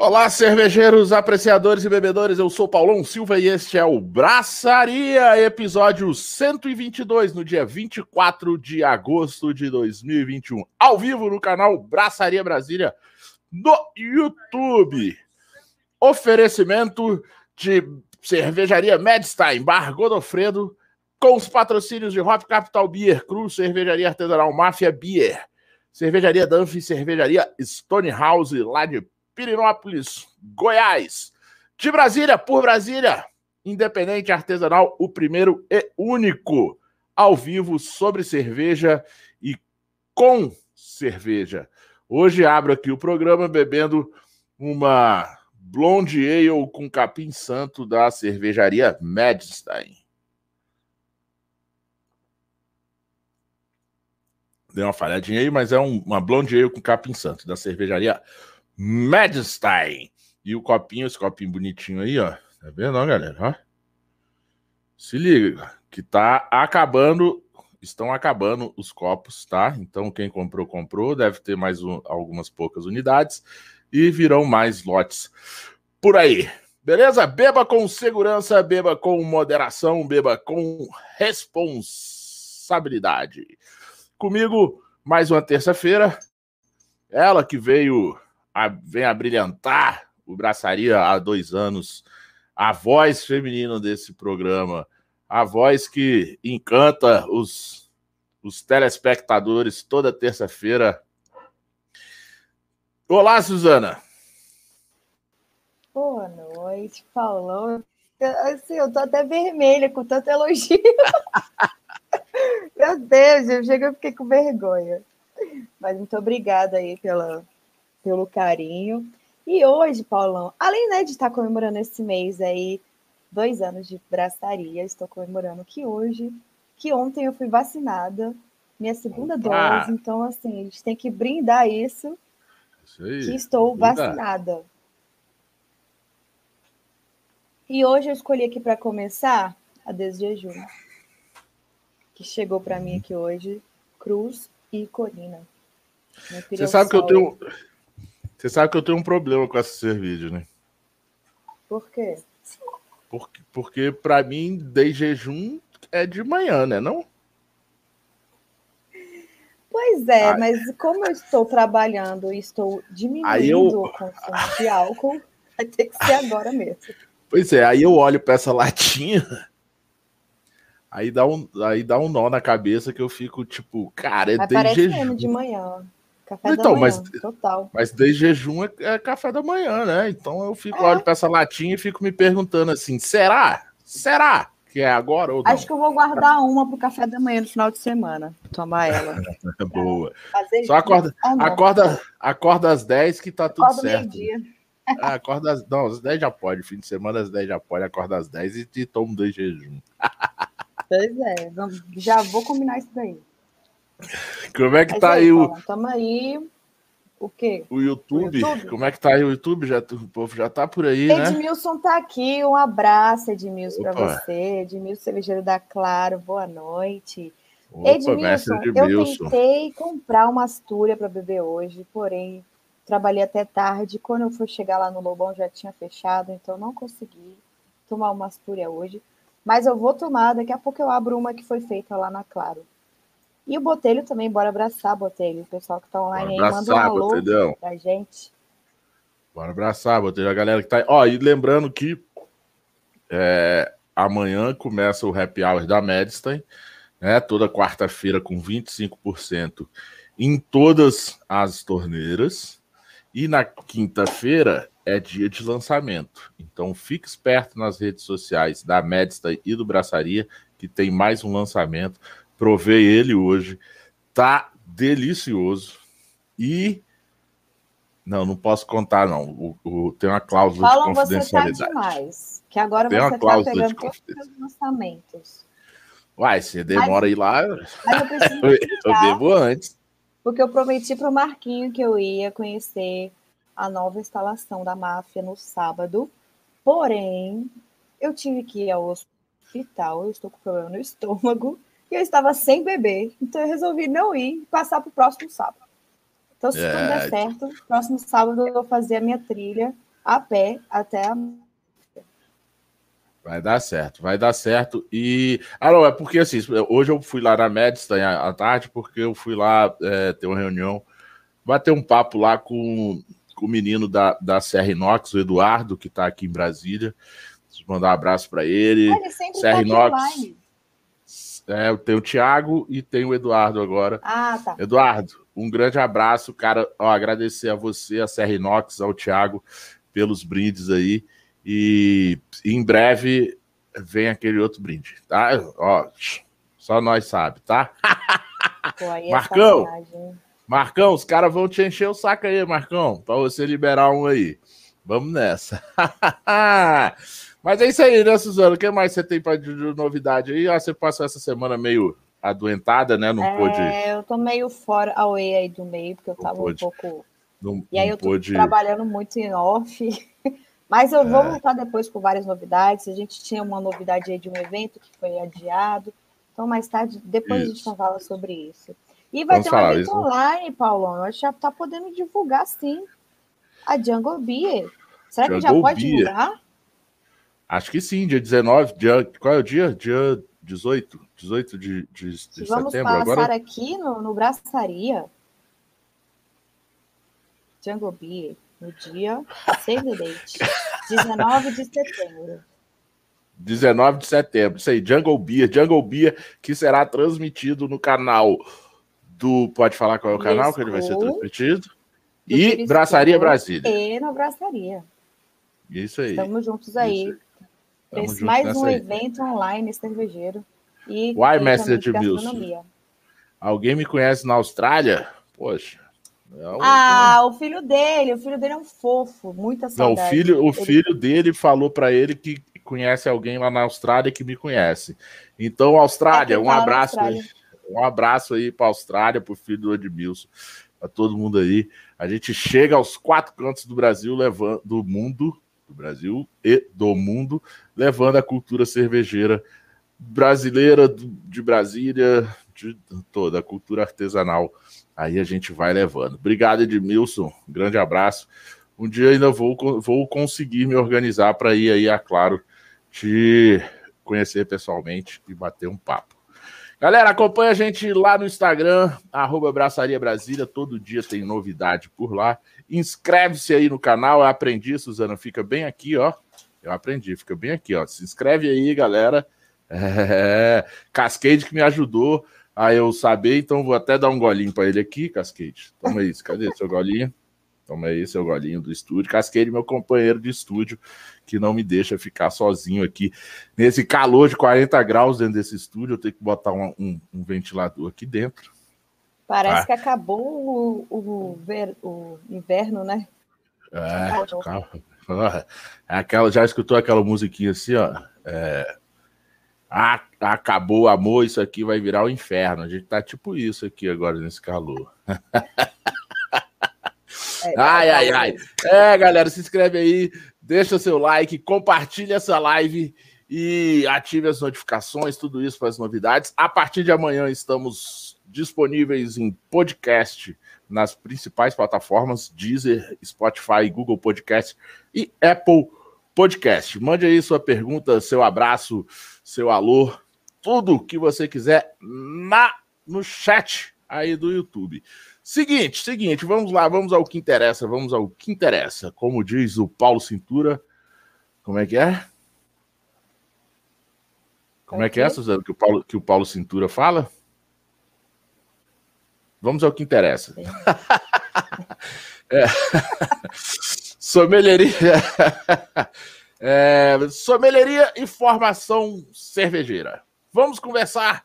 Olá, cervejeiros, apreciadores e bebedores. Eu sou Paulão Silva e este é o Braçaria, episódio 122, no dia 24 de agosto de 2021, ao vivo no canal Braçaria Brasília no YouTube. Oferecimento de cervejaria Medstein, Bar Godofredo, com os patrocínios de Hop Capital Beer, Cruz, Cervejaria Artesanal Máfia Beer, Cervejaria Dunphy, Cervejaria Stone House, lá de Pirinópolis, Goiás. De Brasília, por Brasília, Independente Artesanal, o primeiro e único ao vivo sobre cerveja e com cerveja. Hoje abro aqui o programa bebendo uma Blonde Ale com capim santo da cervejaria Madstein. Deu uma falhadinha aí, mas é um, uma Blonde Ale com capim santo da cervejaria Madstein. E o copinho, esse copinho bonitinho aí, ó. Tá vendo, ó, galera? Ó. Se liga, que tá acabando, estão acabando os copos, tá? Então, quem comprou, comprou. Deve ter mais um, algumas poucas unidades. E virão mais lotes por aí. Beleza? Beba com segurança, beba com moderação, beba com responsabilidade. Comigo, mais uma terça-feira. Ela que veio a, vem a brilhantar o Braçaria há dois anos, a voz feminina desse programa, a voz que encanta os, os telespectadores toda terça-feira. Olá, Suzana. Boa noite, Paulão. Assim, eu tô até vermelha com tanto elogio. Meu Deus, eu chego e fiquei com vergonha. Mas muito obrigada aí pela, pelo carinho. E hoje, Paulão, além né, de estar comemorando esse mês aí, dois anos de braçaria, estou comemorando que hoje, que ontem eu fui vacinada, minha segunda ah. dose. Então, assim, a gente tem que brindar isso, isso aí, que estou vacinada. E hoje eu escolhi aqui para começar a desjejum, que chegou para mim aqui hoje, Cruz e Corina. Você sabe que eu tenho você sabe que eu tenho um problema com essa cerveja, né? Por quê? Porque, porque para mim, de jejum é de manhã, né? Não? Pois é, Ai. mas como eu estou trabalhando e estou diminuindo eu... o consumo de álcool, vai ter que ser agora mesmo. Pois é, aí eu olho para essa latinha, aí dá, um, aí dá um nó na cabeça que eu fico tipo, cara, é de jejum. de manhã. Café então, da manhã, mas, total. Mas desde jejum é, é, café da manhã, né? Então eu fico, é. olho para essa latinha e fico me perguntando assim: será? Será que é agora ou não? Acho que eu vou guardar uma pro café da manhã no final de semana. Tomar ela. Boa. Fazer Só acorda, acorda, acorda às 10 que tá tudo acorda certo. Meio-dia. Ah, acorda às. Não, às 10 já pode. Fim de semana às 10 já pode. Acorda às 10 e, e toma dois jejum. Pois é, já vou combinar isso daí. Como é que Mas tá aí, aí o. Tamo aí. O quê? O YouTube? o YouTube? Como é que tá aí o YouTube? Já, o povo já tá por aí, né? Edmilson tá aqui. Um abraço, Edmilson, para você. Edmilson Cervejeiro da Claro, boa noite. Opa, Edmilson, Edmilson, eu tentei comprar uma Astúria para beber hoje, porém trabalhei até tarde. Quando eu fui chegar lá no Lobão já tinha fechado, então não consegui tomar uma Astúria hoje. Mas eu vou tomar, daqui a pouco eu abro uma que foi feita lá na Claro. E o Botelho também, bora abraçar, Botelho. O pessoal que tá online bora aí, manda um alô Botelhão. pra gente. Bora abraçar, Botelho. A galera que tá aí. Ó, e lembrando que é, amanhã começa o happy hour da Medstein, né? Toda quarta-feira com 25% em todas as torneiras. E na quinta-feira é dia de lançamento. Então fique esperto nas redes sociais da Medstein e do Braçaria, que tem mais um lançamento. Provei ele hoje. Tá delicioso. E. Não, não posso contar, não. O, o tem uma cláusula Paulo, de confidencialidade. Você tá demais. Que agora tem você uma cláusula tá pegando todos os lançamentos. Uai, você demora mas, ir lá. Mas eu, eu bebo antes. Porque eu prometi para o Marquinho que eu ia conhecer a nova instalação da máfia no sábado. Porém, eu tive que ir ao hospital, eu estou com problema no estômago e eu estava sem bebê. Então eu resolvi não ir e passar para o próximo sábado. Então, se é... tudo der certo, próximo sábado eu vou fazer a minha trilha a pé até a. Vai dar certo, vai dar certo. E. Ah, não, é porque assim, hoje eu fui lá na Medstein à tarde, porque eu fui lá é, ter uma reunião, bater um papo lá com, com o menino da, da Serra Inox, o Eduardo, que está aqui em Brasília. Mandar um abraço para ele. ele Serra tá Inox. É, tem o Thiago e tem o Eduardo agora. Ah, tá. Eduardo, um grande abraço, cara. Ó, agradecer a você, a Serra Inox, ao Thiago, pelos brindes aí. E em breve vem aquele outro brinde, tá? Ó, só nós sabe, tá? Pô, é Marcão, Marcão, os caras vão te encher o saco aí, Marcão, para você liberar um aí. Vamos nessa. Mas é isso aí, né, Suzano? O que mais você tem para de novidade aí? Ah, você passou essa semana meio adoentada, né? Não é, pôde. Eu tô meio fora away aí do meio, porque eu não tava pôde. um pouco. Não, e aí eu tô pôde... trabalhando muito em off. Mas eu vou é. voltar depois com várias novidades. A gente tinha uma novidade aí de um evento que foi adiado. Então, mais tarde, depois isso. a gente fala sobre isso. E vai Vamos ter um evento isso. online, Paulão. Eu já tá podendo divulgar sim. A Jungle Beer. Será Jungle que já pode Beer. divulgar? Acho que sim, dia 19. Dia, qual é o dia? Dia 18. 18 de, de, de Vamos setembro. Vamos passar agora... aqui no, no Braçaria. Jungle Beer no dia save the date, 19 de setembro. 19 de setembro, isso aí, Jungle Beer, Jungle Beer, que será transmitido no canal do. Pode falar qual é o canal que ele vai ser transmitido? E Braçaria Brasília. E na Braçaria. Isso aí. Estamos juntos aí. Esse mais um aí. evento online cervejeiro. E mestre de Edmilson. Alguém me conhece na Austrália? Poxa. É um... Ah, o filho dele, o filho dele é um fofo, muita saudade. Não, o filho, o ele... filho dele falou para ele que conhece alguém lá na Austrália que me conhece. Então, Austrália, é um abraço Austrália. aí. Um abraço aí para Austrália, para o filho do Edmilson, para todo mundo aí. A gente chega aos quatro cantos do Brasil, levando do mundo, do Brasil e do mundo, levando a cultura cervejeira brasileira de Brasília, de toda a cultura artesanal Aí a gente vai levando. Obrigado, Edmilson. Grande abraço. Um dia ainda vou, vou conseguir me organizar para ir aí, a Claro, te conhecer pessoalmente e bater um papo. Galera, acompanha a gente lá no Instagram, arroba Braçaria Brasília, todo dia tem novidade por lá. Inscreve-se aí no canal, eu aprendi, Suzana, fica bem aqui, ó. Eu aprendi, fica bem aqui, ó. Se inscreve aí, galera. É... Cascade que me ajudou a eu saber, então vou até dar um golinho para ele aqui, Casquete. Toma isso, cadê seu golinho? Toma aí seu golinho do estúdio. Casquete, meu companheiro de estúdio, que não me deixa ficar sozinho aqui nesse calor de 40 graus dentro desse estúdio. Eu tenho que botar um, um, um ventilador aqui dentro. Parece ah. que acabou o, o, ver, o inverno, né? É, calma. Aquela, já escutou aquela musiquinha assim, ó? É, ah, acabou o amor, isso aqui vai virar o inferno. A gente tá tipo isso aqui agora nesse calor. É, ai, ai, ai. É, galera, se inscreve aí, deixa seu like, compartilha essa live e ative as notificações, tudo isso para as novidades. A partir de amanhã estamos disponíveis em podcast nas principais plataformas: Deezer, Spotify, Google Podcast e Apple Podcast. Mande aí sua pergunta, seu abraço seu alô, tudo que você quiser na no chat aí do YouTube. Seguinte, seguinte, vamos lá, vamos ao que interessa, vamos ao que interessa. Como diz o Paulo Cintura, como é que é? Como é que é, Suzana, que o Paulo, que o Paulo Cintura fala? Vamos ao que interessa. é. Sommeleria. É, sommeleria e formação cervejeira. Vamos conversar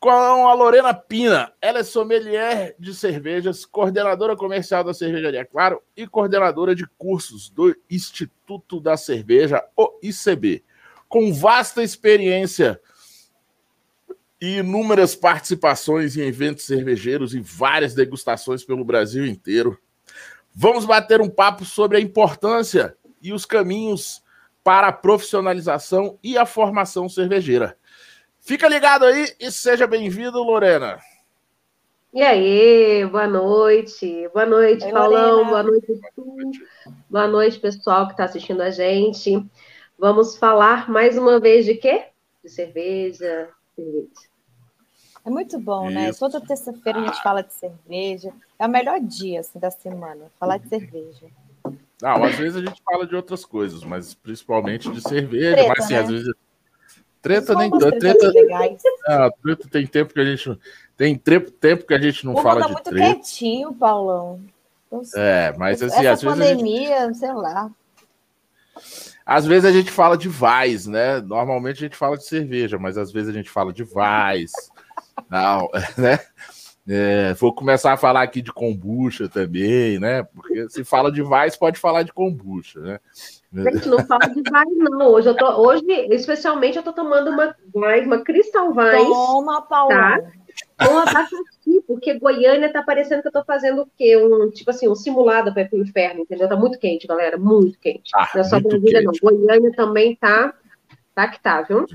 com a Lorena Pina. Ela é sommelier de cervejas, coordenadora comercial da Cervejaria Claro e coordenadora de cursos do Instituto da Cerveja, o ICB. Com vasta experiência e inúmeras participações em eventos cervejeiros e várias degustações pelo Brasil inteiro. Vamos bater um papo sobre a importância e os caminhos para a profissionalização e a formação cervejeira. Fica ligado aí e seja bem-vindo, Lorena. E aí, boa noite. Boa noite, Oi, Paulão. Lorena. Boa noite, tu. Boa noite, pessoal que está assistindo a gente. Vamos falar mais uma vez de quê? De cerveja, cerveja. É muito bom, né? Isso. né? Toda terça-feira a gente fala de cerveja. É o melhor dia assim, da semana, falar de cerveja. Não, às vezes a gente fala de outras coisas, mas principalmente de cerveja. Treta, mas sim, né? às vezes. Treta nem tanto. Treta, ah, treta tem tempo que a gente. Tem tempo que a gente não Pô, fala tá de muito treta. quietinho, Paulão. É, mas assim, Essa às pandemia, vezes. Pandemia, sei lá. Às vezes a gente fala de Vais, né? Normalmente a gente fala de cerveja, mas às vezes a gente fala de Vais. Não, né? É, vou começar a falar aqui de kombucha também, né? Porque se fala de Vais, pode falar de kombucha, né? Gente, não fala de Vais, não. Hoje, eu tô, hoje especialmente, eu tô tomando uma Vais, uma Crystal Vais. Toma, Paulo. Tá? Com abacaxi, porque Goiânia tá parecendo que eu tô fazendo o quê? Um, tipo assim, um simulado para ir pro inferno, entendeu? Tá muito quente, galera, muito quente. Ah, não é só Brasília, não. Goiânia também tá, tá que tá, viu?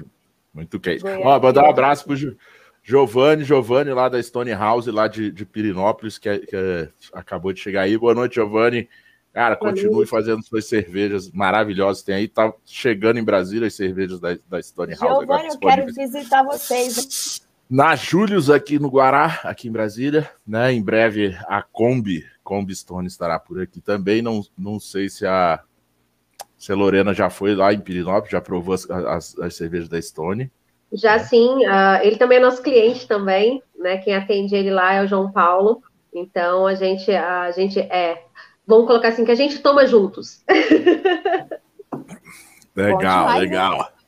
Muito quente. Ó, vou dar um abraço pro Giovanni, Giovanni lá da Stone House, lá de, de Pirinópolis, que, é, que é, acabou de chegar aí. Boa noite, Giovanni. Cara, continue fazendo suas cervejas maravilhosas. Tem aí, tá chegando em Brasília as cervejas da, da Stone House. Giovanni, eu quero visitar vocês. Na Július, aqui no Guará, aqui em Brasília, né? Em breve a Kombi, Kombi Stone estará por aqui também. Não, não sei se a, se a Lorena já foi lá em Pirinópolis, já provou as, as, as cervejas da Stone. Já sim, uh, ele também é nosso cliente também, né? Quem atende ele lá é o João Paulo. Então a gente, a gente é, vamos colocar assim que a gente toma juntos. Legal, legal. Né?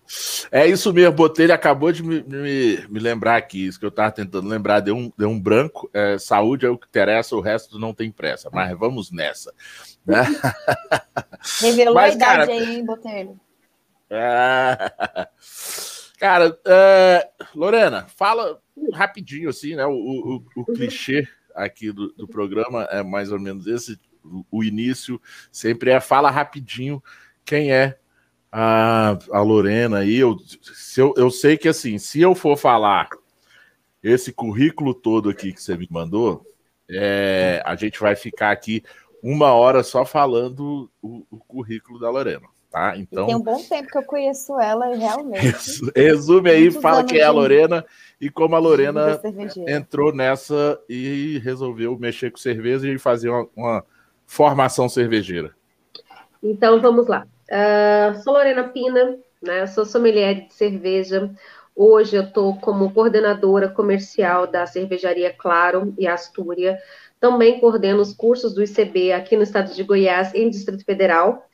É isso mesmo, Botelho acabou de me, me, me, lembrar aqui, isso que eu estava tentando lembrar, deu um, deu um branco. É, saúde é o que interessa, o resto não tem pressa, mas vamos nessa. Né? Revelou mas, a idade cara, aí, hein, Botelho? É... Cara, é, Lorena, fala rapidinho assim, né? O, o, o clichê aqui do, do, programa é mais ou menos esse. O, o, início sempre é fala rapidinho quem é a, a Lorena aí. Eu, se eu, eu sei que assim, se eu for falar esse currículo todo aqui que você me mandou, é, a gente vai ficar aqui uma hora só falando o, o currículo da Lorena tá? Então. Tem um bom tempo que eu conheço ela e realmente. Resume aí, fala quem é a Lorena e como a Lorena entrou nessa e resolveu mexer com cerveja e fazer uma, uma formação cervejeira. Então vamos lá. Uh, sou Lorena Pina, né? Sou sommelier de cerveja. Hoje eu estou como coordenadora comercial da cervejaria Claro e Astúria. Também coordeno os cursos do ICB aqui no estado de Goiás, em Distrito Federal.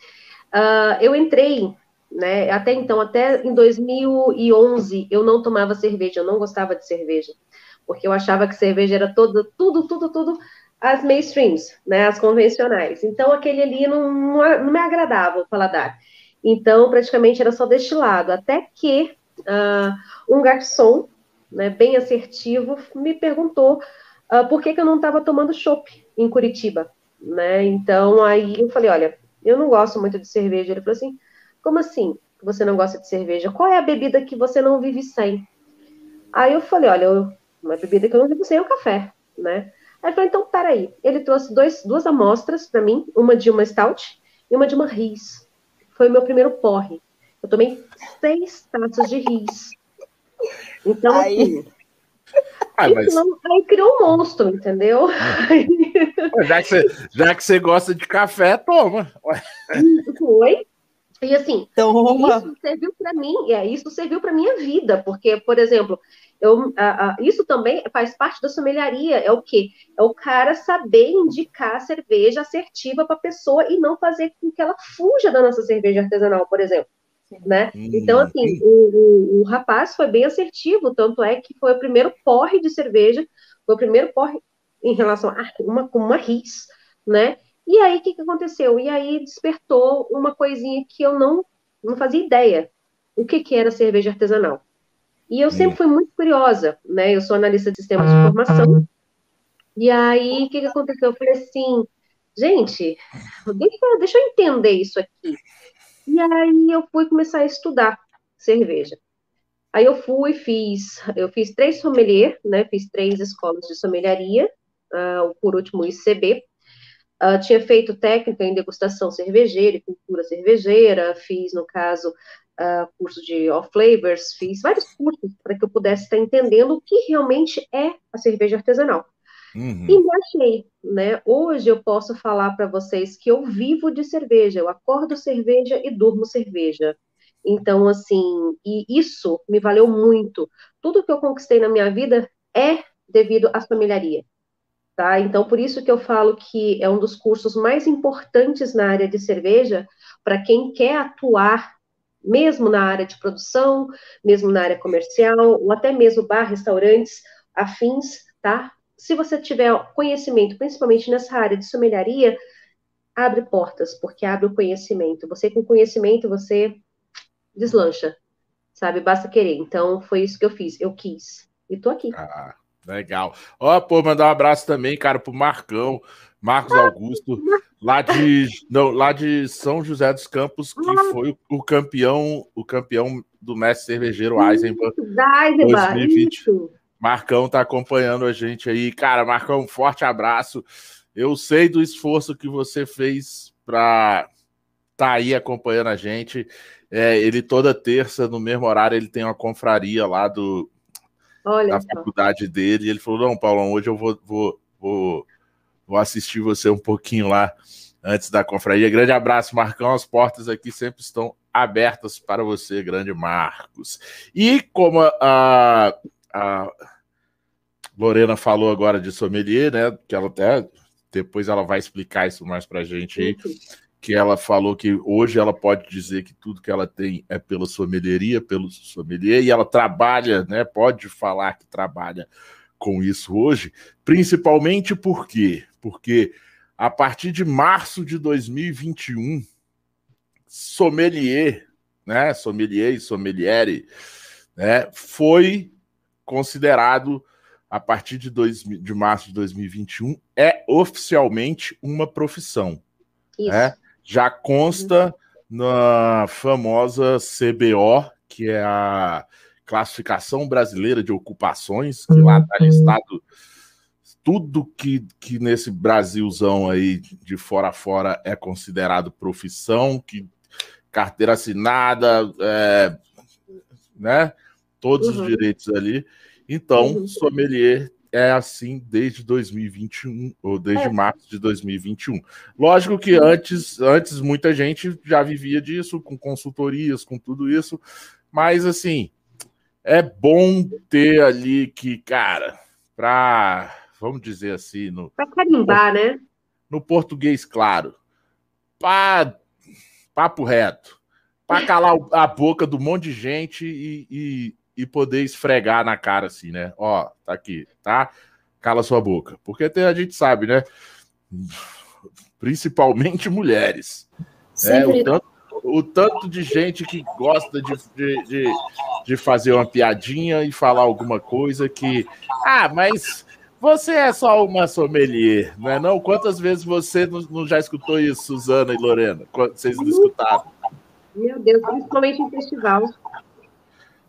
Uh, eu entrei, né, até então, até em 2011, eu não tomava cerveja, eu não gostava de cerveja, porque eu achava que cerveja era toda, tudo, tudo, tudo as mainstreams, né, as convencionais. Então, aquele ali não, não, não me agradava o paladar. Então, praticamente era só destilado, até que uh, um garçom, né, bem assertivo, me perguntou uh, por que, que eu não estava tomando chopp em Curitiba, né? Então, aí eu falei, olha, eu não gosto muito de cerveja. Ele falou assim: como assim você não gosta de cerveja? Qual é a bebida que você não vive sem? Aí eu falei: olha, eu, uma bebida que eu não vivo sem é o café, né? Aí ele falou: então, peraí. Ele trouxe dois, duas amostras para mim, uma de uma stout e uma de uma ris. Foi o meu primeiro porre. Eu tomei seis taças de ris. Então, aí... assim, ah, mas... aí criou um monstro, entendeu? Já que, você, já que você gosta de café, toma. Foi. E assim, toma. isso serviu para mim, é, isso serviu para minha vida, porque, por exemplo, eu, a, a, isso também faz parte da sommelharia, é o quê? É o cara saber indicar a cerveja assertiva para a pessoa e não fazer com que ela fuja da nossa cerveja artesanal, por exemplo né? Hum, então, assim, o, o, o, rapaz foi bem assertivo, tanto é que foi o primeiro porre de cerveja, foi o primeiro porre em relação a uma, uma RIS, né? E aí, o que, que aconteceu? E aí despertou uma coisinha que eu não, não fazia ideia. O que, que era cerveja artesanal? E eu sempre hum. fui muito curiosa, né? Eu sou analista de sistemas de informação. E aí, o que, que aconteceu? Eu falei assim, gente, deixa, deixa eu entender isso aqui. E aí eu fui começar a estudar cerveja. Aí eu fui, fiz, eu fiz três sommelier, né? Fiz três escolas de sommelieria, uh, por último ICB. Uh, ah, tinha feito técnica em degustação cervejeira e cultura cervejeira, fiz, no caso, uh, curso de off flavors, fiz vários cursos para que eu pudesse estar entendendo o que realmente é a cerveja artesanal. Uhum. E me achei, né? Hoje eu posso falar para vocês que eu vivo de cerveja, eu acordo cerveja e durmo cerveja. Então, assim, e isso me valeu muito. Tudo que eu conquistei na minha vida é devido à familiaria. Tá? Então, por isso que eu falo que é um dos cursos mais importantes na área de cerveja para quem quer atuar, mesmo na área de produção, mesmo na área comercial, ou até mesmo bar, restaurantes, afins, tá? Se você tiver conhecimento, principalmente nessa área de sommelharia, abre portas, porque abre o conhecimento. Você com conhecimento, você deslancha, sabe? Basta querer. Então, foi isso que eu fiz. Eu quis. E tô aqui. Ah, legal. Ó, pô, mandar um abraço também, cara, pro Marcão, Marcos ah, Augusto, lá de, não, lá de São José dos Campos, que foi o, campeão, o campeão do mestre cervejeiro Eisenbahn. Eisenbahn, 2020. Isso. Marcão tá acompanhando a gente aí. Cara, Marcão, um forte abraço. Eu sei do esforço que você fez para tá aí acompanhando a gente. É, ele toda terça, no mesmo horário, ele tem uma confraria lá do, Olha da faculdade dele. Ele falou: Não, Paulão, hoje eu vou, vou, vou, vou assistir você um pouquinho lá antes da confraria. Grande abraço, Marcão. As portas aqui sempre estão abertas para você, grande Marcos. E como a, a Lorena falou agora de sommelier, né? Que ela até depois ela vai explicar isso mais para a gente aí que ela falou que hoje ela pode dizer que tudo que ela tem é pela sommelieria, pelo sommelier, e ela trabalha, né? Pode falar que trabalha com isso hoje, principalmente por quê? Porque a partir de março de 2021, sommelier, né? Sommelier e sommeliere, né? Foi considerado a partir de, dois, de março de 2021 é oficialmente uma profissão. Isso. Né? já consta na famosa CBO, que é a Classificação Brasileira de Ocupações, que lá está uhum. listado tudo que, que nesse Brasilzão aí de fora a fora é considerado profissão, que carteira assinada, é, né? Todos uhum. os direitos ali. Então, uhum. sommelier é assim desde 2021, ou desde é. março de 2021. Lógico que antes, antes muita gente já vivia disso, com consultorias, com tudo isso, mas assim, é bom ter ali que, cara, para, vamos dizer assim, no. Para carimbar, no, né? No português, claro. Para papo reto. Para calar a boca do monte de gente e, e e poder esfregar na cara assim, né? Ó, tá aqui, tá? Cala sua boca. Porque a gente sabe, né? Principalmente mulheres. É, o, tanto, o tanto de gente que gosta de, de, de, de fazer uma piadinha e falar alguma coisa que. Ah, mas você é só uma sommelier, não é não? Quantas vezes você não, não já escutou isso, Suzana e Lorena? Vocês não escutaram? Meu Deus, principalmente em festival.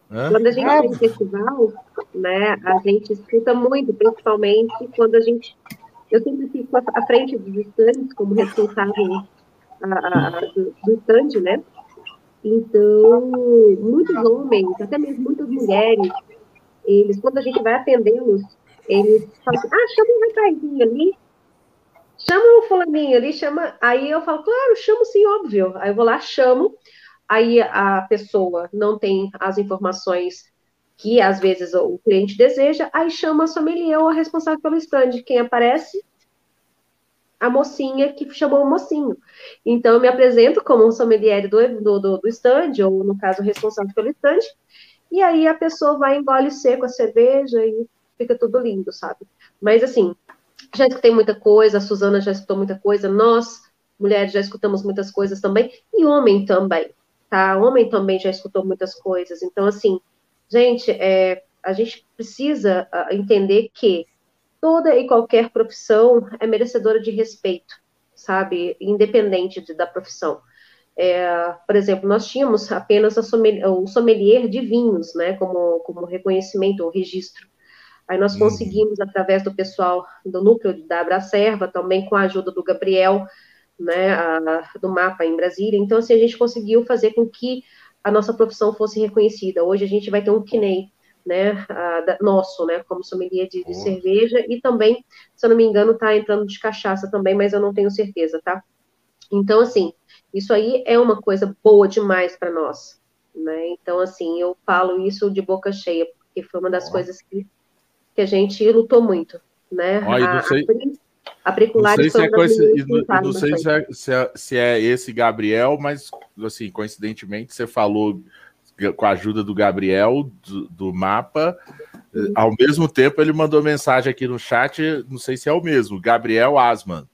Quando a gente é. tem festival, né, a gente escuta muito, principalmente quando a gente. Eu sempre fico à frente dos estandes como responsável a, a, do, do stand, né? Então, muitos homens, até mesmo muitas mulheres, eles, quando a gente vai atendê-los, eles falam assim, ah, chama um rapazinho ali, chama o fulaninho ali, chama. Aí eu falo, claro, chamo sim, óbvio. Aí eu vou lá, chamo, aí a pessoa não tem as informações que às vezes o cliente deseja, aí chama a sommelier ou a responsável pelo stand. Quem aparece? A mocinha que chamou o mocinho. Então, eu me apresento como um sommelier do, do, do stand, ou no caso, responsável pelo stand, e aí a pessoa vai engole seco a cerveja e fica tudo lindo, sabe? Mas assim, já escutei muita coisa, a Suzana já escutou muita coisa, nós, mulheres, já escutamos muitas coisas também, e homem também tá? Homem também já escutou muitas coisas. Então, assim, gente, é, a gente precisa uh, entender que toda e qualquer profissão é merecedora de respeito, sabe? Independente de, da profissão. É, por exemplo, nós tínhamos apenas sommelier, o sommelier de vinhos, né, como, como reconhecimento ou registro. Aí nós uhum. conseguimos, através do pessoal do núcleo da Abracerva, também com a ajuda do Gabriel, né, a, do mapa em Brasília. Então, assim, a gente conseguiu fazer com que a nossa profissão fosse reconhecida. Hoje a gente vai ter um CNEI, né, a, da, nosso, né, como sommelier de, de cerveja, e também, se eu não me engano, está entrando de cachaça também, mas eu não tenho certeza, tá? Então, assim, isso aí é uma coisa boa demais para nós, né? Então, assim, eu falo isso de boca cheia, porque foi uma das coisas que que a gente lutou muito, né? Olha, a, não sei, a, a não sei se é, não, não sei se é, se, é, se é esse Gabriel, mas assim, coincidentemente você falou com a ajuda do Gabriel do, do mapa. Uhum. Ao mesmo tempo, ele mandou mensagem aqui no chat, não sei se é o mesmo, Gabriel Asman.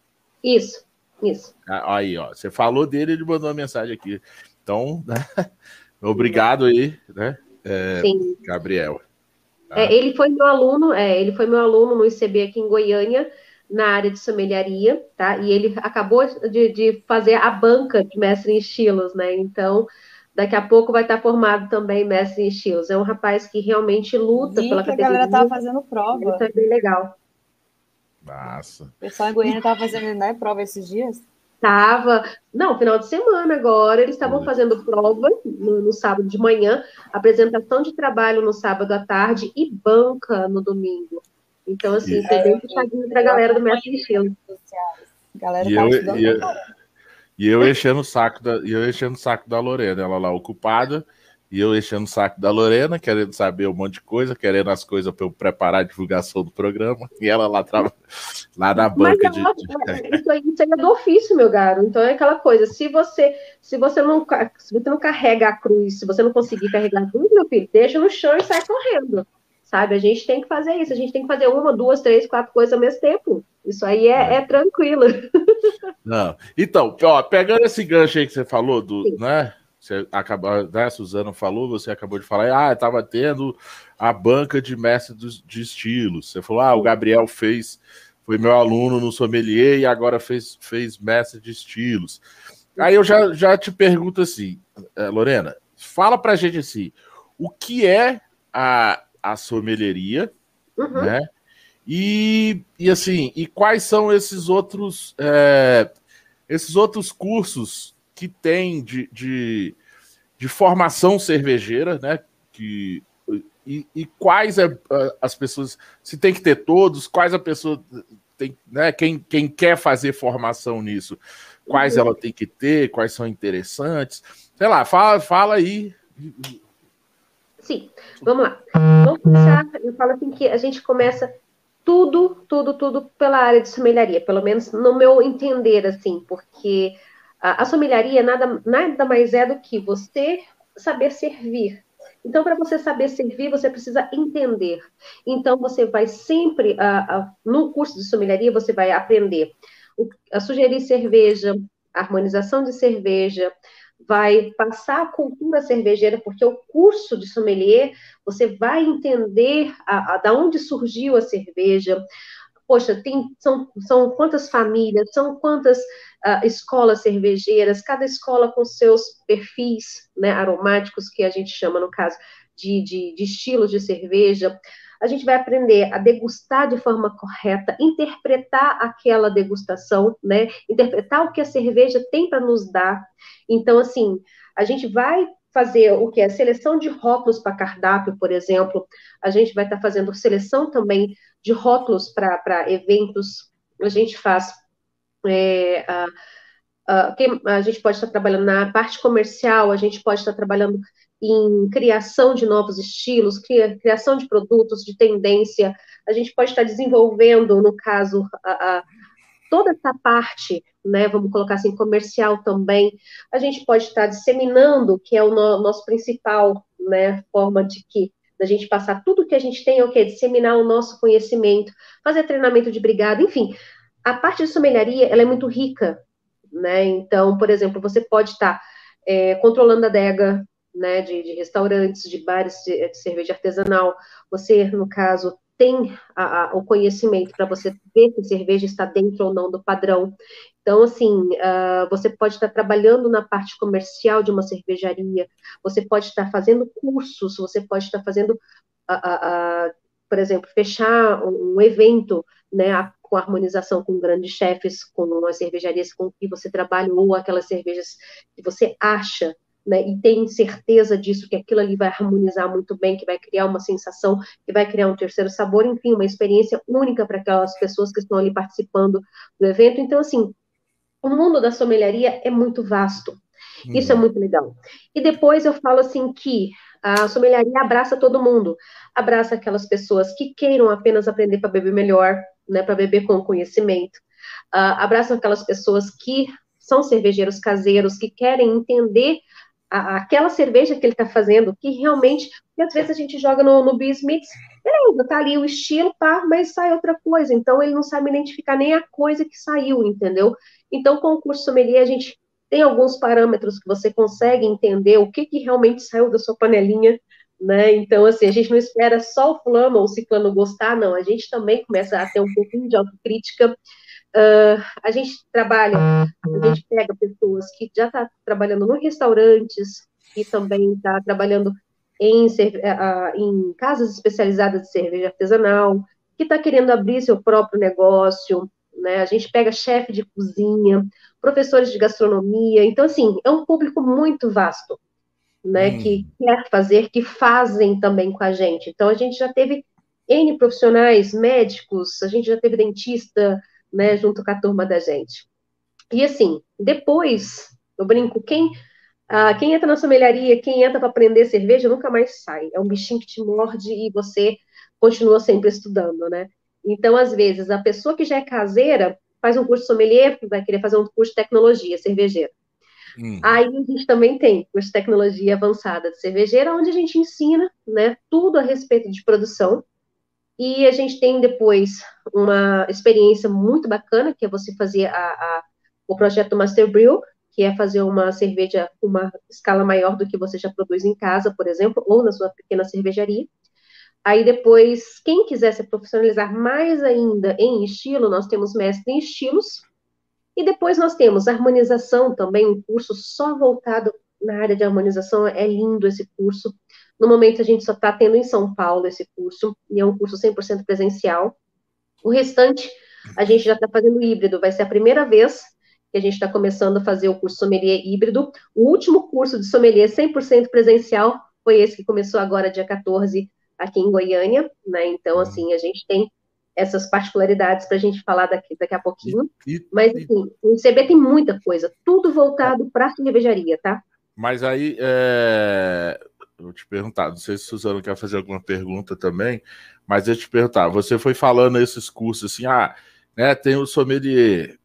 Isso, isso. Ah, aí, ó, você falou dele, ele mandou uma mensagem aqui. Então, né? obrigado aí, né? É, Sim. Gabriel. É, ele foi meu aluno, é, ele foi meu aluno no ICB aqui em Goiânia, na área de sommeliaria, tá? E ele acabou de, de fazer a banca de mestre em estilos, né? Então, daqui a pouco vai estar formado também mestre em estilos. É um rapaz que realmente luta Vi pela que categoria. a galera estava fazendo prova. Isso é bem legal. Nossa. O pessoal em Goiânia estava fazendo né, prova esses dias? Tava, não, final de semana agora, eles estavam fazendo prova no, no, sábado de manhã, apresentação de trabalho no sábado à tarde e banca no domingo. Então, assim, foi bem puxadinho para a galera do Mestre de Estilo. Galera e, tá eu, e, eu, e eu enchendo o saco da, eu enchendo o saco da Lorena, ela lá ocupada, e eu enchendo o saco da Lorena, querendo saber um monte de coisa, querendo as coisas para eu preparar a divulgação do programa, e ela lá, trava, lá na banca de. Isso aí, isso aí é do ofício, meu garo. Então é aquela coisa: se você, se você não se você não carrega a cruz, se você não conseguir carregar a cruz, meu filho, deixa no chão e sai correndo. Sabe? A gente tem que fazer isso, a gente tem que fazer uma, duas, três, quatro coisas ao mesmo tempo. Isso aí é, é. é tranquilo. Não. Então, ó, pegando esse gancho aí que você falou, do, né? Você acabou, né, a Suzana falou, você acabou de falar, ah, estava tendo a banca de mestre de estilos. Você falou, ah, o Gabriel fez, foi meu aluno no sommelier e agora fez, fez mestre de estilos. Aí eu já, já te pergunto assim, eh, Lorena, fala pra gente assim, o que é a, a sommelieria, uhum. né? E, e assim, e quais são esses outros é, esses outros cursos que tem de, de, de formação cervejeira, né? Que, e, e, quais é, as pessoas, se tem que ter todos, quais a pessoa tem, né? Quem, quem quer fazer formação nisso, quais uhum. ela tem que ter, quais são interessantes. Sei lá, fala, fala aí. Sim, vamos lá. Vamos começar. Eu falo assim que a gente começa tudo, tudo, tudo pela área de somelharia, pelo menos no meu entender, assim, porque a, a sommeliaria nada, nada mais é do que você saber servir. Então, para você saber servir, você precisa entender. Então, você vai sempre, no curso de sommeliaria, você vai aprender a sugerir cerveja, a harmonização de cerveja, vai passar a cultura cervejeira, porque o curso de sommelier, você vai entender a, a, da onde surgiu a cerveja, poxa, tem, são, são quantas famílias, são quantas uh, escolas cervejeiras, cada escola com seus perfis né, aromáticos, que a gente chama, no caso, de, de, de estilos de cerveja. A gente vai aprender a degustar de forma correta, interpretar aquela degustação, né? Interpretar o que a cerveja tem para nos dar. Então, assim, a gente vai fazer o que é seleção de rótulos para cardápio, por exemplo. A gente vai estar tá fazendo seleção também de rótulos para eventos. A gente faz é, a, a, a, gente pode estar trabalhando na parte comercial, a gente pode estar trabalhando em criação de novos estilos, criação de produtos, de tendência, a gente pode estar desenvolvendo, no caso, a, toda essa parte, né, vamos colocar assim, comercial também, a gente pode estar disseminando, que é o no, nosso principal, né, forma de que da gente passar tudo que a gente tem, é o que? Disseminar o nosso conhecimento, fazer treinamento de brigada, enfim. A parte de somelharia, ela é muito rica, né? Então, por exemplo, você pode estar é, controlando a adega, né, de, de, restaurantes, de bares de, de, cerveja artesanal. Você, no caso, tem a, a, o conhecimento para você ver se a cerveja está dentro ou não do padrão. Então, assim, uh, você pode estar trabalhando na parte comercial de uma cervejaria, você pode estar fazendo cursos, você pode estar fazendo, uh, uh, por exemplo, fechar um, um evento, né, com harmonização com grandes chefes, com as cervejarias com que você trabalha, ou aquelas cervejas que você acha né, e tem certeza disso, que aquilo ali vai harmonizar muito bem, que vai criar uma sensação, que vai criar um terceiro sabor, enfim, uma experiência única para aquelas pessoas que estão ali participando do evento. Então, assim, o mundo da sommelieria é muito vasto. Isso é uhum. muito legal. E depois eu falo assim que a sommelieria abraça todo mundo, abraça aquelas pessoas que queiram apenas aprender para beber melhor, né, para beber com conhecimento, uh, abraça aquelas pessoas que são cervejeiros caseiros, que querem entender a, aquela cerveja que ele está fazendo, que realmente, e às vezes a gente joga no, no Bismix, beleza, tá ali o estilo, pá, mas sai outra coisa, então ele não sabe identificar nem a coisa que saiu, entendeu? Então, com o curso sommelier, a gente tem alguns parâmetros que você consegue entender o que, que realmente saiu da sua panelinha, né? Então, assim, a gente não espera só o fulano ou o ciclano gostar, não. A gente também começa a ter um pouquinho de autocrítica. Uh, a gente trabalha, a gente pega pessoas que já estão tá trabalhando em restaurantes e também está trabalhando em, uh, em casas especializadas de cerveja artesanal, que está querendo abrir seu próprio negócio, né? A gente pega chefe de cozinha, professores de gastronomia, então assim, é um público muito vasto, né, hum. que quer fazer, que fazem também com a gente. Então a gente já teve N profissionais, médicos, a gente já teve dentista, né, junto com a turma da gente. E assim, depois, eu brinco, quem ah, quem entra na sommeliaria, quem entra para aprender cerveja, nunca mais sai. É um bichinho que te morde e você continua sempre estudando, né? Então, às vezes, a pessoa que já é caseira faz um curso de sommelier, vai querer fazer um curso de tecnologia cervejeira. Hum. Aí a gente também tem curso de tecnologia avançada de cervejeira, onde a gente ensina né, tudo a respeito de produção. E a gente tem depois uma experiência muito bacana, que é você fazer a, a, o projeto Master Brew, que é fazer uma cerveja com uma escala maior do que você já produz em casa, por exemplo, ou na sua pequena cervejaria. Aí depois, quem quiser se profissionalizar mais ainda em estilo, nós temos mestre em estilos. E depois nós temos harmonização também, um curso só voltado na área de harmonização. É lindo esse curso. No momento a gente só está tendo em São Paulo esse curso, e é um curso 100% presencial. O restante a gente já está fazendo híbrido, vai ser a primeira vez que a gente está começando a fazer o curso sommelier híbrido. O último curso de sommelier 100% presencial foi esse que começou agora, dia 14 aqui em Goiânia, né? Então, assim, a gente tem essas particularidades para a gente falar daqui, daqui a pouquinho. E, e, Mas, assim, o CB tem muita coisa, tudo voltado para a cervejaria, tá? Mas aí, é... eu vou te perguntar, não sei se a Suzana quer fazer alguma pergunta também, mas eu te perguntar, você foi falando esses cursos assim, ah, né, tem o sommelier,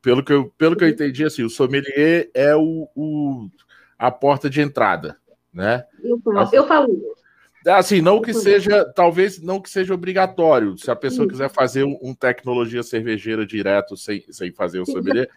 pelo que eu, pelo que eu entendi, assim, o sommelier é o, o a porta de entrada, né? Eu falo, eu falo Assim, não que seja, talvez não que seja obrigatório. Se a pessoa quiser fazer um, um tecnologia cervejeira direto sem, sem fazer o sommelier,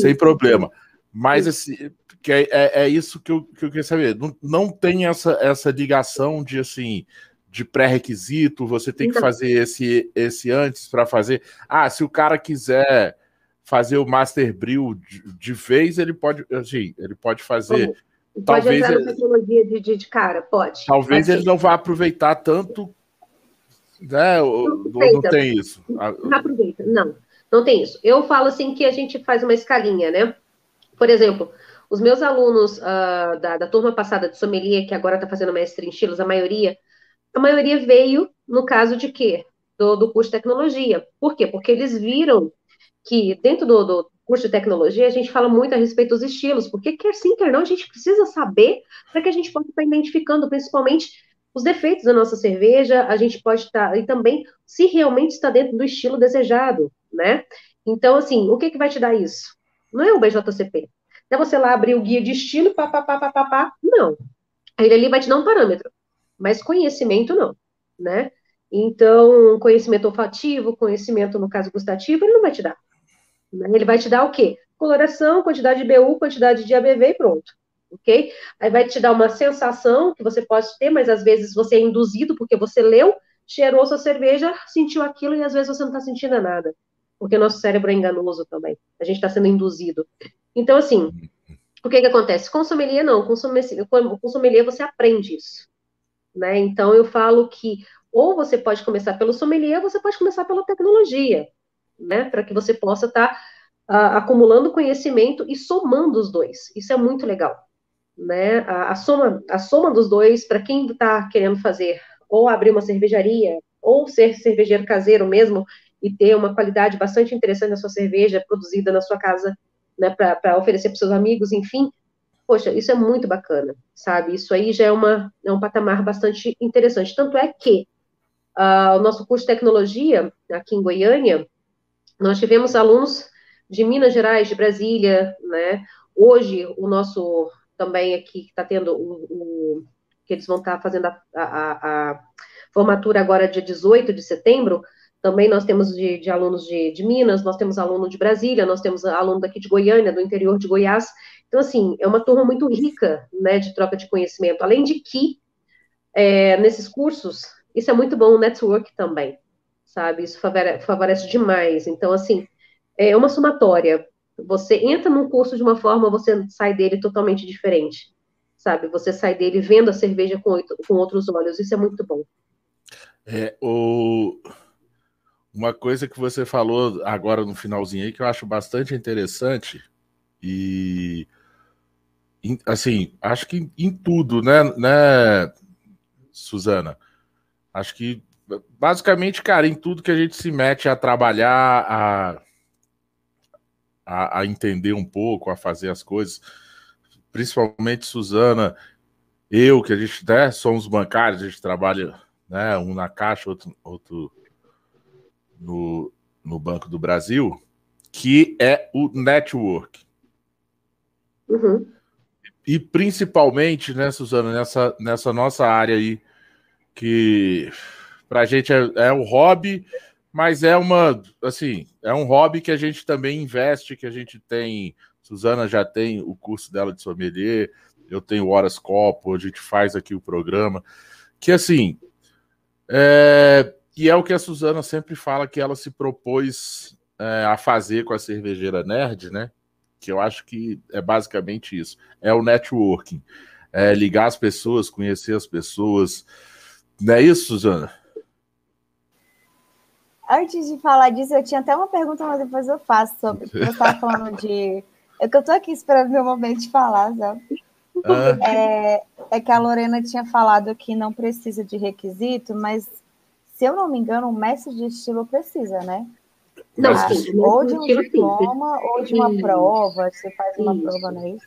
sem problema. Mas assim, que é, é, é, isso que eu, que eu queria saber. Não, não tem essa, essa ligação de assim de pré-requisito, você tem que então fazer esse, esse antes para fazer. Ah, se o cara quiser fazer o Master Brew de, de vez, ele pode, assim, ele pode fazer. Pode talvez entrar na tecnologia de, de, de cara, pode. Talvez pode ele não vá aproveitar tanto, né? Não, não tem isso. Não aproveita, não, não tem isso. Eu falo assim que a gente faz uma escalinha, né? Por exemplo, os meus alunos uh, da, da, turma passada de sommelier, que agora está fazendo mestre em estilos, a maioria, a maioria veio no caso de quê? Do, do curso de tecnologia. Por quê? Porque eles viram que dentro do, do curso de tecnologia, a gente fala muito a respeito dos estilos, porque quer sim, quer não, a gente precisa saber para que a gente possa estar identificando, principalmente, os defeitos da nossa cerveja, a gente pode estar, e também se realmente está dentro do estilo desejado, né? Então, assim, o que, que vai te dar isso? Não é o BJCP. É você lá abrir o guia de estilo, pá, pá, pá, pá, pá, pá. não. Ele ali vai te dar um parâmetro, mas conhecimento não, né? Então, conhecimento olfativo, conhecimento, no caso, gustativo, ele não vai te dar. Né? Ele vai te dar o quê? Coloração, quantidade de BU, quantidade de ABV e pronto. Ok? Aí vai te dar uma sensação que você pode ter, mas às vezes você é induzido porque você leu, cheirou sua cerveja, sentiu aquilo e às vezes você não está sentindo nada, porque o nosso cérebro é enganoso também. A gente está sendo induzido. Então, assim, o que que acontece? Com sommelier, não. Com sommelier, com sommelier você aprende isso. Né? Então, eu falo que ou você pode começar pelo sommelier, ou você pode começar pela tecnologia, né? Para que você possa estar tá, uh, acumulando conhecimento e somando os dois. Isso é muito legal. Né? A, a soma, a soma dos dois, para quem está querendo fazer ou abrir uma cervejaria, ou ser cervejeiro caseiro mesmo, e ter uma qualidade bastante interessante na sua cerveja, produzida na sua casa, né, para oferecer para seus amigos, enfim. Poxa, isso é muito bacana, sabe? Isso aí já é, uma, é um patamar bastante interessante. Tanto é que uh, o nosso curso de tecnologia, aqui em Goiânia, nós tivemos alunos de Minas Gerais, de Brasília, né? Hoje, o nosso também aqui, que está tendo o, o, que eles vão estar tá fazendo a, a, a, formatura agora dia 18 de setembro, também nós temos de, de alunos de, de, Minas, nós temos aluno de Brasília, nós temos aluno daqui de Goiânia, do interior de Goiás. Então, assim, é uma turma muito rica, né, de troca de conhecimento. Além de que, é, nesses cursos, isso é muito bom o network também, sabe? Isso favorece, favorece demais. Então, assim, é uma somatória. Você entra num curso de uma forma, você sai dele totalmente diferente, sabe? Você sai dele vendo a cerveja com, com outros olhos. Isso é muito bom. É, o... Uma coisa que você falou agora no finalzinho aí que eu acho bastante interessante e assim, acho que em tudo, né, né, Suzana? Acho que basicamente, cara, em tudo que a gente se mete a trabalhar, a, a, a entender um pouco, a fazer as coisas, principalmente Suzana, eu, que a gente né, somos bancários, a gente trabalha né, um na caixa, outro, outro no, no Banco do Brasil, que é o network. Uhum. E principalmente, né, Suzana, nessa, nessa nossa área aí, que para a gente é, é um hobby, mas é uma, assim, é um hobby que a gente também investe, que a gente tem. Suzana já tem o curso dela de sommelier, eu tenho Horas Copo, a gente faz aqui o programa, que assim, é, e é o que a Suzana sempre fala que ela se propôs é, a fazer com a cervejeira nerd, né? Que eu acho que é basicamente isso. É o networking. É ligar as pessoas, conhecer as pessoas. Não é isso, Suzana? Antes de falar disso, eu tinha até uma pergunta, mas depois eu faço sobre. Você estava falando de. É que eu estou aqui esperando meu momento de falar, sabe? Ah. É, é que a Lorena tinha falado que não precisa de requisito, mas se eu não me engano, um mestre de estilo precisa, né? Não, ah, sim, ou de um diploma sim. ou de uma prova, você faz uma isso. prova, não é isso?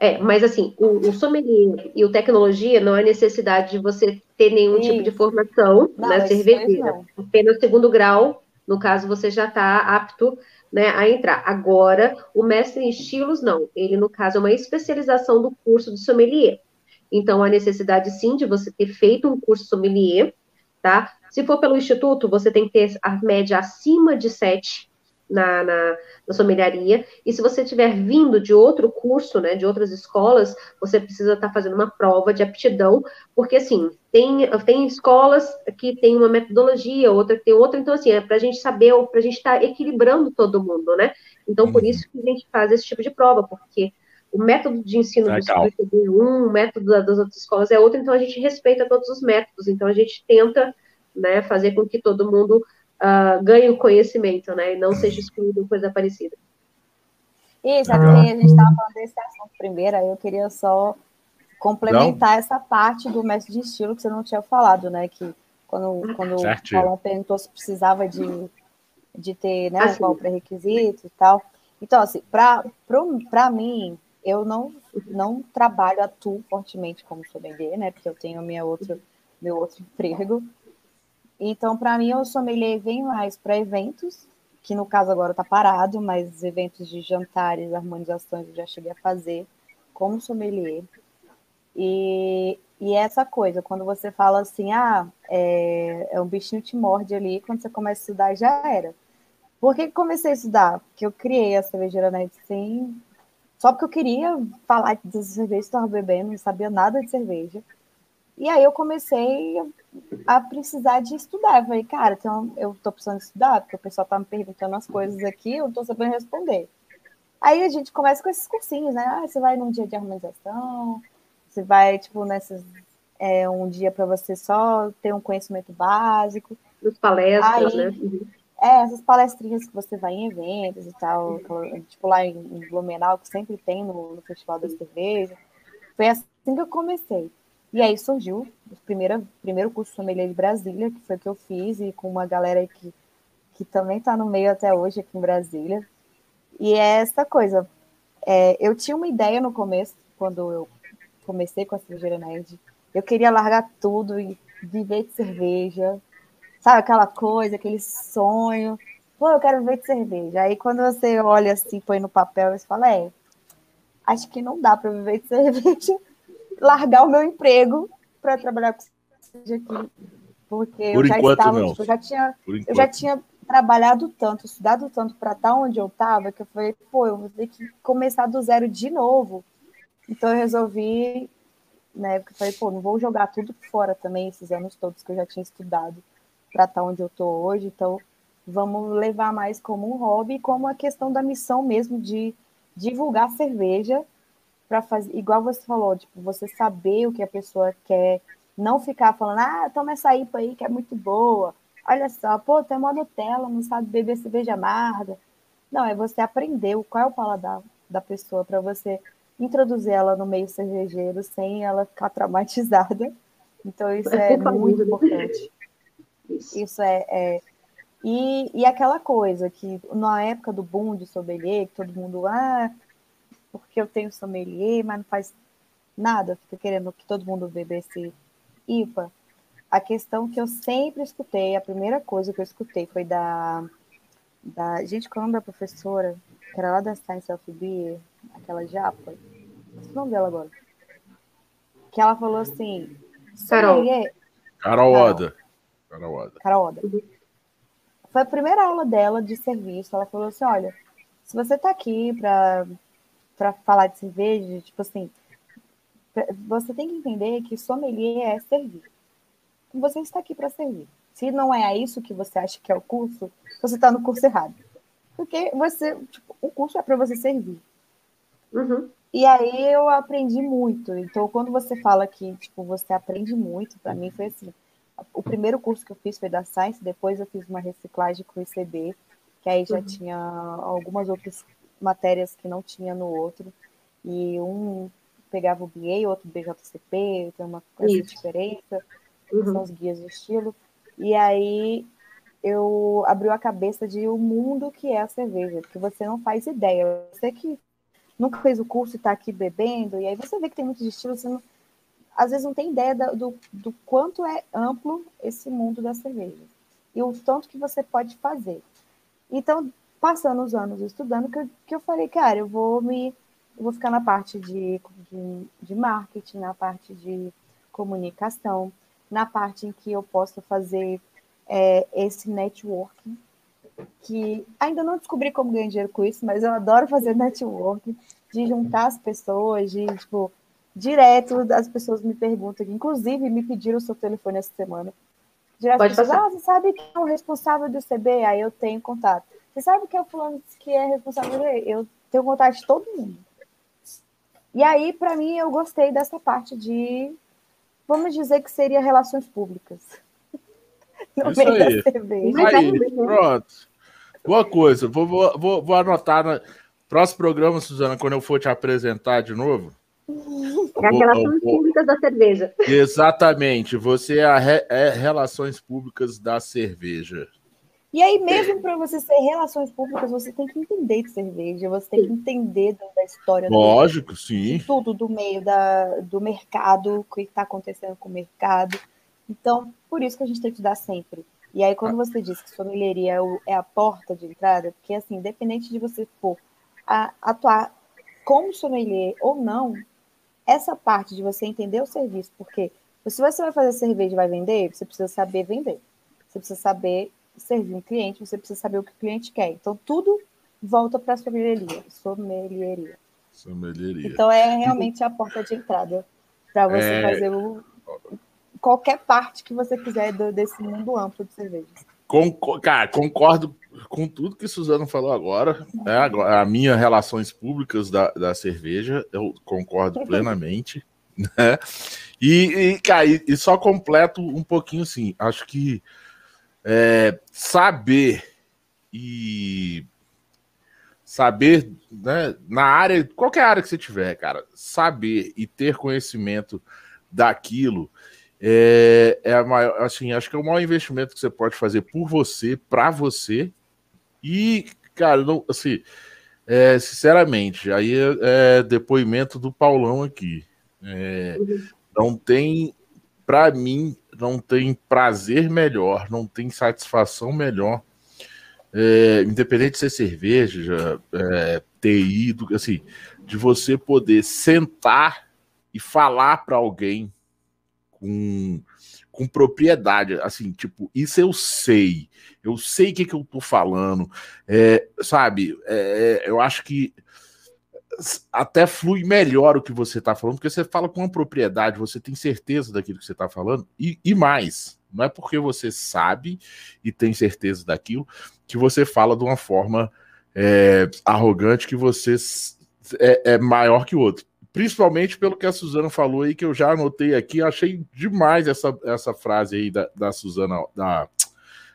É, mas assim, o, o sommelier e o tecnologia não há necessidade de você ter nenhum isso. tipo de formação não, na cervejeira. Apenas segundo grau, no caso, você já está apto né, a entrar. Agora, o mestre em estilos, não. Ele, no caso, é uma especialização do curso de sommelier. Então, há necessidade, sim, de você ter feito um curso sommelier, tá? Se for pelo instituto, você tem que ter a média acima de 7 na, na, na sommelharia. E se você tiver vindo de outro curso, né, de outras escolas, você precisa estar tá fazendo uma prova de aptidão, porque assim, tem, tem escolas que tem uma metodologia, outra que tem outra, então assim, é para a gente saber, para a gente estar tá equilibrando todo mundo, né? Então, por uhum. isso que a gente faz esse tipo de prova, porque o método de ensino Legal. do ICB é um, o método das outras escolas é outro, então a gente respeita todos os métodos, então a gente tenta né, fazer com que todo mundo uh, ganhe o conhecimento, né, e não seja excluído coisa parecida. Isso, é porque a gente estava falando desse assunto primeiro, aí eu queria só complementar não. essa parte do mestre de estilo que você não tinha falado, né, que quando, quando o Paulão perguntou se precisava de, de ter, né, assim. qual pré-requisito e tal. Então, assim, para mim, eu não, não trabalho, atuo fortemente como sommelier, né, porque eu tenho minha outra, meu outro emprego, então, para mim, o sommelier vem mais para eventos, que no caso agora está parado, mas eventos de jantares, harmonizações eu já cheguei a fazer como sommelier. E, e essa coisa, quando você fala assim, ah, é, é um bichinho te morde ali, quando você começa a estudar, já era. Por que comecei a estudar? Porque eu criei a cervejeira net sem. Só porque eu queria falar de cerveja que estava bebendo, não sabia nada de cerveja. E aí eu comecei a precisar de estudar. Eu falei, cara, então eu tô precisando estudar, porque o pessoal tá me perguntando as coisas aqui, eu não tô sabendo responder. Aí a gente começa com esses cursinhos, né? Ah, você vai num dia de harmonização, você vai, tipo, nesses. É, um dia para você só ter um conhecimento básico. As palestras, Aí, né? Uhum. É, essas palestrinhas que você vai em eventos e tal, tipo lá em, em Blumenau, que sempre tem no, no Festival da Cerveja. Foi assim que eu comecei. E aí surgiu o primeiro, primeiro curso sommelier de Brasília, que foi o que eu fiz, e com uma galera que, que também está no meio até hoje aqui em Brasília. E é essa coisa. É, eu tinha uma ideia no começo, quando eu comecei com a cervejaria Nerd. Eu queria largar tudo e viver de cerveja. Sabe aquela coisa, aquele sonho. Pô, eu quero viver de cerveja. Aí quando você olha assim, põe no papel, você fala, é, acho que não dá para viver de cerveja largar o meu emprego para trabalhar com aqui. Porque Por eu já estava, tipo, eu já tinha, eu já tinha trabalhado tanto, estudado tanto para estar onde eu estava, que eu falei, pô, eu vou ter que começar do zero de novo. Então eu resolvi, né, porque eu falei, pô, não vou jogar tudo fora também, esses anos todos que eu já tinha estudado para estar onde eu estou hoje. Então vamos levar mais como um hobby, como a questão da missão mesmo de divulgar cerveja para fazer, igual você falou, tipo, você saber o que a pessoa quer, não ficar falando, ah, toma essa IPA aí que é muito boa. Olha só, pô, tem uma Nutella, não sabe beber cerveja amarga. Não, é você aprender qual é o paladar da pessoa para você introduzir ela no meio cervejeiro sem ela ficar traumatizada. Então, isso é muito importante. Isso, isso é, é. E, e aquela coisa que na época do boom de sommelier, que todo mundo, ah, porque eu tenho sommelier, mas não faz nada, fica querendo que todo mundo bebesse IPA. A questão que eu sempre escutei, a primeira coisa que eu escutei foi da. da gente, qual é o nome da professora? Que era lá da Science of Beer, aquela japa. Qual é o nome dela agora? Que ela falou assim. Carol. Carol Oda. Carol Oda. Carol Oda. Foi a primeira aula dela de serviço. Ela falou assim: olha, se você está aqui para para falar de cerveja, tipo assim, você tem que entender que sommelier é servir. Você está aqui para servir. Se não é isso que você acha que é o curso, você está no curso errado. Porque você, tipo, o curso é para você servir. Uhum. E aí eu aprendi muito. Então, quando você fala que tipo, você aprende muito, para mim foi assim. O primeiro curso que eu fiz foi da Science, depois eu fiz uma reciclagem com o ICB, que aí já uhum. tinha algumas outras matérias que não tinha no outro. E um pegava o BA, outro BJCP, tem uma diferença, uhum. são os guias de estilo. E aí eu abriu a cabeça de o mundo que é a cerveja, porque você não faz ideia. Você que nunca fez o curso e está aqui bebendo, e aí você vê que tem muitos estilos, você não, às vezes não tem ideia do, do quanto é amplo esse mundo da cerveja. E o tanto que você pode fazer. Então, passando os anos estudando, que eu, que eu falei, cara, eu vou me. Eu vou ficar na parte de, de, de marketing, na parte de comunicação, na parte em que eu posso fazer é, esse networking, que ainda não descobri como ganhar dinheiro com isso, mas eu adoro fazer networking, de juntar as pessoas, de, tipo, direto as pessoas me perguntam, inclusive me pediram o seu telefone essa semana. Direto, Pode pessoas, ah, você sabe quem é o responsável do CB? Aí eu tenho contato. Você sabe que é o fulano que é responsável? Eu tenho vontade de todo mundo. E aí, para mim, eu gostei dessa parte de, vamos dizer que seria relações públicas. No Isso meio aí. da cerveja. Aí, pronto. Boa coisa. Vou, vou, vou anotar no próximo programa, Suzana, quando eu for te apresentar de novo. É a relações públicas da cerveja. Exatamente. Você é, a re, é relações públicas da cerveja. E aí, mesmo para você ser relações públicas, você tem que entender de cerveja, você tem que entender da história. Lógico, do, sim. Tudo do meio da, do mercado, o que está acontecendo com o mercado. Então, por isso que a gente tem que estudar sempre. E aí, quando você diz que sommelieria é, é a porta de entrada, porque, assim, independente de você for a, atuar como sommelier ou não, essa parte de você entender o serviço, porque se você vai fazer cerveja e vai vender, você precisa saber vender. Você precisa saber servir um cliente, você precisa saber o que o cliente quer. Então, tudo volta para a sommelieria. Sommelieria. Sommelieria. Então, é realmente a porta de entrada para você é... fazer o, qualquer parte que você quiser do, desse mundo amplo de cerveja. cara, concordo com tudo que Suzano falou agora, né, a minha relações públicas da, da cerveja, eu concordo plenamente, né? E, e, cara, e, e só completo um pouquinho assim, acho que é, saber e saber, né, na área, qualquer área que você tiver, cara, saber e ter conhecimento daquilo é, é a maior, assim, acho que é o maior investimento que você pode fazer por você, para você e, cara, não, assim, é, sinceramente, aí é, é, depoimento do Paulão aqui. É, não tem, para mim, não tem prazer melhor, não tem satisfação melhor, é, independente de ser cerveja, é, TI, do, assim, de você poder sentar e falar para alguém com com propriedade, assim, tipo, isso eu sei, eu sei o que, que eu tô falando, é, sabe? É, eu acho que até flui melhor o que você tá falando, porque você fala com uma propriedade, você tem certeza daquilo que você tá falando, e, e mais, não é porque você sabe e tem certeza daquilo que você fala de uma forma é, arrogante que você é, é maior que o outro. Principalmente pelo que a Suzana falou aí, que eu já anotei aqui, achei demais essa, essa frase aí da, da Suzana, da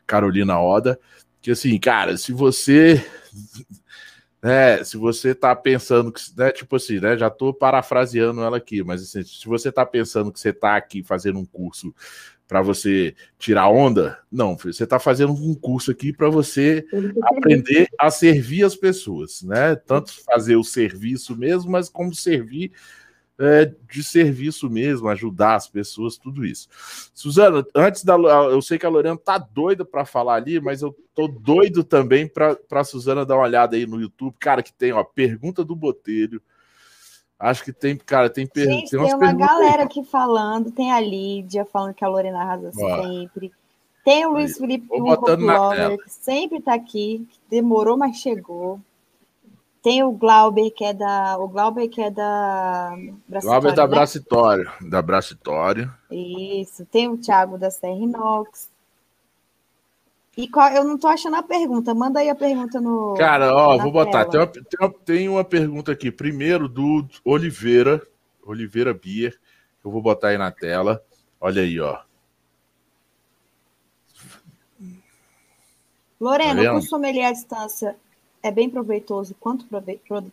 Carolina Oda, que assim, cara, se você é, se você tá pensando que, né, tipo assim, né, já tô parafraseando ela aqui, mas assim, se você tá pensando que você tá aqui fazendo um curso para você tirar onda, não, você tá fazendo um curso aqui para você aprender a servir as pessoas, né? Tanto fazer o serviço mesmo, mas como servir é, de serviço mesmo, ajudar as pessoas, tudo isso. Suzana, antes da. Eu sei que a Lorena tá doida para falar ali, mas eu tô doido também para a Suzana dar uma olhada aí no YouTube. Cara, que tem, ó, pergunta do Botelho. Acho que tem, cara, tem perguntas. Tem, tem uma galera aí. aqui falando, tem a Lídia falando que a Lorena arrasa sempre. Tem o Luiz Felipe Lover, que sempre tá aqui, demorou, mas chegou. Tem o Glauber, que é da. O Glauber que é da. Glauber da né? Bracitório. Da Bracitório. Isso. Tem o Thiago da Serra Inox. E qual, eu não tô achando a pergunta. Manda aí a pergunta no. Cara, ó, vou botar. Tem uma, tem, uma, tem uma, pergunta aqui. Primeiro do Oliveira. Oliveira Bier. Eu vou botar aí na tela. Olha aí, ó. Lorena, tá o curso sommelier à distância é bem proveitoso quanto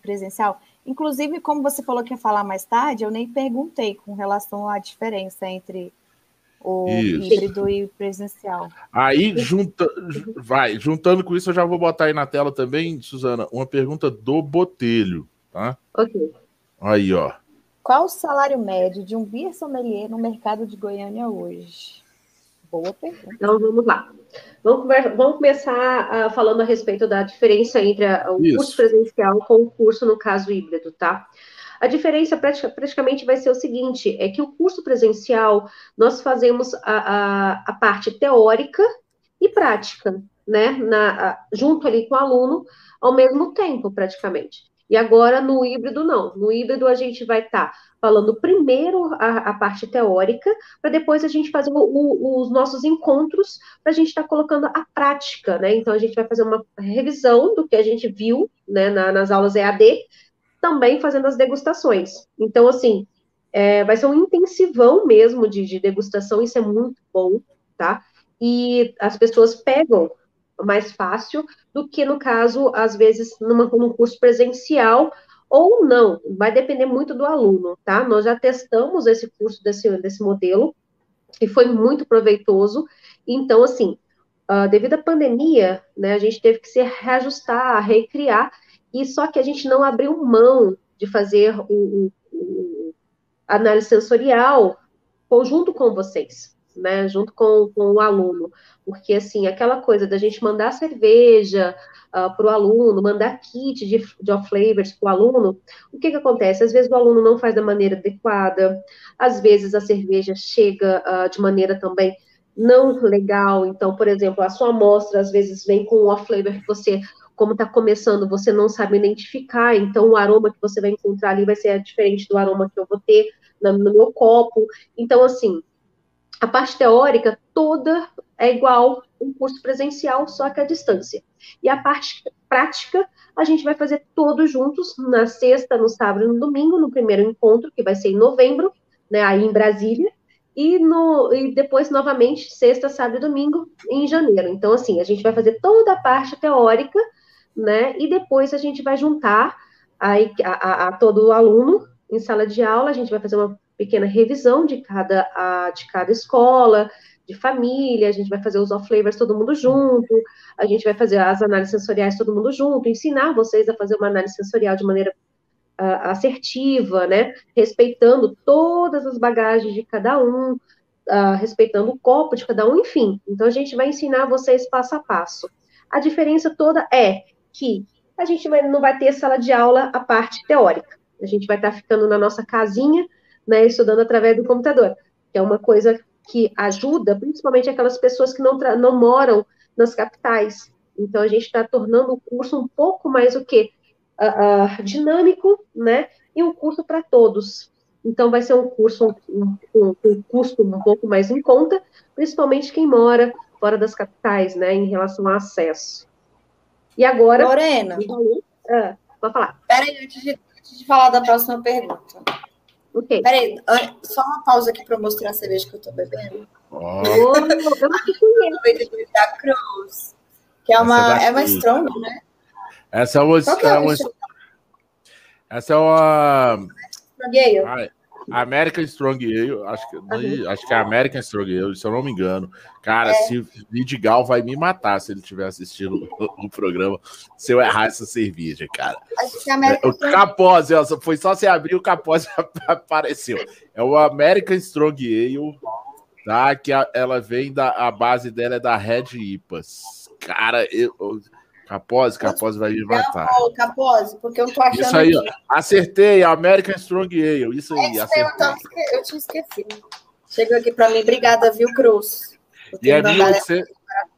presencial. Inclusive, como você falou que ia falar mais tarde, eu nem perguntei com relação à diferença entre o isso. híbrido e o presencial. Aí, junta, vai, juntando com isso, eu já vou botar aí na tela também, Suzana, uma pergunta do Botelho, tá? Ok. Aí, ó. Qual o salário médio de um beer sommelier no mercado de Goiânia hoje? Boa pergunta. Então, vamos lá. Vamos, vamos começar uh, falando a respeito da diferença entre a, o Isso. curso presencial com o curso, no caso, híbrido, tá? A diferença praticamente vai ser o seguinte: é que o curso presencial nós fazemos a, a, a parte teórica e prática, né? Na, junto ali com o aluno, ao mesmo tempo, praticamente. E agora no híbrido, não. No híbrido, a gente vai estar tá falando primeiro a, a parte teórica, para depois a gente fazer o, o, os nossos encontros, para a gente estar tá colocando a prática, né? Então, a gente vai fazer uma revisão do que a gente viu né, na, nas aulas EAD, também fazendo as degustações. Então, assim, é, vai ser um intensivão mesmo de, de degustação, isso é muito bom, tá? E as pessoas pegam mais fácil do que, no caso, às vezes, numa, num curso presencial, ou não, vai depender muito do aluno, tá? Nós já testamos esse curso desse, desse modelo e foi muito proveitoso. Então, assim, uh, devido à pandemia, né, a gente teve que se reajustar, recriar, e só que a gente não abriu mão de fazer o, o, o análise sensorial conjunto com vocês, né, junto com, com o aluno, porque assim, aquela coisa da gente mandar cerveja uh, ah, para o aluno, mandar kit de, de off-flavors para o aluno, o que que acontece? Às vezes o aluno não faz da maneira adequada, às vezes a cerveja chega uh, de maneira também não legal, então, por exemplo, a sua amostra às vezes vem com um off-flavor que você como está começando, você não sabe identificar, então o aroma que você vai encontrar ali vai ser diferente do aroma que eu vou ter no, no meu copo. Então, assim, a parte teórica toda é igual um curso presencial, só que à distância. E a parte prática, a gente vai fazer todos juntos, na sexta, no sábado e no domingo, no primeiro encontro, que vai ser em novembro, né, aí em Brasília, e, no, e depois, novamente, sexta, sábado e domingo, em janeiro. Então, assim, a gente vai fazer toda a parte teórica, né, e depois a gente vai juntar a, a, a todo aluno em sala de aula, a gente vai fazer uma pequena revisão de cada, a, de cada escola, de família, a gente vai fazer os off-flavors todo mundo junto, a gente vai fazer as análises sensoriais todo mundo junto, ensinar vocês a fazer uma análise sensorial de maneira uh, assertiva, né? Respeitando todas as bagagens de cada um, uh, respeitando o copo de cada um, enfim. Então, a gente vai ensinar vocês passo a passo. A diferença toda é que a gente não vai ter sala de aula a parte teórica. A gente vai estar ficando na nossa casinha, né, estudando através do computador, que é uma coisa que ajuda principalmente aquelas pessoas que não, não moram nas capitais. Então, a gente está tornando o curso um pouco mais o quê? Uh, uh, dinâmico, né? E um curso para todos. Então, vai ser um curso um, um, um, custo um pouco mais em conta, principalmente quem mora fora das capitais, né? Em relação ao acesso. E agora. Lorena. Ah, pode falar. Peraí, antes de, antes de falar da próxima pergunta. Ok. Peraí, só uma pausa aqui para mostrar a cerveja que eu tô bebendo. Oh, eu não da Cruz. Que é uma, é, é uma Strong, né? Essa é uma. É, é uma essa é uma. Strong Ale. American Strong Ale, acho que, uhum. acho que é American Strong Ale, se eu não me engano. Cara, é. se Vidigal vai me matar se ele estiver assistindo o, programa, se eu errar essa cerveja, cara. Acho que é American o Capós, foi só você abrir o Capós apareceu. É o American Strong Ale, tá? Que a, ela vem da a base dela é da Red IPAs. Cara, eu, eu Capose, Capose vai me matar. Não, Capose, porque eu não tô achando. Isso aí, aqui. acertei, American Strong Ale. Isso aí, é, acertei. Eu, tava, eu tinha esquecido. Chegou aqui para mim, obrigada, viu, Cruz? E é 1800,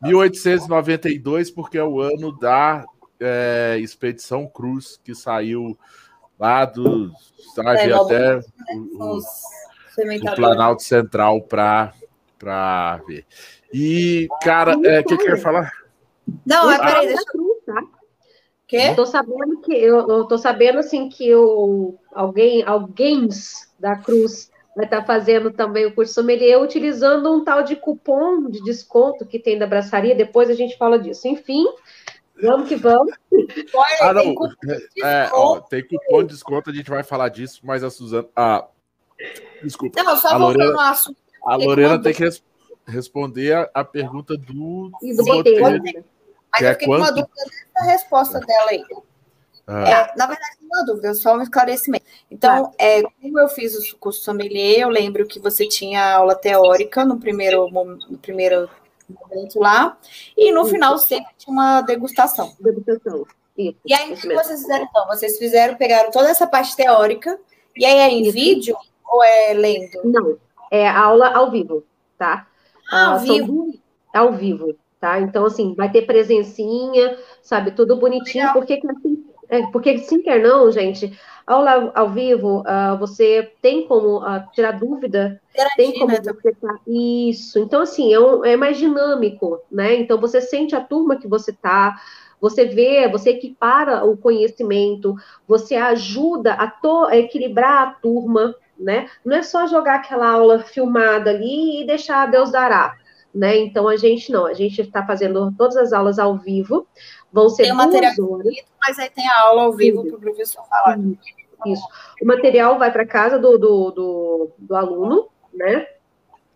1892, porque é o ano da é, Expedição Cruz, que saiu lá do. Sabe, é, até o, o, o Planalto Central para ver. E, cara, o é, que, que eu ia falar? Não, é, peraí, deixa eu. Quê? tô sabendo que eu, eu tô sabendo assim que o, alguém, alguém da Cruz vai estar tá fazendo também o curso sommelier utilizando um tal de cupom de desconto que tem da braçaria. Depois a gente fala disso. Enfim, vamos que vamos. ah, não. É, ó, tem cupom de desconto, a gente vai falar disso, mas a Suzana. Ah, desculpa. Não, só a Lorena, a Lorena tem que responder a, a pergunta do. E do roteiro. Mas eu fiquei com uma dúvida dessa resposta dela aí. Ah. É, na verdade, não é uma dúvida, só um esclarecimento. Então, é, como eu fiz o curso sommelier, eu lembro que você tinha aula teórica no primeiro, no primeiro momento lá, e no final sempre tinha uma degustação. Degustação. Isso, e aí, o que vocês fizeram então? Vocês fizeram, pegaram toda essa parte teórica, e aí é em isso. vídeo ou é lendo? Não, é aula ao vivo, tá? Ah, ao uh, vivo? Ao vivo tá? Então, assim, vai ter presencinha, sabe, tudo bonitinho, Legal. porque assim, é, porque sim quer não, gente, aula ao vivo, uh, você tem como uh, tirar dúvida, tem como né? você tá, isso, então assim, é, um, é mais dinâmico, né, então você sente a turma que você tá, você vê, você equipara o conhecimento, você ajuda a, to, a equilibrar a turma, né, não é só jogar aquela aula filmada ali e deixar Deus dará, né? Então a gente não, a gente está fazendo todas as aulas ao vivo, vão ser tem o material mas aí tem a aula ao vivo para o professor falar. Isso. O material vai para casa do, do, do, do, aluno, né?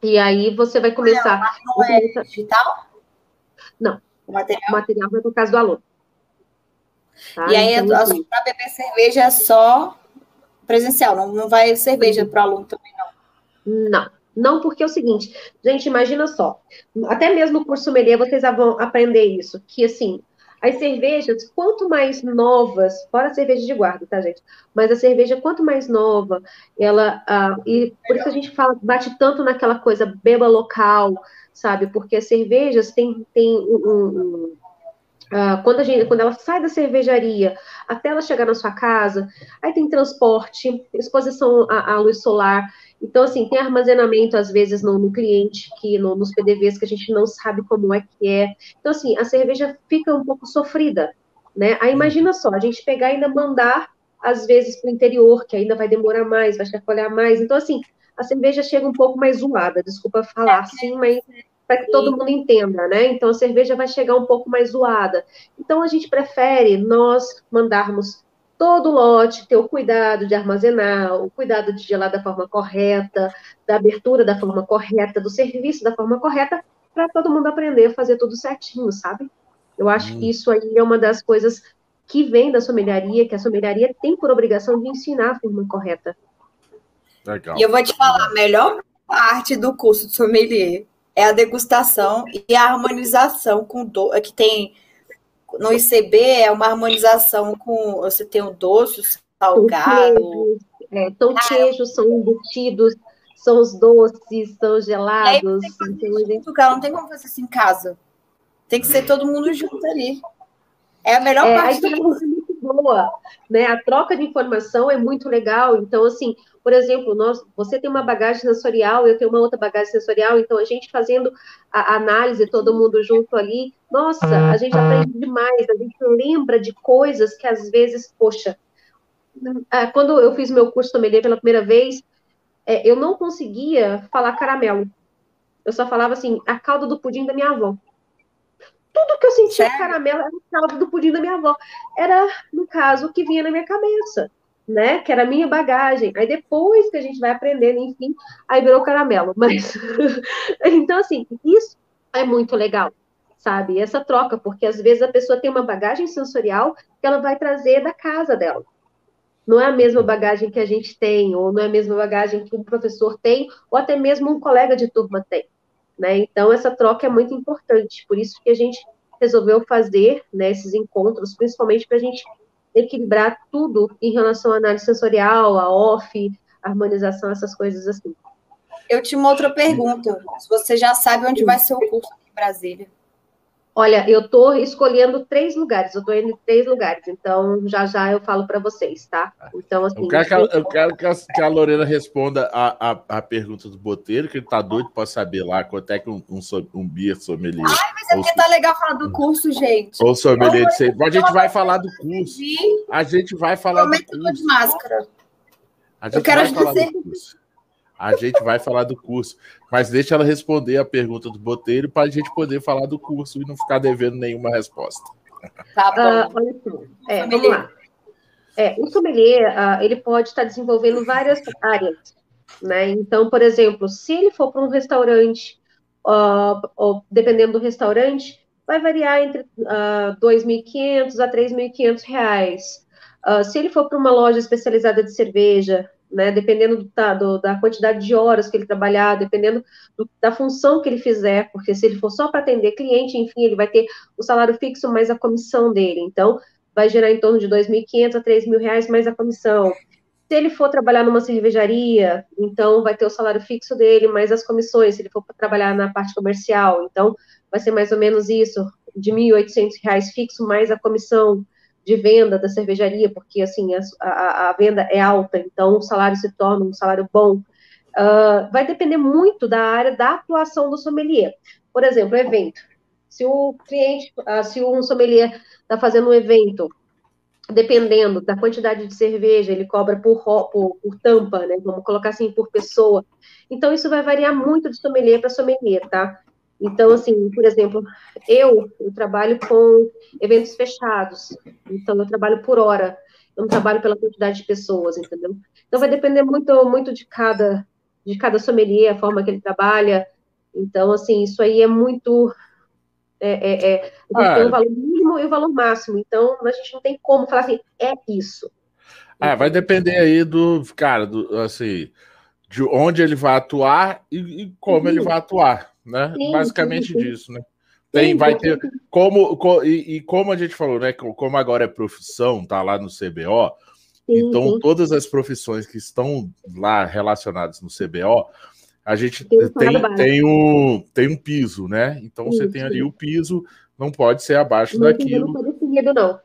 E aí você vai começar. Não, não é digital? Não. O material, o material vai para casa do aluno. Tá? E aí, então, assim, para beber cerveja é só presencial, não, não vai cerveja para o aluno também, não. Não, não, porque é o seguinte, gente, imagina só, até mesmo no curso sommelier vocês vão aprender isso, que assim, as cervejas, quanto mais novas, fora a cerveja de guarda, tá, gente? Mas a cerveja, quanto mais nova, ela. Ah, e por isso a gente fala, bate tanto naquela coisa beba local, sabe? Porque as cervejas têm, têm um, um, Uh, quando, a gente, quando ela sai da cervejaria até ela chegar na sua casa, aí tem transporte, exposição à, à luz solar. Então, assim, tem armazenamento, às vezes, no, no cliente, que no, nos PDVs, que a gente não sabe como é que é. Então, assim, a cerveja fica um pouco sofrida, né? Aí, imagina só, a gente pegar e ainda mandar, às vezes, para o interior, que ainda vai demorar mais, vai chacoalhar mais. Então, assim, a cerveja chega um pouco mais zoada, desculpa falar assim, mas para que todo mundo entenda, né? Então a cerveja vai chegar um pouco mais zoada. Então a gente prefere nós mandarmos todo o lote, ter o cuidado de armazenar, o cuidado de gelar da forma correta, da abertura da forma correta, do serviço da forma correta, para todo mundo aprender a fazer tudo certinho, sabe? Eu acho hum. que isso aí é uma das coisas que vem da sommelharia, que a sommelharia tem por obrigação de ensinar a forma correta. Legal. E eu vou te falar, a melhor parte do curso de sommelier é a degustação e a harmonização com do, que tem no ICB é uma harmonização com você tem o doce, o salgado. É, ah, queijos são embutidos, são os doces, são gelados. Então, não tem como fazer isso em casa. Tem que ser todo mundo junto ali. É a melhor é, parte do curso. É muito boa, né? A troca de informação é muito legal. Então, assim, por exemplo, nós, você tem uma bagagem sensorial, eu tenho uma outra bagagem sensorial, então a gente fazendo a análise, todo mundo junto ali, nossa, a gente aprende demais, a gente lembra de coisas que às vezes, poxa, ah, quando eu fiz meu curso sommelier pela primeira vez, é, eu não conseguia falar caramelo. Eu só falava assim, a calda do pudim da minha avó. Tudo que eu sentia caramelo era a calda do pudim da minha avó. Era, no caso, o que vinha na minha cabeça né? Que era a minha bagagem. Aí depois que a gente vai aprendendo, enfim, aí virou caramelo. Mas então, assim, isso é muito legal, sabe? Essa troca, porque às vezes a pessoa tem uma bagagem sensorial que ela vai trazer da casa dela. Não é a mesma bagagem que a gente tem, ou não é a mesma bagagem que um professor tem, ou até mesmo um colega de turma tem. Né? Então, essa troca é muito importante. Por isso que a gente resolveu fazer né, esses encontros, principalmente para a gente equilibrar tudo em relação à análise sensorial, a off, harmonização, essas coisas assim. Eu tinha uma outra pergunta. Você já sabe onde vai ser o curso aqui em Brasília? Olha, eu estou escolhendo três lugares, eu estou indo em três lugares, então já já eu falo para vocês, tá? Então, assim. Eu quero que a, eu quero que a, que a Lorena responda a, a, a, pergunta do Boteiro, que ele tá doido para saber lá quanto é que um, um, um Bia sommelier. Ai, mas é porque tá legal falar do curso, gente. Ou sommelier de ser. A gente vai falar do curso. A gente vai falar do curso. de máscara. A gente eu quero vai falar do curso. A gente vai falar do curso, mas deixa ela responder a pergunta do Boteiro para a gente poder falar do curso e não ficar devendo nenhuma resposta. Tá bom. Uh, olha só. É, vamos lá. É, o sommelier, uh, ele pode estar desenvolvendo várias áreas, né? Então, por exemplo, se ele for para um restaurante, uh, dependendo do restaurante, vai variar entre uh, 2.500 a 3.500 reais. Uh, se ele for para uma loja especializada de cerveja, né, dependendo do, tá, do, da quantidade de horas que ele trabalhar, dependendo do, da função que ele fizer, porque se ele for só para atender cliente, enfim, ele vai ter o salário fixo mais a comissão dele. Então, vai gerar em torno de R$ 2.500 a R$ mil reais mais a comissão. Se ele for trabalhar numa cervejaria, então vai ter o salário fixo dele mais as comissões. Se ele for trabalhar na parte comercial, então vai ser mais ou menos isso, de R$ 1.800 fixo mais a comissão de venda da cervejaria, porque assim a, a, a, venda é alta, então o salário se torna um salário bom. Uh, vai depender muito da área da atuação do sommelier. Por exemplo, evento. Se o cliente, uh, se um sommelier está fazendo um evento, dependendo da quantidade de cerveja, ele cobra por, por, por tampa, né? Vamos colocar assim, por pessoa. Então, isso vai variar muito de sommelier para sommelier, tá? Então, assim, por exemplo, eu, eu trabalho com eventos fechados, então eu trabalho por hora, eu não trabalho pela quantidade de pessoas, entendeu? Então vai depender muito, muito de cada, de cada sommelier, a forma que ele trabalha. Então, assim, isso aí é muito. É, é, é, ah, tem o valor mínimo e o valor máximo, então a gente não tem como falar assim, é isso. Ah, vai depender aí do, cara, do, assim, de onde ele vai atuar e, e como uhum. ele vai atuar né? Sim, Basicamente sim, sim. disso, né? Tem, vai ter como e, e, como a gente falou, né? Como agora é profissão, tá lá no CBO. então todas as profissões que estão lá relacionadas no CBO, a gente tem tem, tem, um, tem um piso, né? Então você tem ali o piso, não pode ser abaixo não, daquilo. Não não.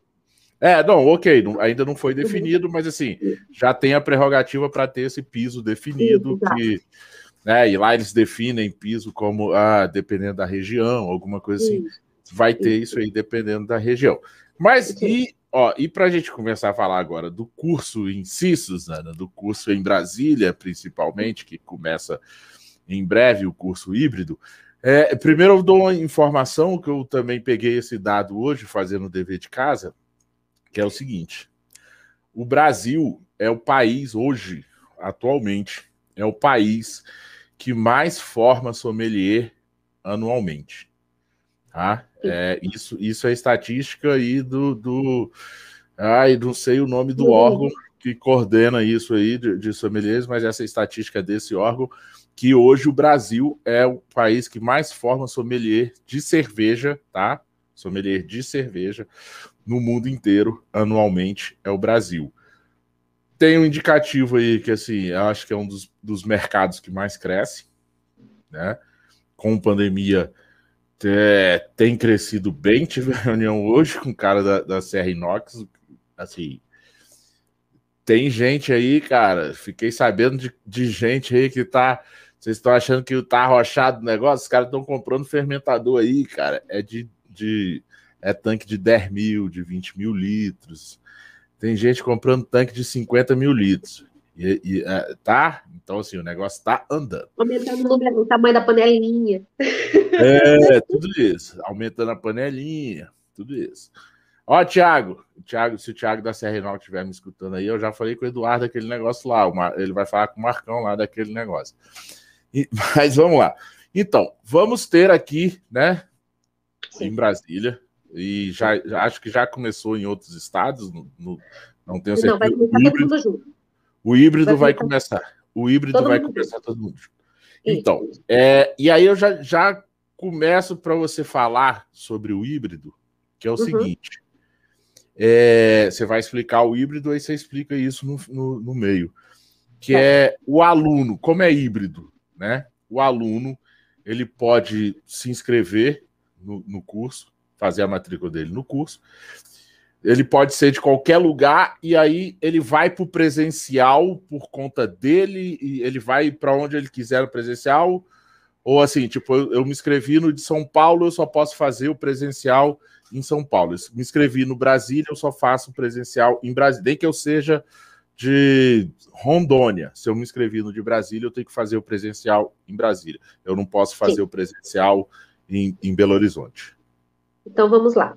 É, não, ok, não, ainda não foi definido, mas assim, já tem a prerrogativa para ter esse piso definido, Isso, que, né, e lá eles definem piso como, ah, dependendo da região, alguma coisa assim, vai ter isso. aí dependendo da região. Mas, e, ó, e para a gente começar a falar agora do curso em si, Suzana, do curso em Brasília, principalmente, que começa em breve, o curso híbrido, é, primeiro eu dou uma informação que eu também peguei esse dado hoje, fazendo o dever de casa, que é o seguinte: o Brasil é o país hoje, atualmente, é o país que mais forma sommelier anualmente. Tá? É, isso, isso é estatística aí do, do. Ai, não sei o nome do órgão que coordena isso aí de, de sommeliers, mas essa estatística é desse órgão, que hoje o Brasil é o país que mais forma sommelier de cerveja, tá? Sommelier de cerveja no mundo inteiro anualmente é o Brasil. Tem um indicativo aí que assim, eu acho que é um dos, dos mercados que mais cresce, né? Com pandemia é, tem crescido bem. Tive reunião hoje com o cara da, da Serra Inox, assim, tem gente aí, cara. Fiquei sabendo de, de gente aí que tá. Vocês estão achando que tá arrochado o negócio? Os caras estão comprando fermentador aí, cara. É de, de é tanque de 10 mil, de 20 mil litros. Tem gente comprando tanque de 50 mil litros. E, e é, tá? Então, assim, o negócio tá andando. Aumentando o tamanho da panelinha. É, tudo isso. Aumentando a panelinha, tudo isso. Ó, Thiago, Thiago, se o Thiago da CR9 estiver me escutando aí, eu já falei com o Eduardo daquele negócio lá. Ele vai falar com o Marcão lá daquele negócio. E, mas vamos lá. Então, vamos ter aqui, né, Sim. em Brasília, e já, já, acho que já começou em outros estados, no, no, não tenho certeza. Não, vai começar o híbrido, todo mundo junto. O híbrido vai, vai começar. O híbrido todo vai começar junto. todo mundo junto. Então, é, e aí eu já, já começo para você falar sobre o híbrido, que é o uhum. seguinte. É, você vai explicar o híbrido, aí você explica isso no, no, no meio. Que tá. é o aluno, como é híbrido, né? O aluno ele pode se inscrever no, no curso, fazer a matrícula dele no curso. Ele pode ser de qualquer lugar e aí ele vai para o presencial por conta dele e ele vai para onde ele quiser no presencial. Ou assim, tipo, eu, eu, me inscrevi no de São Paulo, eu só posso fazer o presencial em São Paulo. Eu me inscrevi no Brasília, eu só faço presencial em Brasília. Nem que eu seja de Rondônia. Se eu me inscrevi no de Brasília, eu tenho que fazer o presencial em Brasília. Eu não posso fazer Sim. o presencial em, em Belo Horizonte. Então vamos lá.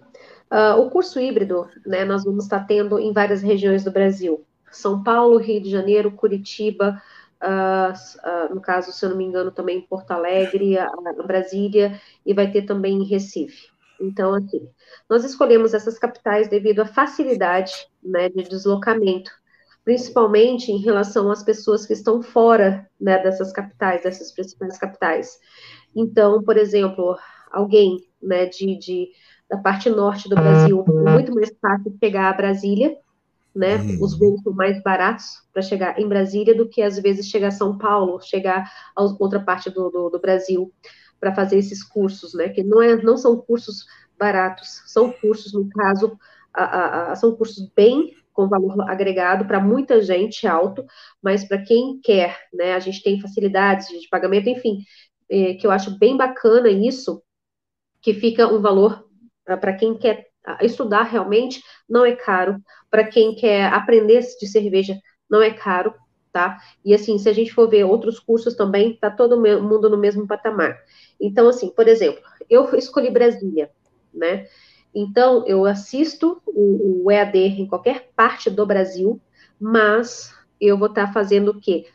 Uh, o curso híbrido, né, nós vamos estar tendo em várias regiões do Brasil: São Paulo, Rio de Janeiro, Curitiba, uh, uh, no caso, se eu não me engano, também Porto Alegre, Brasília, e vai ter também em Recife. Então, assim, nós escolhemos essas capitais devido à facilidade né, de deslocamento, principalmente em relação às pessoas que estão fora né, dessas capitais, dessas principais capitais. Então, por exemplo, alguém né, de, de, da parte norte do Brasil, muito mais fácil chegar a Brasília, né? Hum. Os voos são mais baratos para chegar em Brasília do que às vezes chegar a São Paulo, chegar a outra parte do, do, do Brasil para fazer esses cursos, né? Que não, é, não são cursos baratos, são cursos, no caso, a, a, são cursos bem com valor agregado para muita gente alto, mas para quem quer, né? A gente tem facilidades de pagamento, enfim, é, que eu acho bem bacana isso, que fica um valor ah, para quem quer ah, estudar realmente, não é caro. Para quem quer aprender de cerveja, não é caro, tá? E assim, se a gente for ver outros cursos também, tá todo mundo no mesmo patamar. Então, assim, por exemplo, eu escolhi Brasília, né? Então, eu assisto o, o EAD em qualquer parte do Brasil, mas eu vou estar tá fazendo o quê?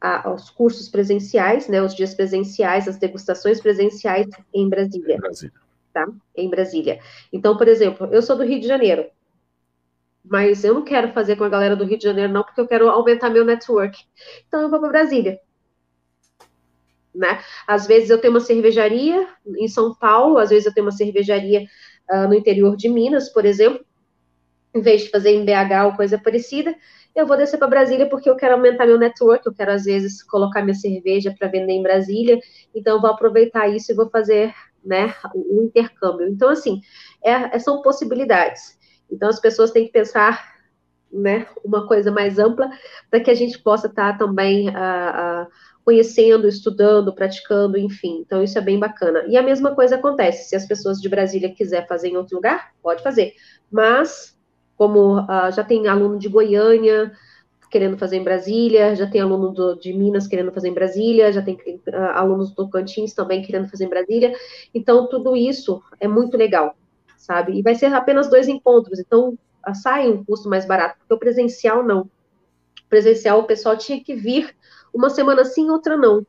A, os cursos presenciais, né, os dias presenciais, as degustações presenciais em Brasília. Brasília. Tá? Em Brasília. Então, por exemplo, eu sou do Rio de Janeiro, mas eu não quero fazer com a galera do Rio de Janeiro, não, porque eu quero aumentar meu network. Então, eu vou para Brasília. Né? Às vezes eu tenho uma cervejaria em São Paulo, às vezes eu tenho uma cervejaria uh, no interior de Minas, por exemplo, em vez de fazer em BH ou coisa parecida, eu vou descer para Brasília porque eu quero aumentar meu network, eu quero às vezes colocar minha cerveja para vender em Brasília, então eu vou aproveitar isso e vou fazer, né, o intercâmbio. Então assim, é, é, são possibilidades. Então as pessoas têm que pensar né, uma coisa mais ampla para que a gente possa estar tá também uh, uh, conhecendo, estudando, praticando, enfim. Então isso é bem bacana. E a mesma coisa acontece se as pessoas de Brasília quiser fazer em outro lugar, pode fazer. Mas como uh, já tem aluno de Goiânia querendo fazer em Brasília, já tem aluno do, de Minas querendo fazer em Brasília, já tem uh, alunos do Tocantins também querendo fazer em Brasília. Então, tudo isso é muito legal, sabe? E vai ser apenas dois encontros, então uh, sai um custo mais barato, porque o presencial não. O presencial, o pessoal tinha que vir uma semana sim, outra não.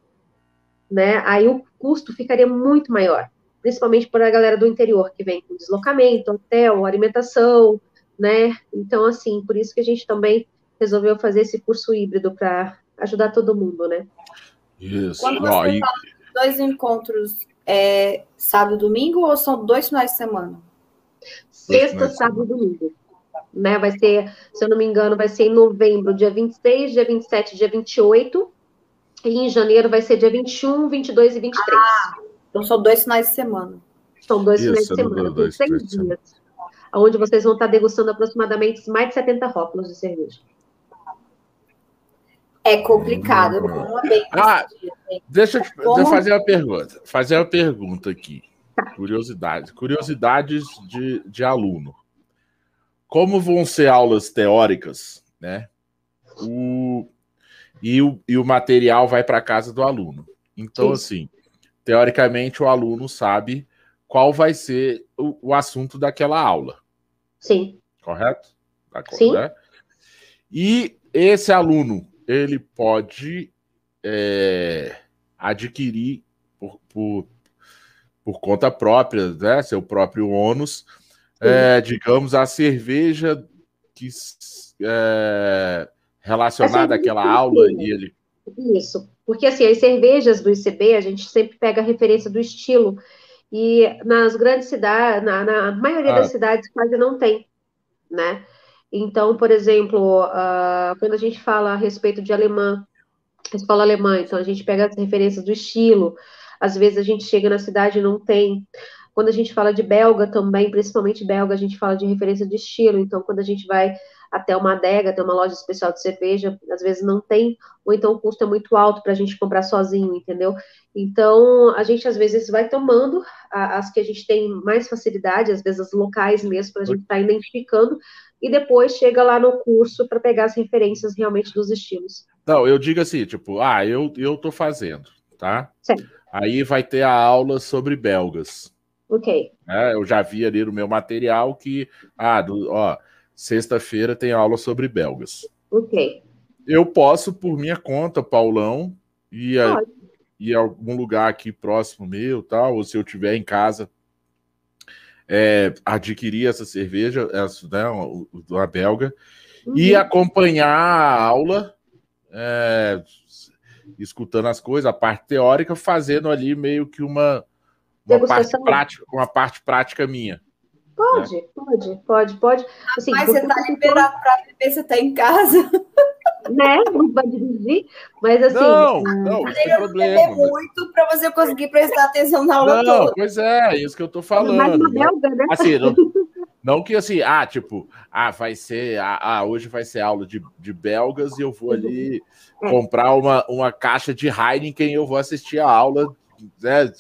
Né? Aí o custo ficaria muito maior, principalmente para a galera do interior, que vem com deslocamento, hotel, alimentação, né? Então, assim, por isso que a gente também resolveu fazer esse curso híbrido para ajudar todo mundo, né? Isso. Quando você fala dois encontros, é sábado e domingo ou são dois finais de semana? Sexta, sábado e domingo. Né? Vai ser, se eu não me engano, vai ser em novembro, dia 26, dia 27, dia 28. E em janeiro vai ser dia 21, 22 e 23. Ah, então são dois finais de semana. São dois Isso, finais de semana, dois, seis dias. Onde vocês vão estar degustando aproximadamente mais de 70 rótulos de cerveja. É complicado. Ah, deixa eu, te, deixa eu fazer uma pergunta. Fazer uma pergunta aqui. Curiosidades. Curiosidades de, de aluno. Como vão ser aulas teóricas, né? O, e, o, e o material vai para casa do aluno. Então, Sim. assim, teoricamente, o aluno sabe qual vai ser o, o assunto daquela aula. Sim. Correto? Tá, Sim. Né? E esse aluno ele pode é, adquirir por, por, por, conta própria, né, seu próprio ônus, é, digamos, a cerveja que é, relacionada àquela aula e ele. Isso, porque assim, as cervejas do ICB, a gente sempre pega a referência do estilo, e nas grandes cidades, na, na maioria ah. das cidades quase não tem, né? Então, por exemplo, uh, quando a gente fala a respeito de alemã, escola alemã, então a gente pega as referências do estilo, às vezes a gente chega na cidade e não tem. Quando a gente fala de belga também, principalmente belga, a gente fala de referência de estilo. Então, quando a gente vai até uma adega, até uma loja especial de cerveja, às vezes não tem, ou então o custo é muito alto para a gente comprar sozinho, entendeu? Então, a gente às vezes vai tomando as que a gente tem mais facilidade, às vezes as locais mesmo, para a gente estar tá identificando, e depois chega lá no curso para pegar as referências realmente dos estilos. Não, eu digo assim, tipo, ah, eu, eu tô fazendo, tá? Certo. Aí vai ter a aula sobre belgas. Ok. É, eu já vi ali no meu material que, ah, do, ó, sexta-feira tem aula sobre belgas. Ok. Eu posso, por minha conta, Paulão, ir a, ir a algum lugar aqui próximo meu, tal, ou se eu tiver em casa, é, adquirir essa cerveja, essa, né, uma belga, uhum. e acompanhar a aula, é, escutando as coisas, a parte teórica, fazendo ali meio que uma, uma, parte, prática, uma parte prática minha. Pode, né? pode, pode, pode. Assim, Mas você está liberado para beber, você está em casa. Né? Não vai dirigir, mas assim. Não, não, não tem problema. muito para você conseguir prestar atenção na aula não, toda. Pois é, isso que eu estou falando. Mais uma belga, né? Assim, não, não, que assim, ah, tipo, ah, vai ser, ah, ah, hoje vai ser aula de, de belgas e eu vou ali é. comprar uma, uma caixa de Heineken e eu vou assistir a aula, né,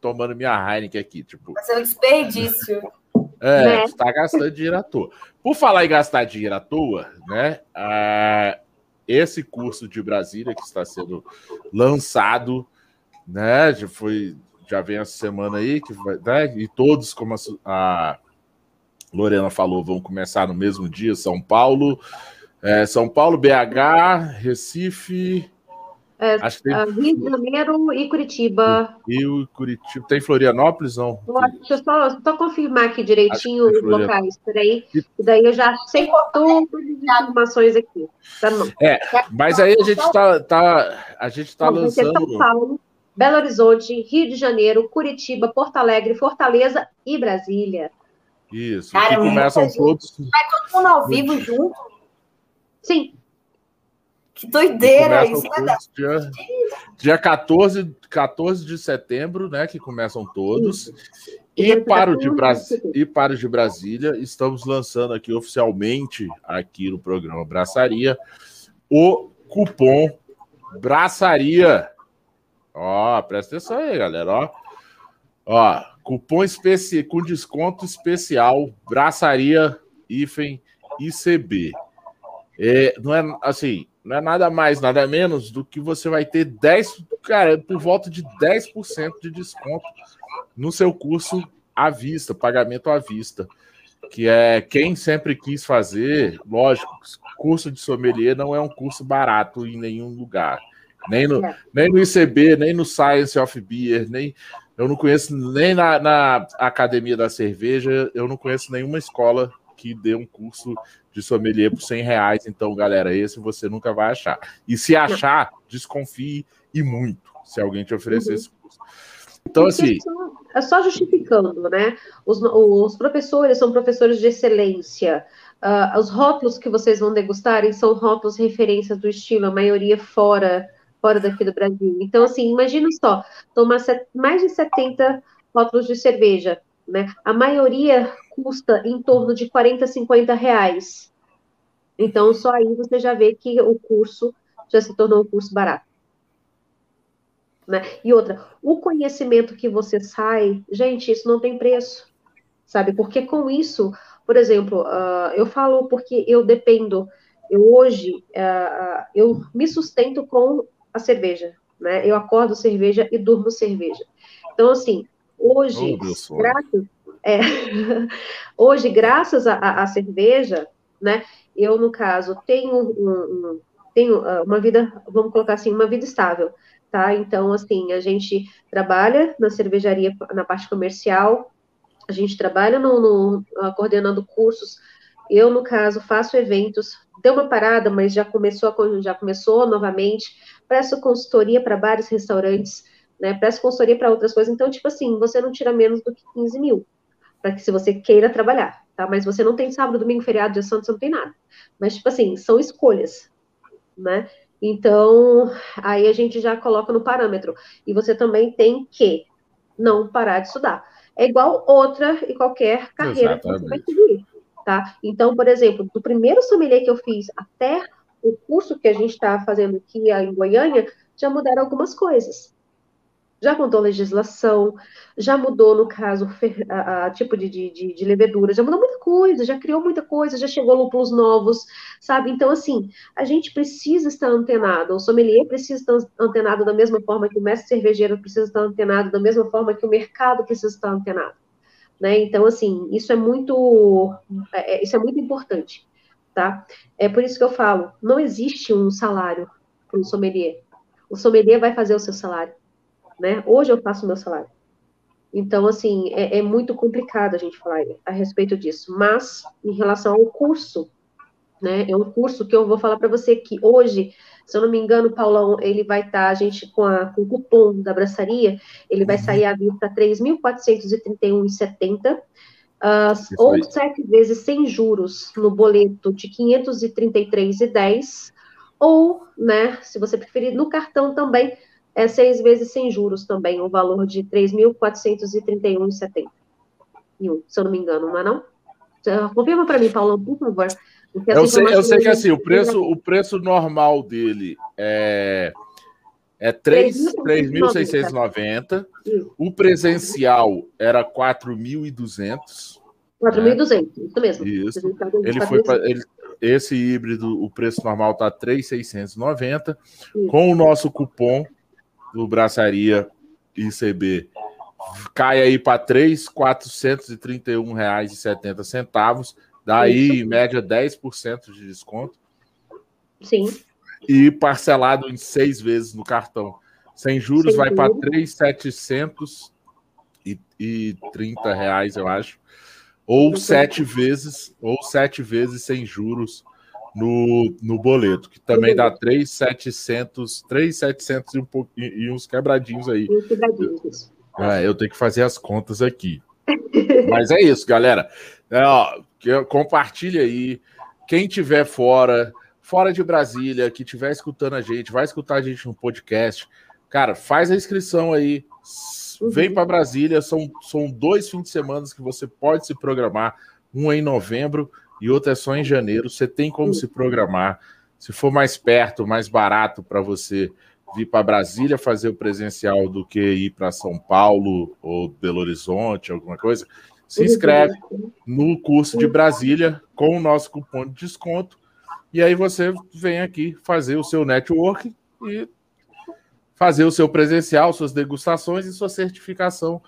tomando minha Heineken aqui, tipo. Vai ser um desperdício. É, né? está gastando dinheiro à toa. Por falar em gastar dinheiro à toa, né? Ah, esse curso de Brasília que está sendo lançado, né? Já foi, já vem essa semana aí, que vai, né? E todos, como a, a Lorena falou, vão começar no mesmo dia, São Paulo, é, São Paulo, BH, Recife, é, Acho que tem... Rio de Janeiro e Curitiba. Rio e Curitiba. Tem Florianópolis, não? Deixa eu só, só confirmar aqui direitinho os locais. Peraí. E daí eu já sei todas as informações aqui. Tá É, mas aí a gente está tá, a gente tá lançando... São Paulo, Belo Horizonte, Rio de Janeiro, Curitiba, Porto Alegre, Fortaleza e Brasília. Isso. Cara, começam todos... Vai todo mundo ao vivo junto? Sim. Que doideira isso, né? Dia, dia 14, 14 de setembro, né? Que começam todos. E para, o de e para o de Brasília, estamos lançando aqui oficialmente, aqui no programa Braçaria, o cupom Braçaria. Ó, presta atenção aí, galera, ó. Ó, cupom especi... com desconto especial Braçaria IFEM ICB. É, não é assim, não é nada mais, nada menos do que você vai ter 10, cara, por volta de 10% de desconto no seu curso à vista, pagamento à vista. Que é quem sempre quis fazer, lógico, curso de sommelier não é um curso barato em nenhum lugar. Nem no, é. nem no ICB, nem no Science of Beer, nem. Eu não conheço nem na, na Academia da Cerveja, eu não conheço nenhuma escola que dê um curso de sommelier por 100 reais. Então, galera, esse você nunca vai achar. E se achar, desconfie e muito se alguém te oferecer uhum. esse curso. Então, assim. É só justificando, né? Os, os professores são professores de excelência. Uh, os rótulos que vocês vão degustarem são rótulos referências do estilo, a maioria fora, fora daqui do Brasil. Então, assim, imagina só, tomar mais de 70 rótulos de cerveja, né? A maioria custa em torno de 40, 50 reais. Então, só aí você já vê que o curso já se tornou um curso barato. Né? E outra, o conhecimento que você sai, gente, isso não tem preço, sabe? Porque com isso, por exemplo, uh, eu falo porque eu dependo, eu hoje, uh, eu me sustento com a cerveja, né? Eu acordo cerveja e durmo cerveja. Então, assim, hoje, oh, graças, é, hoje, graças à cerveja, né? Eu, no caso, tenho, um, um, tenho uma vida, vamos colocar assim, uma vida estável tá? Então, assim, a gente trabalha na cervejaria, na parte comercial, a gente trabalha no, no coordenando cursos. Eu, no caso, faço eventos. Deu uma parada, mas já começou, já começou novamente. Presto consultoria para bares, restaurantes, né? Presto consultoria para outras coisas. Então, tipo assim, você não tira menos do que 15 mil, para que se você queira trabalhar, tá? Mas você não tem sábado, domingo, feriado, dia santo, você não tem nada. Mas, tipo assim, são escolhas, né? Então, aí a gente já coloca no parâmetro. E você também tem que não parar de estudar. É igual outra e qualquer carreira Exatamente. que você vai seguir, tá? Então, por exemplo, do primeiro sommelier que eu fiz até o curso que a gente está fazendo aqui em Goiânia, já mudaram algumas coisas já mudou legislação, já mudou, no caso, a, a tipo de, de, de, levedura, já mudou muita coisa, já criou muita coisa, já chegou lúpulos novos, sabe? Então, assim, a gente precisa estar antenado, o sommelier precisa estar antenado da mesma forma que o mestre cervejeiro precisa estar antenado, da mesma forma que o mercado precisa estar antenado. Né? Então, assim, isso é muito, é, é isso é muito importante, tá? É por isso que eu falo, não existe um salário para um sommelier. O sommelier vai fazer o seu salário né? Hoje eu faço meu salário. Então, assim, é, é, muito complicado a gente falar a respeito disso. Mas, em relação ao curso, né? É um curso que eu vou falar para você que hoje, se eu não me engano, Paulão, ele vai estar, tá, a gente, com, a, com o cupom da braçaria, ele vai sair à vista R$ 3.431,70. Uh, ou sete vezes sem juros no boleto de 533,10 ou, né, se você preferir, no cartão também é seis vezes sem juros também, o valor de R$ 3.431,70. Se eu não me engano, não é não? Confirma para mim, Paulão, por favor. Eu sei, eu sei que assim, o preço, o preço normal dele é, é 3.690. O presencial era 4.200. 4.200, isso mesmo. Isso. Tá ele foi pra, ele, esse híbrido, o preço normal está 3.690. Com o nosso cupom, do Braçaria ICB cai aí para R$ 3.431,70. Daí, em média, 10% de desconto. Sim. E parcelado em seis vezes no cartão. Sem juros, Sem vai para 3.730 reais, eu acho. Ou sete vezes, ou sete vezes sem juros no, no boleto, que também dá 3,700, 3,700 e, um e uns quebradinhos aí. É, eu tenho que fazer as contas aqui. Mas é isso, galera. É, ó, compartilha aí. Quem tiver fora, fora de Brasília, que estiver escutando a gente, vai escutar a gente no podcast. cara, faz a inscrição aí. Uhum. Vem para Brasília, são, são dois fins de semana que você pode se programar. Um é em novembro e outro é só em janeiro. Você tem como se programar. Se for mais perto, mais barato para você vir para Brasília fazer o presencial do que ir para São Paulo ou Belo Horizonte, alguma coisa, se inscreve no curso de Brasília com o nosso cupom de desconto e aí você vem aqui fazer o seu network e fazer o seu presencial, suas degustações e sua certificação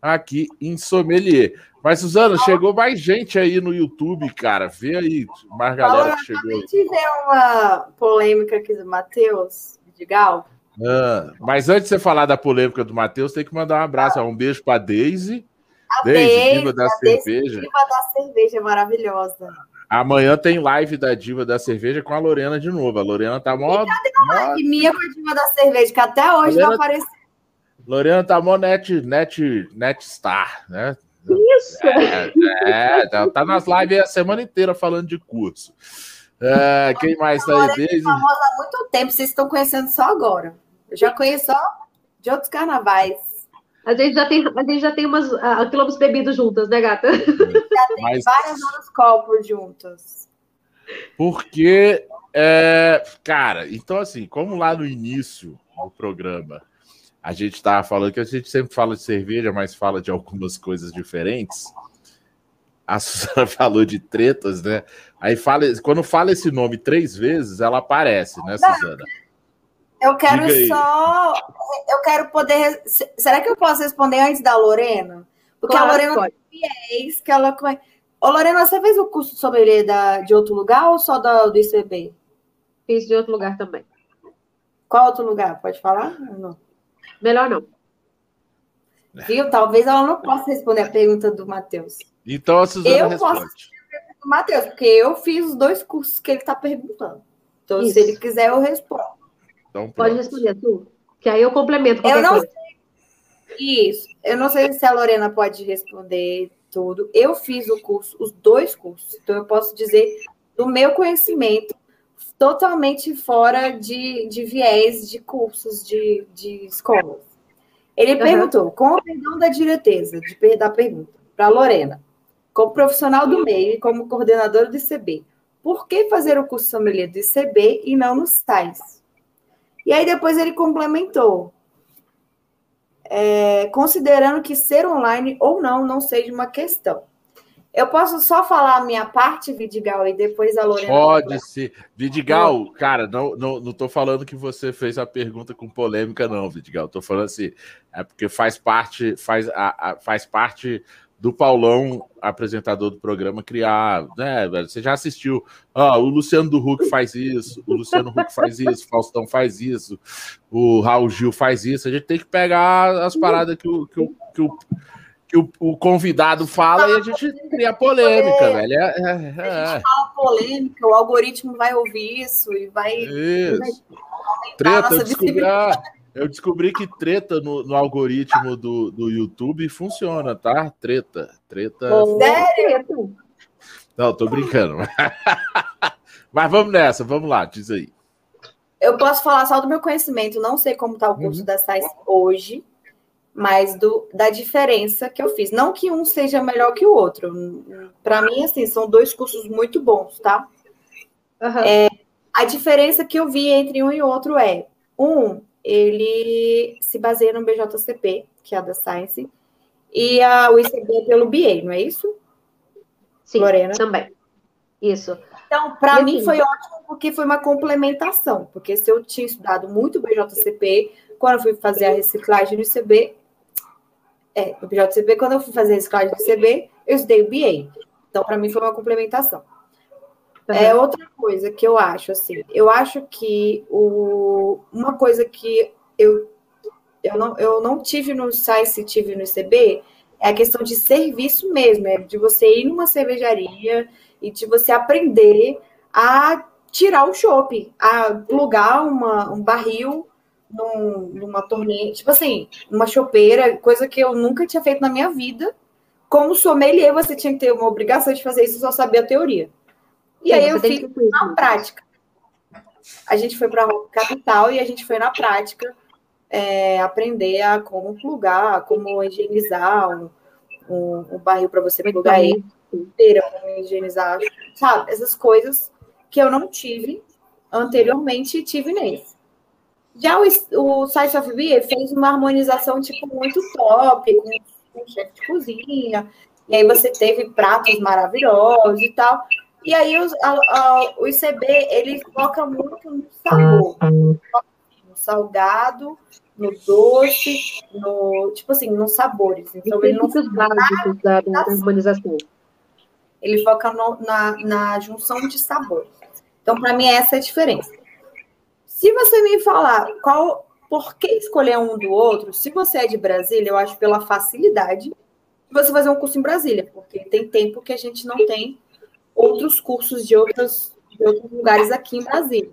aqui em sommelier. Mas, Suzana, chegou mais gente aí no YouTube, cara. Vê aí, mais galera que chegou. Eu ver uma polêmica aqui do Matheus Vidigal. Ah, mas antes de você falar da polêmica do Matheus, tem que mandar um abraço. Um beijo para Deise. A Deise, diva da cerveja. Diva da cerveja maravilhosa. Amanhã tem live da Diva da Cerveja com a Lorena de novo. A Lorena tá mó. cadê a live minha com a Diva da Cerveja, que até hoje Lorena... não apareceu. Lorena tá mó net, net, net star, né? Isso! É, é, tá, tá nas lives a semana inteira falando de curso. É, quem mais tá aí? Desde... famosa há muito tempo, vocês estão conhecendo só agora. Eu já conheço só de outros carnavais. A gente já tem, a gente já tem umas uh, quilombos bebidos juntas, né, gata? Já tem Mas... vários outros copos juntos. Porque, é, cara, então assim, como lá no início do programa a gente estava falando que a gente sempre fala de cerveja, mas fala de algumas coisas diferentes. A Suzana falou de tretas, né? Aí fala, quando fala esse nome três vezes, ela aparece, né, Suzana? Eu quero só. Eu quero poder. Será que eu posso responder antes da Lorena? Porque claro, a Lorena pode. tem viés que ela. Ô, Lorena, você fez o curso sobre da, de outro lugar ou só do, do ICB? Fiz de outro lugar também. Qual outro lugar? Pode falar? Não. Melhor não. Viu? Talvez ela não possa responder a pergunta do Matheus. Então a Suzana eu responde. posso responder a pergunta do Matheus, porque eu fiz os dois cursos que ele está perguntando. Então, Isso. se ele quiser, eu respondo. Então, Pode responder tu, que aí eu complemento. Eu não coisa. sei. Isso. Eu não sei se a Lorena pode responder tudo. Eu fiz o curso, os dois cursos. Então, eu posso dizer do meu conhecimento totalmente fora de, de viés de cursos de, de escolas. Ele uhum. perguntou, com o perdão da direteza, de, da pergunta, para Lorena, como profissional do meio e como coordenadora do ICB, por que fazer o curso sommelier do ICB e não nos SAIS? E aí depois ele complementou, é, considerando que ser online ou não não seja uma questão. Eu posso só falar a minha parte, Vidigal, e depois a Lorena. Pode ser. Vidigal, cara, não, não, não tô falando que você fez a pergunta com polêmica, não, Vidigal. Tô falando assim, é porque faz parte, faz, a, a, faz parte do Paulão, apresentador do programa, criar. Né, você já assistiu. Ah, o Luciano do Huck faz isso, o Luciano Huck faz isso, o Faustão faz isso, o Raul Gil faz isso. A gente tem que pegar as paradas que o, que o, que o que o, o convidado fala e a gente cria polêmica, velho. É, é, é. A gente fala polêmica, o algoritmo vai ouvir isso e vai. Isso. Vai treta, eu descobri, ah, eu descobri que treta no, no algoritmo do, do YouTube funciona, tá? Treta. Treta. Sério? Não, tô brincando. Mas vamos nessa, vamos lá, diz aí. Eu posso falar só do meu conhecimento, não sei como tá o curso uhum. da SAIS hoje mas do, da diferença que eu fiz. Não que um seja melhor que o outro. Para mim, assim, são dois cursos muito bons, tá? Uhum. É, a diferença que eu vi entre um e outro é: um, ele se baseia no BJCP, que é a da Science, e a, o ICB pelo BA, não é isso? Sim, Lorena? também. Isso. Então, para mim assim, foi ótimo porque foi uma complementação, porque se eu tinha estudado muito BJCP, quando eu fui fazer a reciclagem no ICB, é, no PJCB, quando eu fui fazer reciclagem do CB, eu estudei o BA. Então, para mim, foi uma complementação. Uhum. É outra coisa que eu acho, assim, eu acho que o, uma coisa que eu, eu, não, eu não tive no SAIS, tive no ICB, é a questão de serviço mesmo, é de você ir numa cervejaria e de você aprender a tirar o chopp, a plugar uma, um barril num, numa torneira, tipo assim, uma chopeira, coisa que eu nunca tinha feito na minha vida. Como sommelier, você tinha que ter uma obrigação de fazer isso, só saber a teoria. E aí eu fiz na prática. A gente foi para a capital e a gente foi na prática é, aprender a como plugar, como higienizar um, um, um barril para você plugar ele inteira, como higienizar, sabe? Essas coisas que eu não tive anteriormente e tive nesse. Já o, o Site of Beer fez uma harmonização tipo muito top, com, com chefe de cozinha, e aí você teve pratos maravilhosos e tal. E aí os, a, a, o ICB, ele foca muito no sabor. No salgado, no doce, no, tipo assim, nos sabores. Então, ele não foca básicos da, da harmonização. Ele foca no, na, na junção de sabores. Então, para mim, essa é a diferença. Se você me falar qual, por que escolher um do outro, se você é de Brasília, eu acho pela facilidade de você fazer um curso em Brasília, porque tem tempo que a gente não tem outros cursos de, outros de outros lugares aqui em Brasília.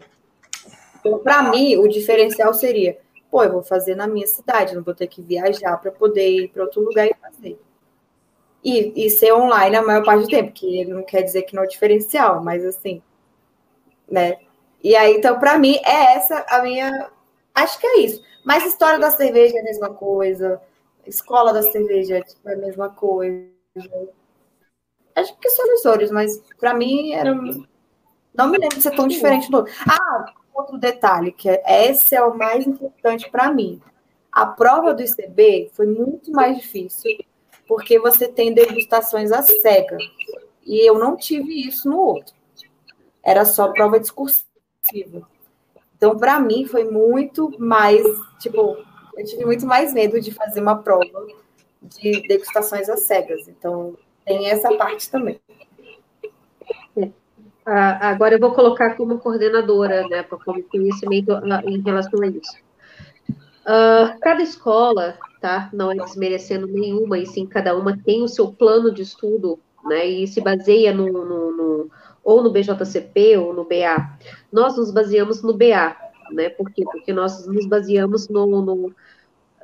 Então, para mim, o diferencial seria, pô, eu vou fazer na minha cidade, não vou ter que viajar para poder ir para outro lugar e fazer. E, e ser online a maior parte do tempo, que ele não quer dizer que não é diferencial, mas assim, né? E aí, então, para mim, é essa a minha. Acho que é isso. Mas história da cerveja é a mesma coisa, escola da cerveja é a mesma coisa. Acho que são professores, mas para mim era. Não me lembro de ser tão diferente do outro. Ah, outro detalhe, que é, esse é o mais importante para mim. A prova do ICB foi muito mais difícil, porque você tem degustações a cega. E eu não tive isso no outro. Era só prova discursiva. Então, para mim, foi muito mais, tipo, eu tive muito mais medo de fazer uma prova de degustações às cegas. Então, tem essa parte também. Ah, agora eu vou colocar como coordenadora, né, como conhecimento ah, em relação a isso. Uh, cada escola, tá, não é desmerecendo nenhuma, e sim cada uma tem o seu plano de estudo, né, e se baseia no, no, no ou no BJCP ou no BA. Nós nos baseamos no BA, né? Por quê? Porque nós nos baseamos no, no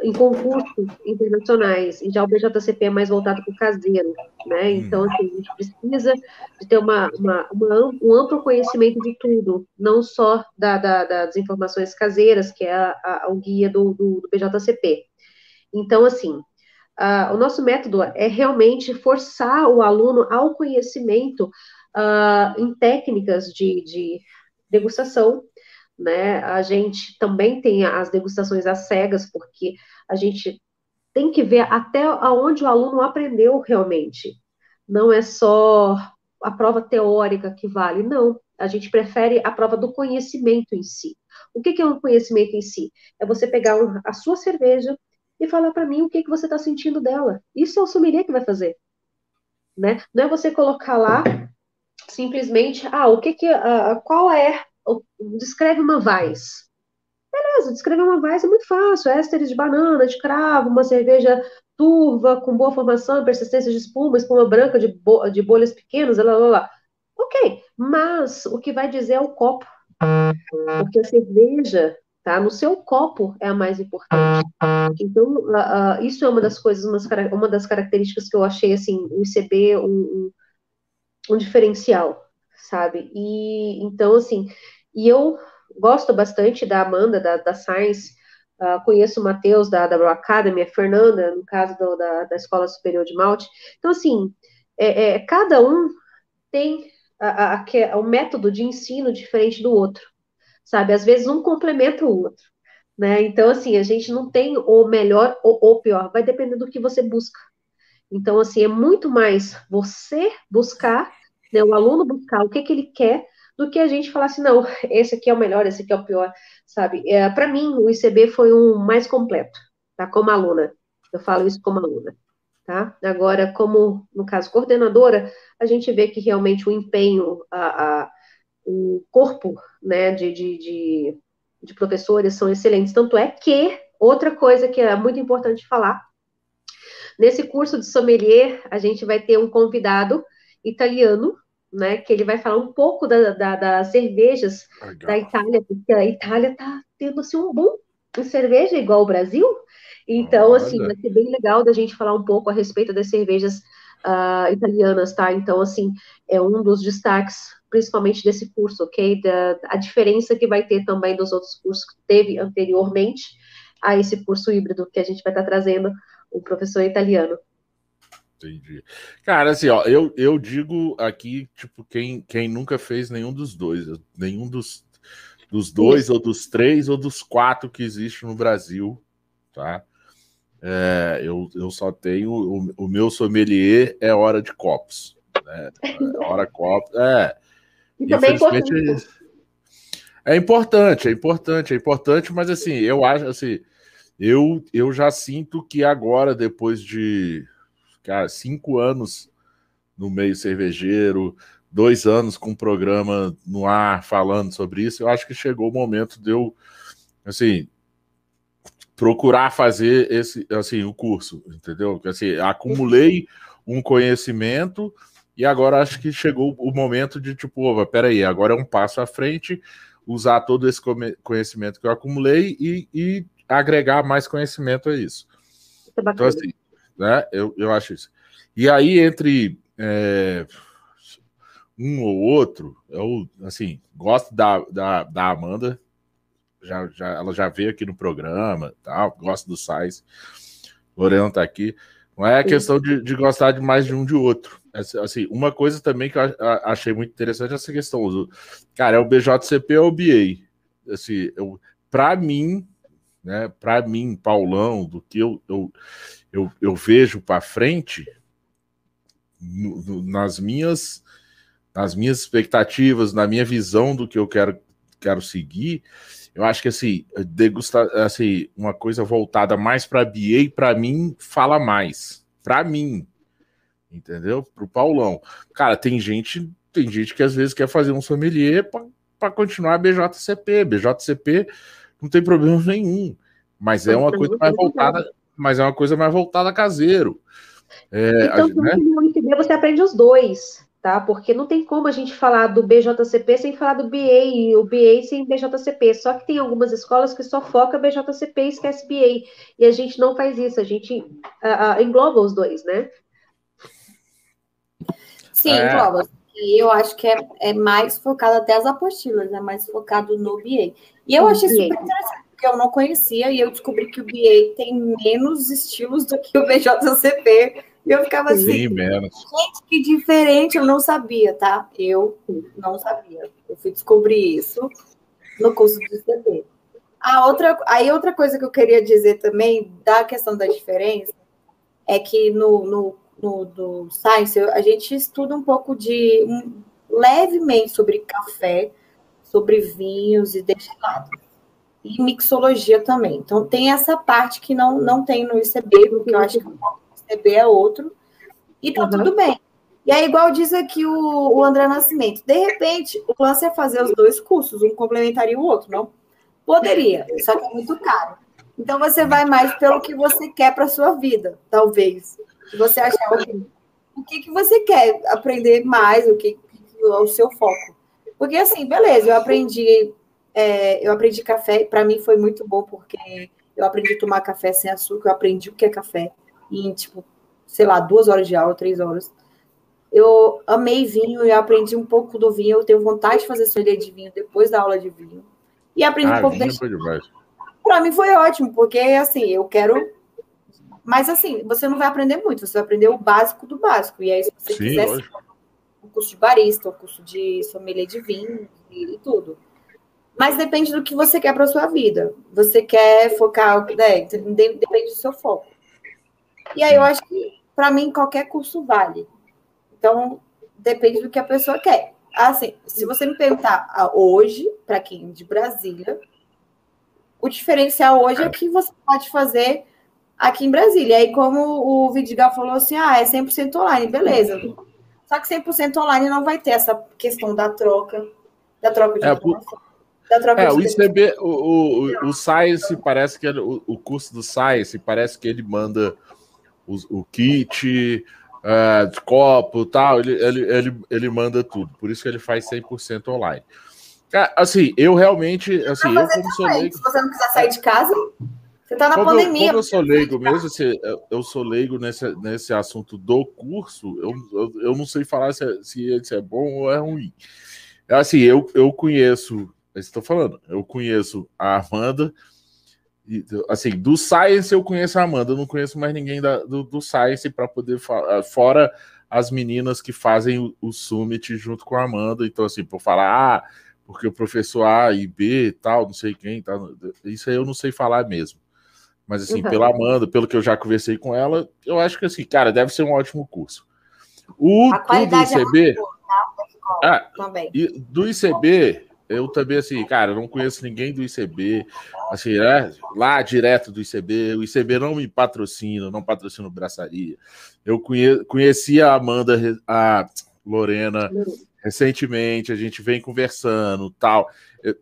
em concursos internacionais, e já o BJCP é mais voltado para o caseiro, né? Então, assim, a gente precisa de ter uma, uma, uma, um amplo conhecimento de tudo, não só da, da, das informações caseiras, que é a, a, o guia do, do, do BJCP. Então, assim, o nosso método é realmente forçar o aluno ao conhecimento uh, em técnicas de, de, degustação, né? A gente também tem as degustações às cegas, porque a gente tem que ver até aonde o aluno aprendeu realmente. Não é só a prova teórica que vale, não. A gente prefere a prova do conhecimento em si. O que, que é um conhecimento em si? É você pegar a sua cerveja, e falar para mim o que, que você está sentindo dela. Isso é o sommelier que vai fazer. Né? Não é você colocar lá simplesmente, ah, o que que, uh, qual é, descreve uma vaz. Beleza, descrever uma vaz é muito fácil, ésteres de banana, de cravo, uma cerveja turva, com boa formação, persistência de espuma, espuma branca de, bo de bolhas pequenas, lá, lá, lá. Ok, mas o que vai dizer é o copo. Porque a cerveja, tá? No seu copo é a mais importante. Então, uh, uh, isso é uma das coisas, uma, uma, das características que eu achei, assim, o ICB um, um, diferencial, sabe? E, então, assim, e eu gosto bastante da Amanda, da, da Science, uh, conheço o Matheus, da, da Academy, a Fernanda, no caso do, da, da Escola Superior de Malte. Então, assim, é, é cada um tem a, a, a, o método de ensino diferente do outro sabe? Às vezes um complementa o outro, né? Então, assim, a gente não tem o melhor ou o pior, vai depender do que você busca. Então, assim, é muito mais você buscar, né, o aluno buscar o que, que ele quer, do que a gente falar assim, não, esse aqui é o melhor, esse aqui é o pior, sabe? É, Para mim, o ICB foi um mais completo, tá? Como aluna, eu falo isso como aluna, tá? Agora, como, no caso, coordenadora, a gente vê que realmente o empenho, a, a o corpo né, de, de, de, de professores são excelentes. Tanto é que, outra coisa que é muito importante falar, nesse curso de sommelier, a gente vai ter um convidado italiano, né, que ele vai falar um pouco da, da, das cervejas Legal. da Itália, porque a Itália está tendo assim, um boom em cerveja igual o Brasil. Então, Olha. assim, vai ser bem legal da gente falar um pouco a respeito das cervejas uh, italianas, tá? Então, assim, é um dos destaques principalmente desse curso, ok? Da, a diferença que vai ter também dos outros cursos que teve anteriormente a esse curso híbrido que a gente vai estar trazendo o professor italiano. Entendi. Cara, assim, ó, eu, eu digo aqui, tipo, quem, quem nunca fez nenhum dos dois, nenhum dos, dos dois, Isso. ou dos três, ou dos quatro que existe no Brasil, tá? É, eu, eu só tenho. O, o, meu sommelier é hora de copos. Né? É hora copos. É. E também é importante. É importante, é importante, é importante, mas assim, eu acho assim, eu, eu já sinto que agora, depois de cara, cinco anos no meio cervejeiro, dois anos com um programa no ar falando sobre isso, eu acho que chegou o momento de eu, assim, procurar fazer esse, assim, o curso, entendeu? Assim, acumulei um conhecimento e agora acho que chegou o momento de, tipo, opa, peraí, agora é um passo à frente, usar todo esse conhecimento que eu acumulei e, e agregar mais conhecimento a isso. Então, assim, né? Eu, eu acho isso. E aí, entre é, um ou outro, eu assim, gosto da, da, da Amanda. Já, já, ela já veio aqui no programa, tal, gosto do Sais. Lorena tá aqui. Não é a questão de, de gostar de mais de um de outro. É, assim, uma coisa também que eu achei muito interessante é essa questão. Cara, é o BJCP ou o BA? Assim, eu, para mim, né, para mim, Paulão, do que eu, eu, eu, eu vejo para frente, no, no, nas minhas nas minhas expectativas, na minha visão do que eu quero, quero seguir, eu acho que assim, degustar assim, uma coisa voltada mais para BA, para mim, fala mais. Para mim, entendeu? Para o Paulão. Cara, tem gente, tem gente que às vezes quer fazer um sommelier para continuar BJCP. BJCP não tem problema nenhum, mas é uma coisa mais voltada mas é uma coisa mais voltada a caseiro. É, então, a, né? no você aprende os dois, tá? Porque não tem como a gente falar do BJCP sem falar do BA e o BA sem BJCP. Só que tem algumas escolas que só foca BJCP e esquece BA. E a gente não faz isso, a gente uh, uh, engloba os dois, né? Sim, é. engloba. E eu acho que é, é mais focado até as apostilas, é mais focado no BA. E eu achei super interessante que eu não conhecia, e eu descobri que o BA tem menos estilos do que o BJCP. E eu ficava assim, Sim, gente, que diferente, eu não sabia, tá? Eu não sabia. Eu fui descobrir isso no curso de CP. A outra, aí outra coisa que eu queria dizer também da questão da diferença é que no, no, do Science a gente estuda um pouco de um, levemente sobre café, sobre vinhos e destilados e mixologia também. Então, tem essa parte que não, não tem no ICB, porque eu acho que o ICB é outro, e tá uhum. tudo bem. E aí, igual diz aqui o, o André Nascimento, de repente, o lance é fazer os dois cursos, um complementaria o outro, não? Poderia, só que é muito caro. Então, você vai mais pelo que você quer para sua vida, talvez. Se você achar o que, que você quer aprender mais, o que, é o seu foco. Porque, assim, beleza, eu aprendi é, eu aprendi café, para mim foi muito bom, porque eu aprendi a tomar café sem açúcar, eu aprendi o que é café em, tipo, sei lá, duas horas de aula, três horas. Eu amei vinho e aprendi um pouco do vinho. Eu tenho vontade de fazer sommelier de vinho depois da aula de vinho. E aprendi ah, um pouco da Para mim foi ótimo, porque assim, eu quero. Mas assim, você não vai aprender muito, você vai aprender o básico do básico. E aí, se você Sim, quiser um curso de barista, um curso de sommelier de vinho e, e tudo. Mas depende do que você quer para sua vida. Você quer focar, né, depende do seu foco. E aí eu acho que, para mim, qualquer curso vale. Então, depende do que a pessoa quer. Assim, se você me perguntar ah, hoje, para quem é de Brasília, o diferencial hoje é que você pode fazer aqui em Brasília. E aí, como o Vidigal falou assim, ah, é 100% online, beleza. Só que 100% online não vai ter essa questão da troca, da troca de é, informação. É, o ICB, o, o, o Science parece que ele, o, o curso do Science parece que ele manda o, o kit uh, de copo tal, ele, ele, ele, ele manda tudo, por isso que ele faz 100% online. assim, eu realmente, assim, eu como leigo... Se você não quiser sair de casa, você tá na como pandemia. Eu, como eu sou leigo mesmo, assim, eu sou leigo nesse, nesse assunto do curso, eu, eu, eu não sei falar se, é, se, se é bom ou é ruim. Assim, eu, eu conheço Estou falando, eu conheço a Amanda assim, do Science eu conheço a Amanda, eu não conheço mais ninguém da, do, do Science para poder falar, fora as meninas que fazem o, o, Summit junto com a Amanda. Então, assim, por falar, ah, porque o professor A e B tal, não sei quem, tá, isso aí eu não sei falar mesmo. Mas, assim, uhum. pela Amanda, pelo que eu já conversei com ela, eu acho que, assim, cara, deve ser um ótimo curso. O, a qualidade do ICB. É boa, tá? ah, também. do ICB, eu também, assim, cara, não conheço ninguém do ICB, assim, né? Lá direto do ICB, o ICB não me patrocina, não patrocina o Braçaria. Eu conhe conheci a Amanda, a Lorena, recentemente, a gente vem conversando, tal.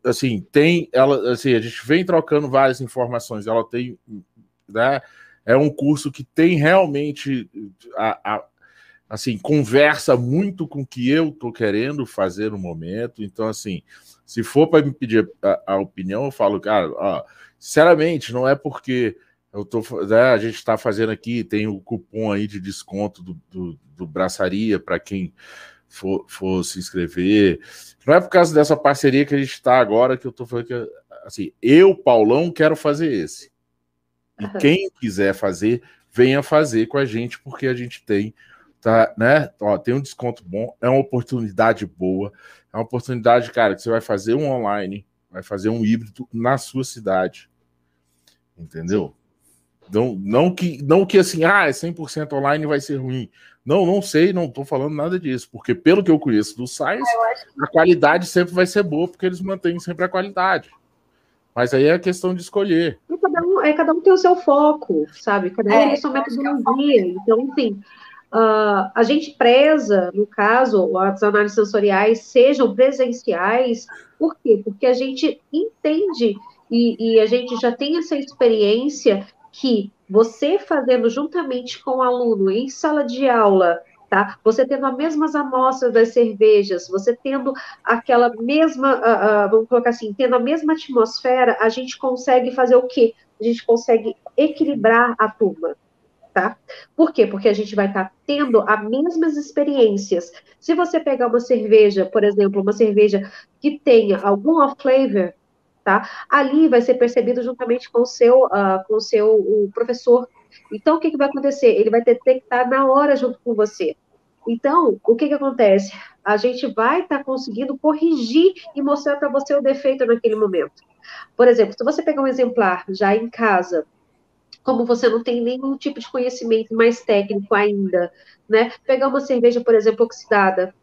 Assim, tem, ela, assim, a gente vem trocando várias informações, ela tem, né? É um curso que tem realmente a, a assim, conversa muito com o que eu tô querendo fazer no momento. Então, assim, se for para me pedir a, a, opinião, eu falo, cara, ó, sinceramente, não é porque eu tô, né, a gente está fazendo aqui, tem o cupom aí de desconto do, do, do Braçaria para quem for, for, se inscrever. Não é por causa dessa parceria que a gente está agora que eu estou falando que, assim, eu, Paulão, quero fazer esse. E quem quiser fazer, venha fazer com a gente, porque a gente tem tá, né? Ó, tem um desconto bom, é uma oportunidade boa, é uma oportunidade, cara, que você vai fazer um online, vai fazer um híbrido na sua cidade. Entendeu? Não, não que não que assim, ah, é 100% online vai ser ruim. Não, não sei, não tô falando nada disso, porque pelo que eu conheço do Science, a qualidade sempre vai ser boa, porque eles mantêm sempre a qualidade. Mas aí é a questão de escolher. E cada um, é, cada um tem o seu foco, sabe? Cada um é, tem a sua metodologia. Então, assim, Uh, a gente preza, no caso, as análises sensoriais sejam presenciais, por quê? Porque a gente entende e, e a gente já tem essa experiência que você fazendo juntamente com o aluno em sala de aula, tá? Você tendo as mesmas amostras das cervejas, você tendo aquela mesma, uh, uh, vamos colocar assim, tendo a mesma atmosfera, a gente consegue fazer o quê? A gente consegue equilibrar a turma tá? Por quê? Porque a gente vai estar tá tendo as mesmas experiências. Se você pegar uma cerveja, por exemplo, uma cerveja que tenha algum off-flavor, tá? Ali vai ser percebido juntamente com o seu, uh, com o seu o professor. Então, o que, que vai acontecer? Ele vai detectar na hora junto com você. Então, o que, que acontece? A gente vai estar tá conseguindo corrigir e mostrar para você o defeito naquele momento. Por exemplo, se você pegar um exemplar já em casa, como você não tem nenhum tipo de conhecimento mais técnico ainda, né? Pegar uma cerveja, por exemplo, oxidada.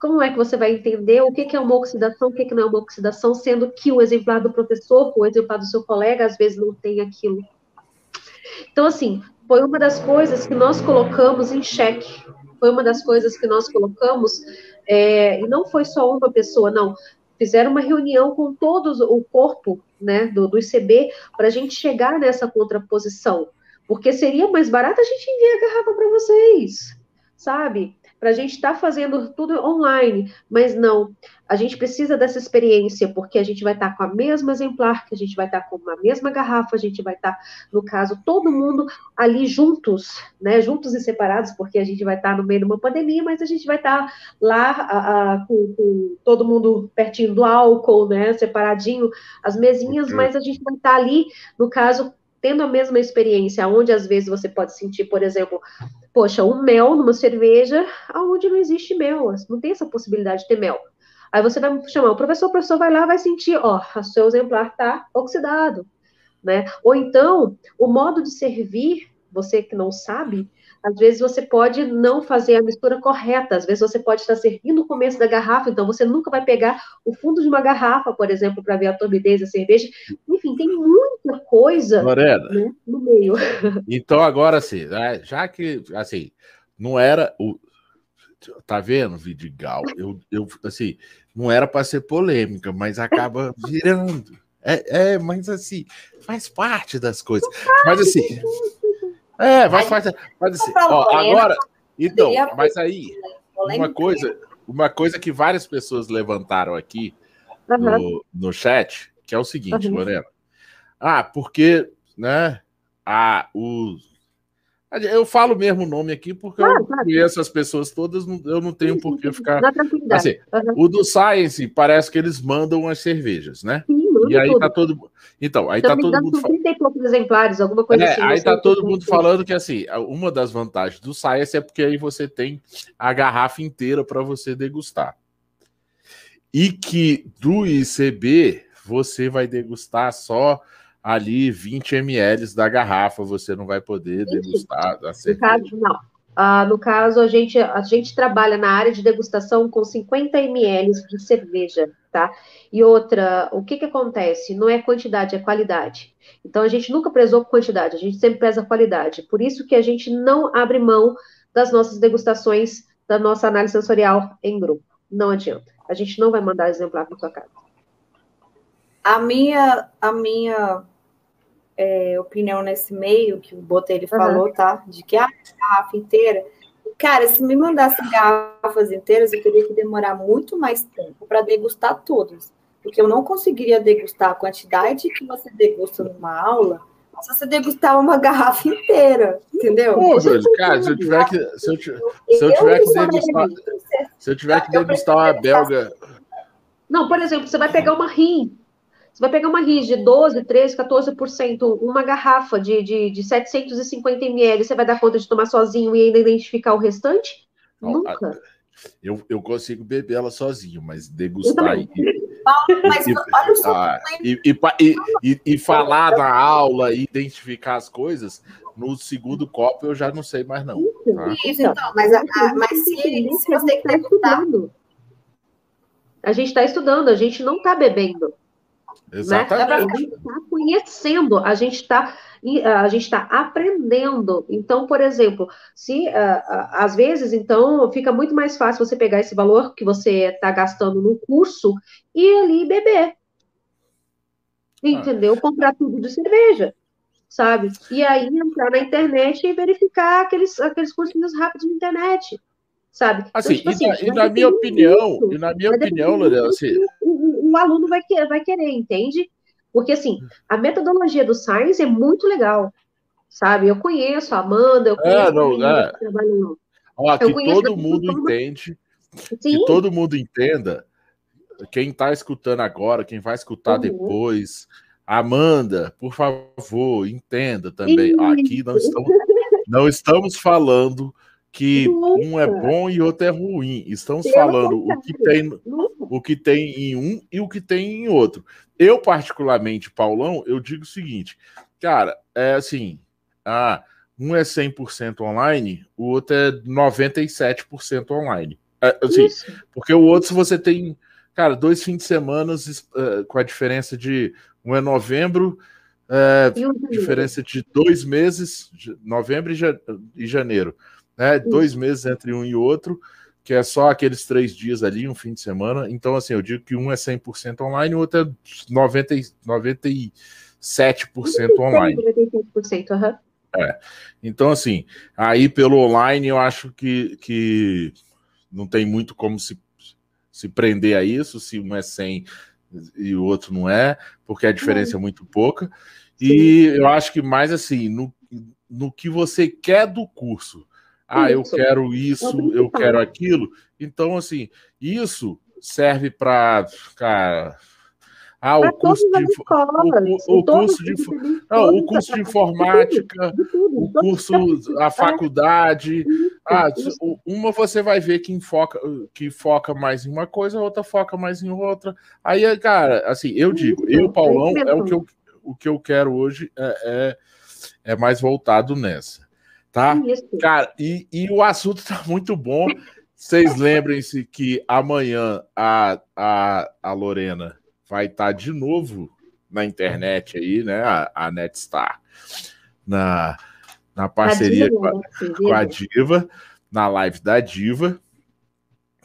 Como é que você vai entender o que é uma oxidação, o que não é uma oxidação, sendo que o exemplar do professor, o exemplar do seu colega, às vezes não tem aquilo. Então, assim, foi uma das coisas que nós colocamos em xeque. Foi uma das coisas que nós colocamos, é, e não foi só uma pessoa, não fizeram uma reunião com todos o corpo né, do, do ICB para a gente chegar nessa contraposição. Porque seria mais barato a gente enviar a garrafa para vocês, sabe? Para a gente estar tá fazendo tudo online, mas não. A gente precisa dessa experiência, porque a gente vai estar tá com a mesma exemplar, que a gente vai estar tá com a mesma garrafa, a gente vai estar, tá, no caso, todo mundo ali juntos, né? Juntos e separados, porque a gente vai estar tá no meio de uma pandemia, mas a gente vai estar tá lá a, a, com, com, todo mundo pertinho do álcool, né? Separadinho, as mesinhas, uhum. mas a gente vai estar ali, no caso, tendo a mesma experiência, onde às vezes você pode sentir, por exemplo, poxa, um mel numa cerveja, aonde não existe mel, não tem essa possibilidade de ter mel. Aí você vai chamar o professor, o professor vai lá, vai sentir, ó, o seu exemplar está oxidado, né? Ou então, o modo de servir, você que não sabe, às vezes você pode não fazer a mistura correta, às vezes você pode estar servindo o começo da garrafa, então você nunca vai pegar o fundo de uma garrafa, por exemplo, para ver a turbidez da cerveja. Enfim, tem muita coisa né, no meio. Então, agora sim, né, já que assim, não era o. Tá vendo, Vidigal? Eu, eu assim, não era para ser polêmica, mas acaba virando. É, é, mas assim, faz parte das coisas. Mas assim, é, vai fazer. Mas assim, ó, agora. Então, mas aí, uma coisa, uma coisa que várias pessoas levantaram aqui no, no chat, que é o seguinte. Lorena. Ah, porque, né? Ah, os. Eu falo mesmo o nome aqui porque eu conheço as pessoas todas, eu não tenho por que ficar. Assim. O do Science parece que eles mandam as cervejas, né? Sim, e aí tudo. tá todo Então, aí tá todo mundo. 30 e poucos exemplares, alguma coisa é, assim. Aí tá todo mundo falando que, assim, uma das vantagens do Science é porque aí você tem a garrafa inteira para você degustar. E que do ICB você vai degustar só ali 20 ml da garrafa, você não vai poder degustar da cerveja. Não, ah, no caso, a gente, a gente trabalha na área de degustação com 50 ml de cerveja, tá? E outra, o que que acontece? Não é quantidade, é qualidade. Então, a gente nunca prezou quantidade, a gente sempre preza qualidade. Por isso que a gente não abre mão das nossas degustações, da nossa análise sensorial em grupo. Não adianta. A gente não vai mandar exemplar para sua casa. A minha, a minha é, opinião nesse meio que o Botelho uhum. falou, tá? De que a garrafa inteira. Cara, se me mandasse garrafas inteiras, eu teria que demorar muito mais tempo para degustar todas. Porque eu não conseguiria degustar a quantidade que você degusta numa aula se você degustar uma garrafa inteira, entendeu? Pô, cara, se eu tiver que. Se eu, se eu tiver que degustar. Se eu tiver que degustar uma belga. Não, por exemplo, você vai pegar uma rim você vai pegar uma RIS de 12, 13, 14%, uma garrafa de, de, de 750 ml, você vai dar conta de tomar sozinho e ainda identificar o restante? Não, Nunca. Eu, eu consigo beber ela sozinho, mas degustar e, mas e, ah, e, e, e, falar na aula e identificar as coisas, no segundo copo eu já não sei mais não. Tá? Isso, então, mas, a, a, mas se, se você está estudando. A gente está estudando, a gente não está bebendo. Exatamente. Né? A gente está conhecendo, a gente está a gente está aprendendo. Então, por exemplo, se uh, uh, às vezes, então, fica muito mais fácil você pegar esse valor que você está gastando no curso e ali beber. Ah. Entendeu? Ah. Comprar tudo de cerveja, sabe? E aí entrar na internet e verificar aqueles, aqueles cursinhos rápidos na internet sabe? Então, assim, então, tipo, e, assim, na, e na minha opinião, isso, e na minha opinião, Lorena, assim... O, aluno vai, querer, vai querer, entende? Porque, assim, a metodologia do Science é muito legal, sabe? Eu conheço a Amanda, eu é, conheço é, não, é. que Ó, que todo mundo entende, Sim. que todo mundo entenda, quem está escutando agora, quem vai escutar uhum. depois, Amanda, por favor, entenda também. Aqui não estamos, não estamos falando que Nunca. um é bom e outro é ruim. Estamos Pelo falando o que, tem, o que tem em um e o que tem em outro. Eu, particularmente, Paulão, eu digo o seguinte, cara, é assim, ah, um é 100% online, o outro é 97% online. É, assim, porque o outro, se você tem, cara, dois fins de semana uh, com a diferença de um é novembro, é, diferença de dois meses, novembro e janeiro né? Dois meses entre um e outro, que é só aqueles três dias ali, um fim de semana. Então, assim, eu digo que um é 100% online, o outro é 90, 97% online. 97%, uhum. É. Então, assim, aí pelo online eu acho que, que não tem muito como se, se prender a isso, se um é 100 e o outro não é, porque a diferença é muito pouca. E eu acho que mais assim, no, no que você quer do curso. Ah, eu quero isso, eu quero aquilo. Então, assim, isso serve para, cara. Ah, o curso de, o, o curso de, não, o curso de informática, o curso, a é. faculdade. Ah, uma você vai ver que foca, que foca mais em uma coisa, a outra foca mais em outra. Aí, cara, assim, eu digo, eu, Paulão, é o que eu, o que eu quero hoje é, é, é mais voltado nessa tá? Isso. Cara, e, e o assunto tá muito bom. Vocês lembrem-se que amanhã a, a, a Lorena vai estar tá de novo na internet aí, né? A, a Netstar, na, na parceria a com, a, com a Diva, na live da Diva.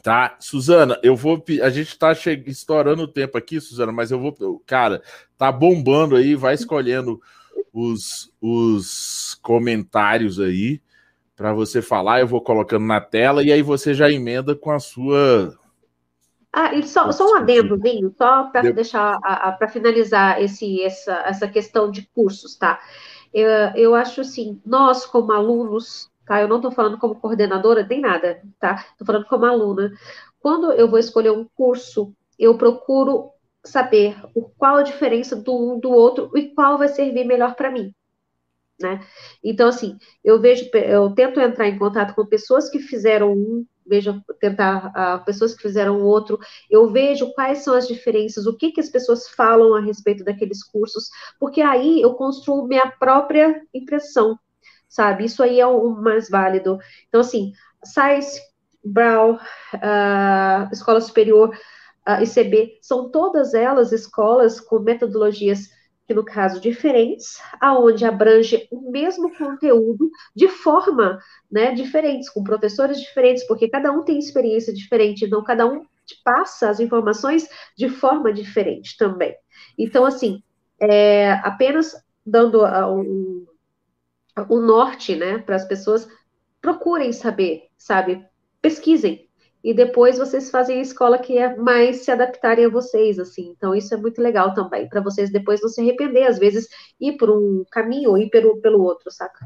Tá, Suzana, eu vou. A gente tá che... estourando o tempo aqui, Suzana, mas eu vou. Cara, tá bombando aí, vai escolhendo os, os comentários aí para você falar. Eu vou colocando na tela e aí você já emenda com a sua. Ah, e só, só um adendozinho, só para de... deixar para finalizar esse, essa, essa questão de cursos, tá? Eu, eu acho assim, nós como alunos, tá? Eu não estou falando como coordenadora, nem nada, tá? Estou falando como aluna. Quando eu vou escolher um curso, eu procuro saber o, qual a diferença do um do outro e qual vai servir melhor para mim. Né? Então, assim, eu vejo, eu tento entrar em contato com pessoas que fizeram um, vejo tentar uh, pessoas que fizeram outro, eu vejo quais são as diferenças, o que, que as pessoas falam a respeito daqueles cursos, porque aí eu construo minha própria impressão, sabe? Isso aí é o mais válido. Então, assim, SAIS, Brown, uh, Escola Superior, uh, ICB, são todas elas escolas com metodologias que no caso diferentes, aonde abrange o mesmo conteúdo de forma, né, diferentes, com professores diferentes, porque cada um tem experiência diferente, então cada um passa as informações de forma diferente também. Então, assim, é, apenas dando um, um norte, né, para as pessoas, procurem saber, sabe, pesquisem, e depois vocês fazem a escola que é mais se adaptarem a vocês, assim. Então, isso é muito legal também, para vocês depois não se arrepender, às vezes, ir por um caminho ou ir pelo, pelo outro, saca?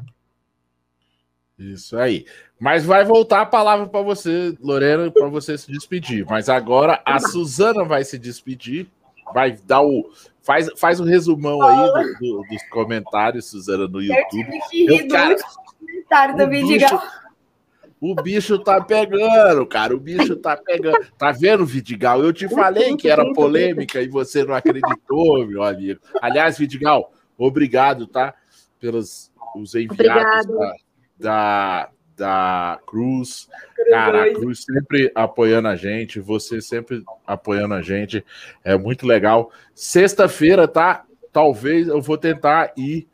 Isso aí. Mas vai voltar a palavra para você, Lorena, para você se despedir. Mas agora a Suzana vai se despedir, vai dar o. Faz, faz o um resumão aí do, do, dos comentários, Suzana, no YouTube. Eu tive que rir Eu, cara, do comentário do Vidigal. O bicho tá pegando, cara. O bicho tá pegando. Tá vendo, Vidigal? Eu te falei que era polêmica e você não acreditou, meu amigo. Aliás, Vidigal, obrigado, tá? Pelos os enviados da, da, da, Cruz. Cara, a Cruz sempre apoiando a gente, você sempre apoiando a gente. É muito legal. Sexta-feira, tá? Talvez eu vou tentar ir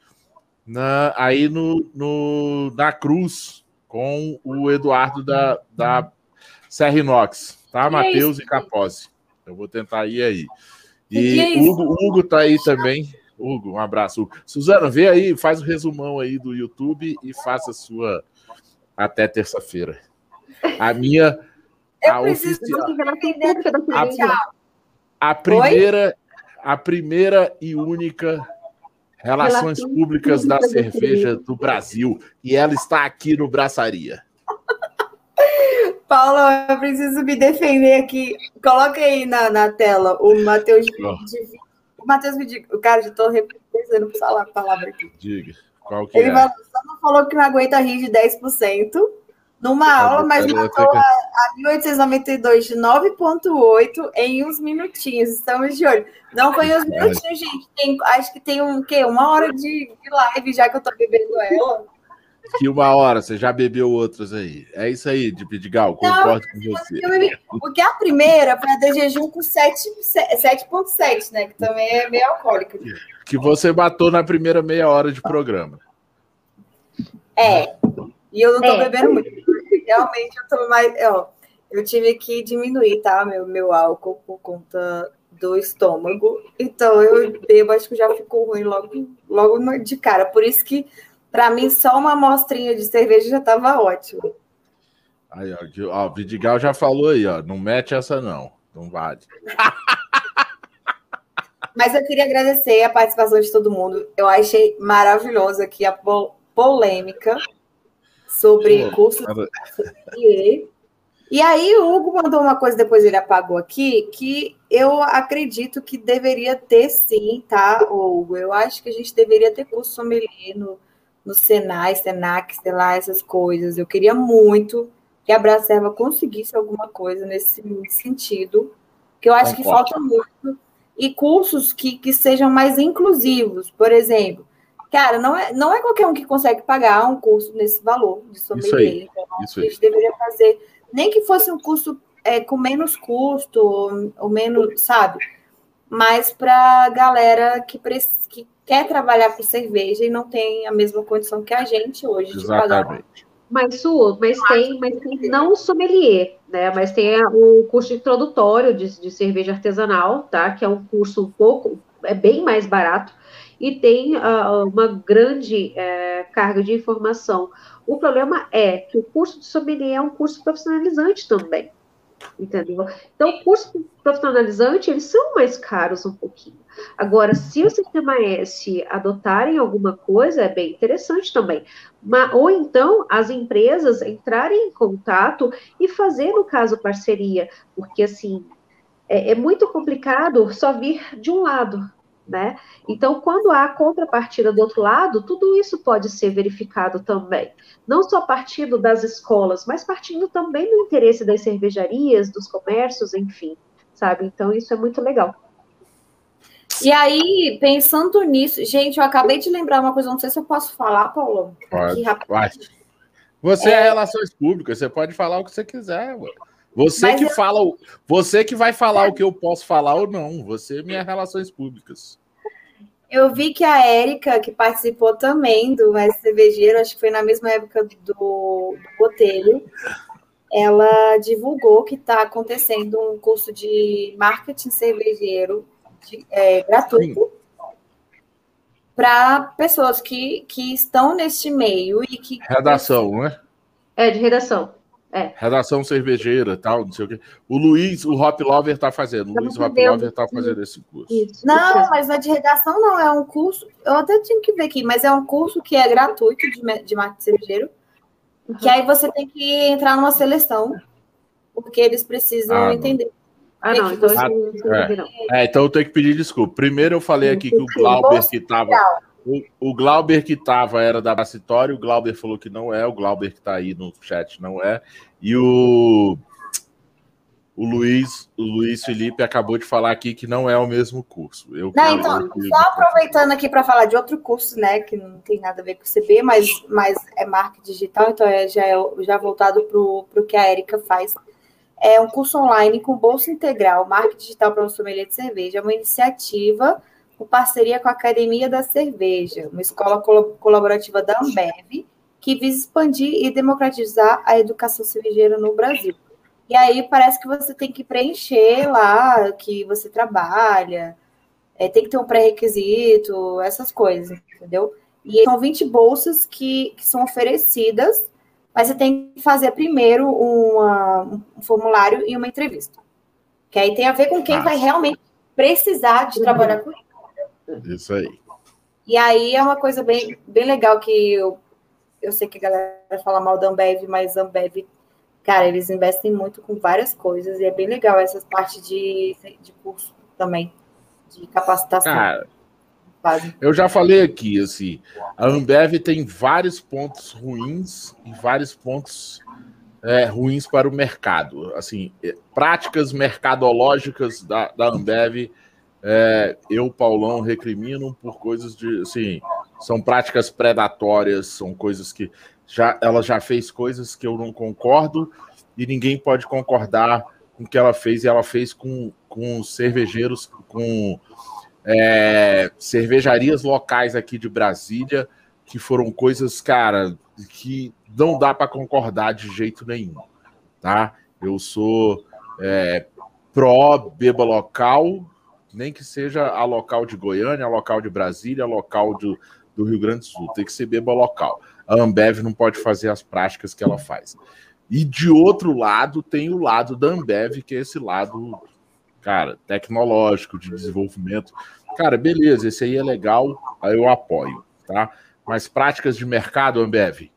na, aí no, no, na Cruz com o Eduardo da, da Serra Inox, tá? É Matheus e Capozzi. Eu vou tentar ir aí. E é Hugo, Hugo tá aí também. Hugo, um abraço. Suzana, vê aí, faz o resumão aí do YouTube e faça a sua até terça-feira. A minha. Eu a oficial. A, a primeira, a primeira e única Relações Públicas da Cerveja do Brasil. E ela está aqui no Braçaria. Paulo, eu preciso me defender aqui. Coloca aí na, na tela o Matheus. O Matheus me diga. O cara, já estou repetindo falar a palavra aqui. Diga. Qual que Ele é? Falou, falou que não aguenta rir de 10% numa aula, mas matou a, a 1892 de 9,8 em uns minutinhos. Estamos de olho. Não foi uns minutinhos, gente. Tem, acho que tem um quê? Uma hora de, de live já que eu tô bebendo ela. Que uma hora, você já bebeu outras aí. É isso aí, de Pidigal, concordo com você. Porque a primeira foi a de jejum com 7,7, né? Que também é meio alcoólica. Que você matou na primeira meia hora de programa. É. E eu não tô é. bebendo muito. Realmente eu tô mais. Ó, eu tive que diminuir, tá? Meu, meu álcool por conta do estômago. Então eu bebo, acho que já ficou ruim logo, logo de cara. Por isso que, para mim, só uma amostrinha de cerveja já estava ótimo. Aí, ó, ó, o Vidigal já falou aí, ó. Não mete essa, não. Não vale. Mas eu queria agradecer a participação de todo mundo. Eu achei maravilhoso aqui a polêmica sobre Pô, curso de e aí o Hugo mandou uma coisa, depois ele apagou aqui, que eu acredito que deveria ter sim, tá, Hugo? Eu acho que a gente deveria ter curso sommelier no, no Senai, Senac, sei lá, essas coisas. Eu queria muito que a Bracerva conseguisse alguma coisa nesse sentido, que eu acho que falta muito. E cursos que, que sejam mais inclusivos, por exemplo. Cara, não é, não é qualquer um que consegue pagar um curso nesse valor de sommelier. Isso aí, então, isso a gente aí. deveria fazer nem que fosse um curso é, com menos custo, ou, ou menos, sabe? Mas para galera que, que quer trabalhar com cerveja e não tem a mesma condição que a gente hoje Exatamente. de pagar. Mas, Su, mas tem, mas tem não sommelier, né? Mas tem o curso introdutório de, de cerveja artesanal, tá? Que é um curso um pouco, é bem mais barato e tem uh, uma grande uh, carga de informação. O problema é que o curso de sommelier é um curso profissionalizante também, entendeu? Então, curso profissionalizante, eles são mais caros um pouquinho. Agora, se o sistema S adotarem alguma coisa, é bem interessante também. Mas, ou então, as empresas entrarem em contato e fazer, no caso, parceria, porque, assim, é, é muito complicado só vir de um lado, né? Então, quando há contrapartida do outro lado, tudo isso pode ser verificado também. Não só partindo das escolas, mas partindo também do interesse das cervejarias, dos comércios, enfim, sabe? Então, isso é muito legal. E aí, pensando nisso, gente, eu acabei de lembrar uma coisa, não sei se eu posso falar, Paulo. Pode, Aqui, Você é... é relações públicas, você pode falar o que você quiser, mano. Você Mas que eu... fala, você que vai falar o que eu posso falar ou não. Você é minha relações públicas. Eu vi que a Érica, que participou também do Mestre Cervejeiro, acho que foi na mesma época do, do Botelho, ela divulgou que está acontecendo um curso de marketing cervejeiro de, é, gratuito para pessoas que, que estão neste meio e que. Redação, né? É, de redação. É. Redação cervejeira tal, não sei o quê. O Luiz, o Hop Lover está fazendo. O Luiz Hop Lover está fazendo esse curso. Isso. Não, mas não é de redação, não. É um curso. Eu até tinha que ver aqui, mas é um curso que é gratuito de, de marketing cervejeiro. Uhum. Que aí você tem que entrar numa seleção, porque eles precisam ah, entender. Ah, não, então, ah, é. é, então eu tenho que pedir desculpa. Primeiro eu falei aqui que o Glauber que estava o, o Glauber que estava era da Bacitório, o Glauber falou que não é, o Glauber que está aí no chat não é, e o, o Luiz, o Luiz Felipe acabou de falar aqui que não é o mesmo curso. Eu, não, então, eu, só aproveitando aqui para falar de outro curso, né, que não tem nada a ver com o CB, mas, mas é marketing digital, então é, já é já voltado para o que a Erika faz. É um curso online com bolsa integral, marketing digital para o sommelier de cerveja, é uma iniciativa com parceria com a Academia da Cerveja, uma escola colaborativa da Ambev, que visa expandir e democratizar a educação cervejeira no Brasil. E aí parece que você tem que preencher lá que você trabalha, é, tem que ter um pré-requisito, essas coisas, entendeu? E são 20 bolsas que, que são oferecidas, mas você tem que fazer primeiro uma, um formulário e uma entrevista. Que aí tem a ver com quem Nossa. vai realmente precisar de trabalhar com isso. Isso aí. E aí é uma coisa bem, bem legal que eu, eu sei que a galera fala mal da Ambev, mas a Ambev, cara, eles investem muito com várias coisas e é bem legal essas partes de, de curso também, de capacitação. Cara, eu já falei aqui, assim, a Ambev tem vários pontos ruins e vários pontos é, ruins para o mercado. Assim, é, práticas mercadológicas da, da Ambev é, eu, Paulão, recrimino por coisas de, assim, são práticas predatórias, são coisas que já ela já fez coisas que eu não concordo e ninguém pode concordar com o que ela fez e ela fez com, com cervejeiros, com é, cervejarias locais aqui de Brasília, que foram coisas, cara, que não dá para concordar de jeito nenhum, tá? Eu sou é, pró beba local, nem que seja a local de Goiânia, a local de Brasília, a local do, do Rio Grande do Sul, tem que ser beba local. A Ambev não pode fazer as práticas que ela faz. E de outro lado, tem o lado da Ambev, que é esse lado, cara, tecnológico, de desenvolvimento. Cara, beleza, esse aí é legal, aí eu apoio, tá? Mas práticas de mercado, Ambev,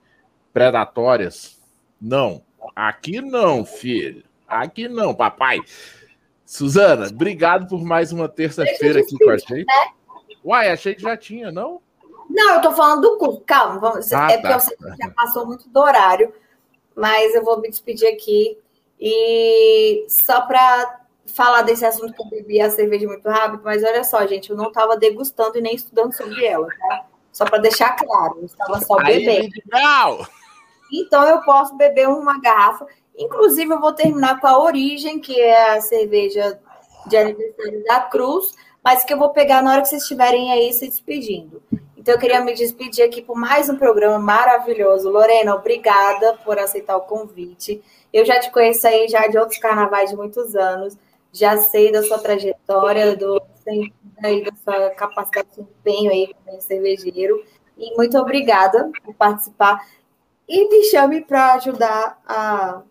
predatórias, não. Aqui não, filho. Aqui não, papai. Suzana, obrigado por mais uma terça-feira aqui com a gente. Né? Uai, achei que já tinha, não? Não, eu tô falando do curso. Calma, vamos, ah, é tá. porque eu sei que já passou muito do horário, mas eu vou me despedir aqui. E só para falar desse assunto que eu bebi a cerveja muito rápido, mas olha só, gente, eu não estava degustando e nem estudando sobre ela, tá? Só para deixar claro, eu estava só bebendo. Aí, então eu posso beber uma garrafa. Inclusive, eu vou terminar com a Origem, que é a cerveja de aniversário da Cruz, mas que eu vou pegar na hora que vocês estiverem aí se despedindo. Então, eu queria me despedir aqui por mais um programa maravilhoso. Lorena, obrigada por aceitar o convite. Eu já te conheço aí já de outros carnavais de muitos anos, já sei da sua trajetória, do, aí, da sua capacidade de empenho aí como cervejeiro. E muito obrigada por participar. E me chame para ajudar a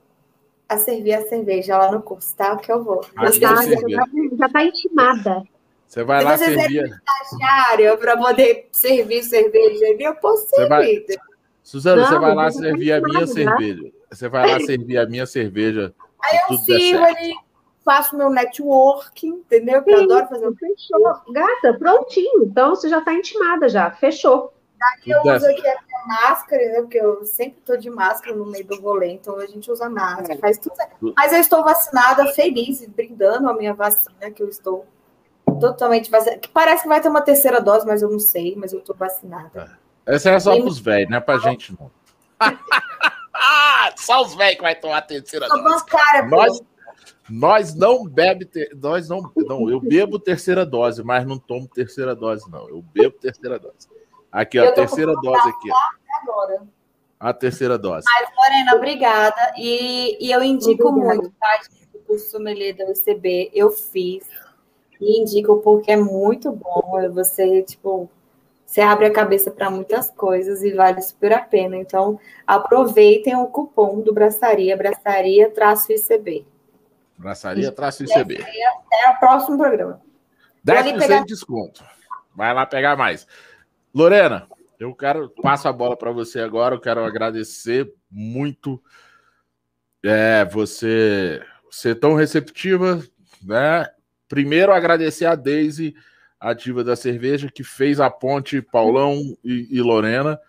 a servir a cerveja lá no curso, tá? Que eu vou. Ah, já, tá, já tá intimada. Você vai lá servir. estagiária para poder servir cerveja eu posso servir. Você vai... Suzana, não, você vai lá servir a minha cerveja. Você vai lá servir a minha cerveja. Aí eu sirvo ali, faço meu networking, entendeu? Que eu adoro fazer o Fechou. Gata, prontinho. Então você já está intimada já. Fechou. Daqui eu uso aqui a máscara, né? Porque eu sempre estou de máscara no meio do rolê, então a gente usa máscara, faz tudo. Mas eu estou vacinada, feliz, brindando a minha vacina, que eu estou totalmente vacinada. Que parece que vai ter uma terceira dose, mas eu não sei, mas eu estou vacinada. É. Essa é só para os velhos, não é para gente não. só os velhos que vai tomar a terceira dose. Bancária, nós, nós não bebe, ter, nós não, não, eu bebo terceira dose, mas não tomo terceira dose não. Eu bebo terceira dose. Aqui, ó, a terceira dose aqui. Agora. A terceira dose. Mas, Lorena, obrigada. E, e eu indico obrigada. muito, tá? O curso sommelier da UCB, eu fiz. E indico porque é muito bom. Você, tipo, você abre a cabeça para muitas coisas e vale super a pena. Então, aproveitem o cupom do Braçaria, Braçaria-ICB. Braçaria-ICB. Até o próximo programa. 10% pegar... de desconto. Vai lá pegar mais. Lorena, eu quero passo a bola para você agora. Eu quero agradecer muito é, você ser tão receptiva, né? Primeiro agradecer a Daisy, a diva da cerveja, que fez a ponte Paulão e, e Lorena.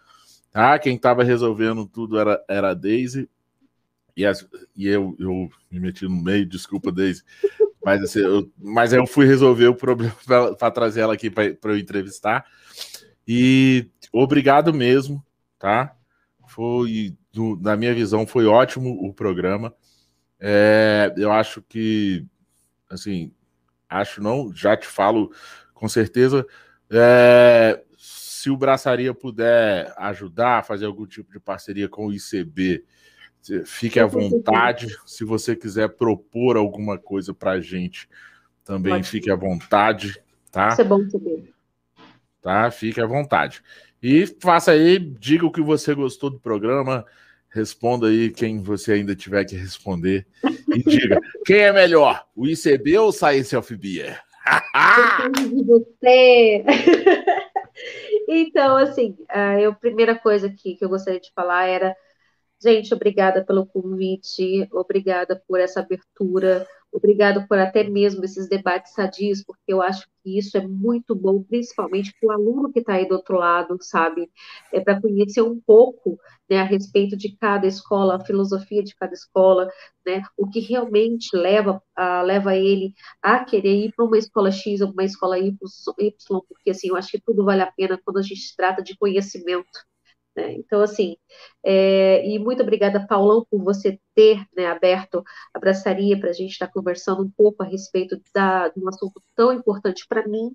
Tá? Quem estava resolvendo tudo era, era a Daisy. E, as, e eu, eu me meti no meio, desculpa, Daisy. Mas, assim, eu, mas eu fui resolver o problema para trazer ela aqui para eu entrevistar. E obrigado mesmo, tá? Foi, do, na minha visão, foi ótimo o programa. É, eu acho que, assim, acho não, já te falo com certeza. É, se o Braçaria puder ajudar, fazer algum tipo de parceria com o ICB, fique à vontade. Se você quiser propor alguma coisa para a gente, também Pode. fique à vontade, tá? Isso é bom saber tá? Fique à vontade. E faça aí, diga o que você gostou do programa, responda aí quem você ainda tiver que responder. E diga, quem é melhor, o ICB ou o Science of Beer? de você. então, assim, a primeira coisa que, que eu gostaria de falar era, gente, obrigada pelo convite, obrigada por essa abertura, Obrigado por até mesmo esses debates sadios, porque eu acho que isso é muito bom, principalmente para o aluno que está aí do outro lado, sabe? É para conhecer um pouco né, a respeito de cada escola, a filosofia de cada escola, né? O que realmente leva, a, leva ele a querer ir para uma escola X ou uma escola Y, porque assim, eu acho que tudo vale a pena quando a gente trata de conhecimento. Né? Então, assim, é, e muito obrigada, Paulão, por você ter né, aberto a braçaria para a gente estar tá conversando um pouco a respeito da, de um assunto tão importante para mim,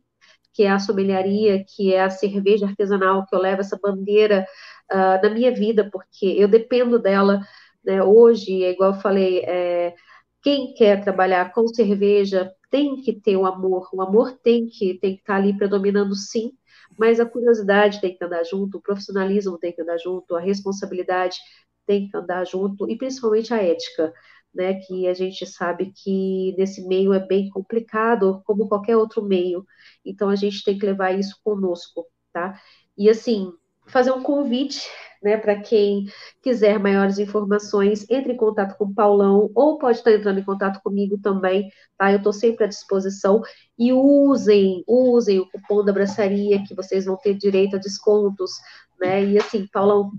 que é a sommeliaria, que é a cerveja artesanal, que eu levo essa bandeira uh, na minha vida, porque eu dependo dela. Né, hoje, é igual eu falei, é, quem quer trabalhar com cerveja tem que ter o amor, o amor tem que, tem que estar tá ali predominando sim, mas a curiosidade tem que andar junto, o profissionalismo tem que andar junto, a responsabilidade tem que andar junto, e principalmente a ética, né, que a gente sabe que nesse meio é bem complicado, como qualquer outro meio, então a gente tem que levar isso conosco, tá? E assim, fazer um convite né, para quem quiser maiores informações, entre em contato com o Paulão, ou pode estar entrando em contato comigo também, tá? Eu estou sempre à disposição. E usem, usem o cupom da braçaria, que vocês vão ter direito a descontos, né? E assim, Paulão,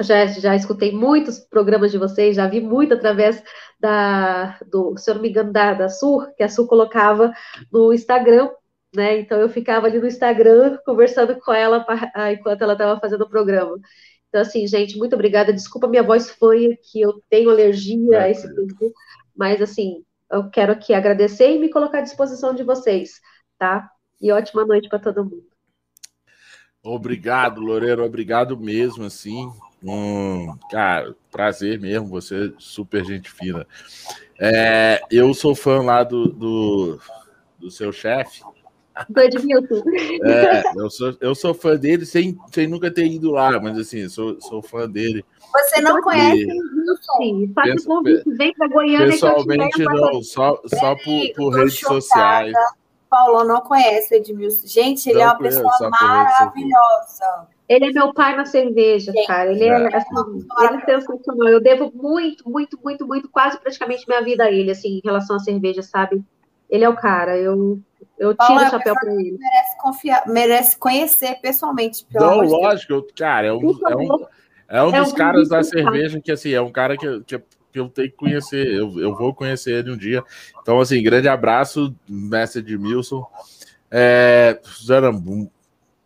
já, já escutei muitos programas de vocês, já vi muito através da, do, se eu não me engano, da, da Sur, que a Sur colocava no Instagram, né? Então eu ficava ali no Instagram conversando com ela pra, enquanto ela estava fazendo o programa. Então, assim, gente, muito obrigada. Desculpa minha voz fanha, que eu tenho alergia é, a esse tempo, mas, assim, eu quero aqui agradecer e me colocar à disposição de vocês, tá? E ótima noite para todo mundo. Obrigado, Loureiro, obrigado mesmo, assim. Hum, cara, prazer mesmo, você é super gente fina. É, eu sou fã lá do, do, do seu chefe, do Edmilson. É, eu sou, eu sou fã dele sem, sem nunca ter ido lá, mas assim, sou, sou fã dele. Você não conhece o Edmilson? Sim, faz o convite, vem para Goiânia. Pessoalmente não, só, só por, por redes chocada. sociais. Paulo não conhece o Edmilson. Gente, ele não é uma conheço, pessoa maravilhosa. Ele é meu pai na cerveja, cara. Ele é, é assim, ele é sensacional. Eu devo muito, muito, muito, muito, quase praticamente minha vida a ele, assim, em relação à cerveja, sabe? Ele é o cara. Eu, eu tiro o chapéu para ele. Merece, confiar, merece conhecer pessoalmente. Não, lógico, cara. É um, é um, é um é dos um caras da cerveja que, assim, é um cara que, que, eu tenho que conhecer. Eu, eu vou conhecer ele um dia. Então, assim, grande abraço, mestre de Milson. É, Suzana,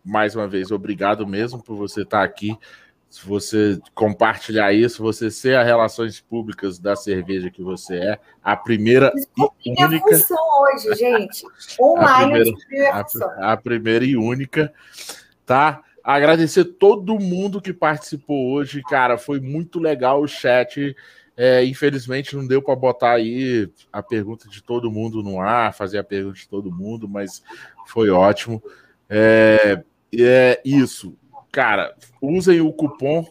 mais uma vez, obrigado mesmo por você estar aqui. Se você compartilhar isso, você ser a relações públicas da cerveja que você é, a primeira e única. Minha função hoje, gente. Online a primeira, a, a primeira e única, tá? Agradecer todo mundo que participou hoje, cara. Foi muito legal o chat. É, infelizmente não deu para botar aí a pergunta de todo mundo no ar, fazer a pergunta de todo mundo, mas foi ótimo. É, é isso, cara. Usem o cupom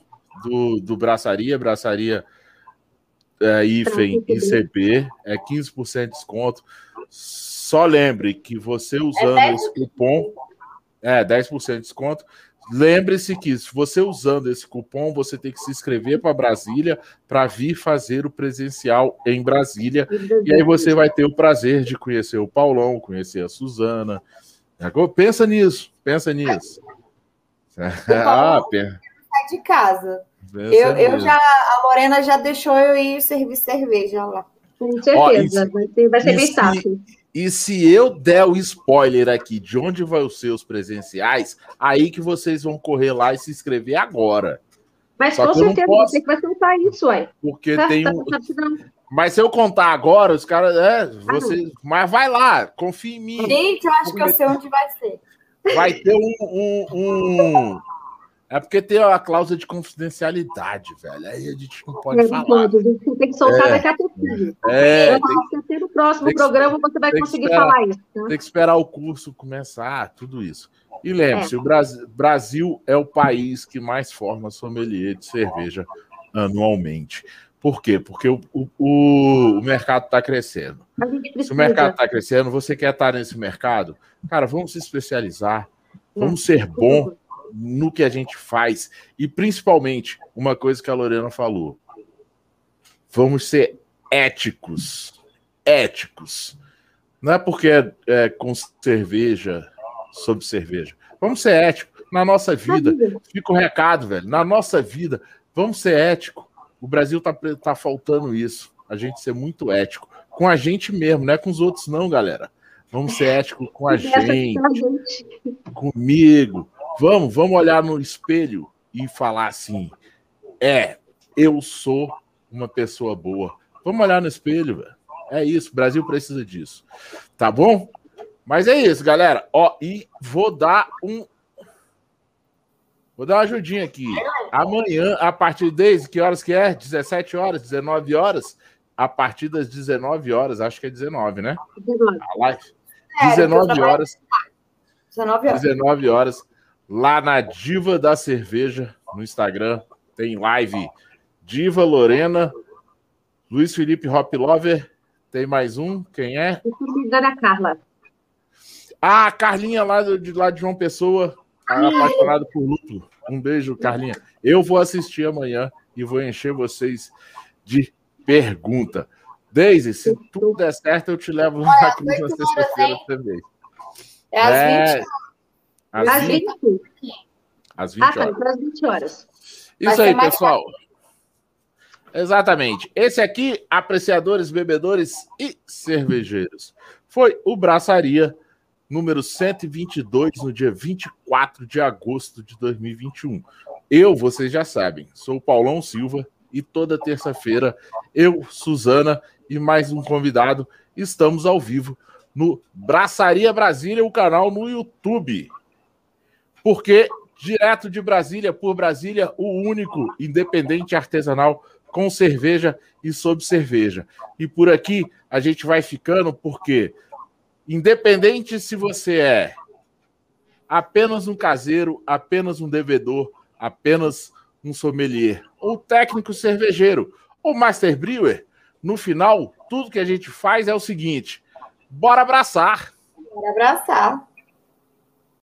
do, do Braçaria, Braçaria é, IFEM ICB, é 15% de desconto. Só lembre que você usando é esse cupom, é 10% de desconto. Lembre-se que se você usando esse cupom, você tem que se inscrever para Brasília para vir fazer o presencial em Brasília. E aí você vai ter o prazer de conhecer o Paulão, conhecer a Suzana. Pensa nisso, pensa nisso. ah, per... de casa. Eu, eu já, a Lorena já deixou eu ir servir cerveja lá. Com certeza, Ó, se, vai ser bem fácil. E se eu der o spoiler aqui de onde vai os seus presenciais, aí que vocês vão correr lá e se inscrever agora. Mas Só com certeza posso... você que vai contar isso, ué. Porque tá, tem tá, um... tá Mas se eu contar agora, os caras. É, você... Ah, Mas vai lá, confia em mim. Gente, eu acho que eu sei onde vai ser. Vai ter um, um, um é porque tem a cláusula de confidencialidade, velho. Aí a gente não pode é, falar. Pode, a gente tem que soltar é, daqui a pouquinho. É, tem, que, no próximo tem programa você vai conseguir esperar, falar isso. Tá? Tem que esperar o curso começar, tudo isso. E lembre-se, é. o Brasil, Brasil é o país que mais forma sommelier de cerveja anualmente. Por quê? Porque o, o, o mercado está crescendo. Se o mercado está crescendo, você quer estar nesse mercado, cara, vamos se especializar, vamos ser bom no que a gente faz e principalmente uma coisa que a Lorena falou. Vamos ser éticos. Éticos. Não é porque é, é com cerveja, sobre cerveja. Vamos ser éticos. Na nossa vida, fica o recado, velho. Na nossa vida, vamos ser éticos. O Brasil tá, tá faltando isso. A gente ser muito ético. Com a gente mesmo, não é com os outros, não, galera. Vamos ser éticos com a gente, comigo, Vamos, vamos olhar no espelho e falar assim: é, eu sou uma pessoa boa. Vamos olhar no espelho, velho. É isso, o Brasil precisa disso. Tá bom? Mas é isso, galera. Ó, e vou dar um. Vou dar uma ajudinha aqui. Amanhã, a partir de que horas que é? 17 horas, 19 horas? A partir das 19 horas, acho que é 19, né? 19. A live. 19 horas. 19 horas. 19 horas lá na Diva da Cerveja no Instagram. Tem live Diva Lorena, Luiz Felipe Hop Lover. Tem mais um? Quem é? Da Carla. Ah, a Carlinha lá de, lá de João Pessoa, apaixonada por luto. Um beijo, Carlinha. Eu vou assistir amanhã e vou encher vocês de pergunta. Deise, se tudo der certo, eu te levo na cruz na sexta-feira também. É às é... 20 às, às 20, 20. Às 20 ah, tá, horas. às 20 horas. Isso aí, pessoal. Exatamente. Esse aqui, apreciadores, bebedores e cervejeiros. Foi o Braçaria número 122, no dia 24 de agosto de 2021. Eu, vocês já sabem, sou o Paulão Silva e toda terça-feira eu, Suzana e mais um convidado estamos ao vivo no Braçaria Brasília, o canal no YouTube porque direto de Brasília, por Brasília, o único independente artesanal com cerveja e sob cerveja. E por aqui a gente vai ficando porque, independente se você é apenas um caseiro, apenas um devedor, apenas um sommelier, ou técnico cervejeiro, ou master brewer, no final, tudo que a gente faz é o seguinte: bora abraçar. Bora abraçar.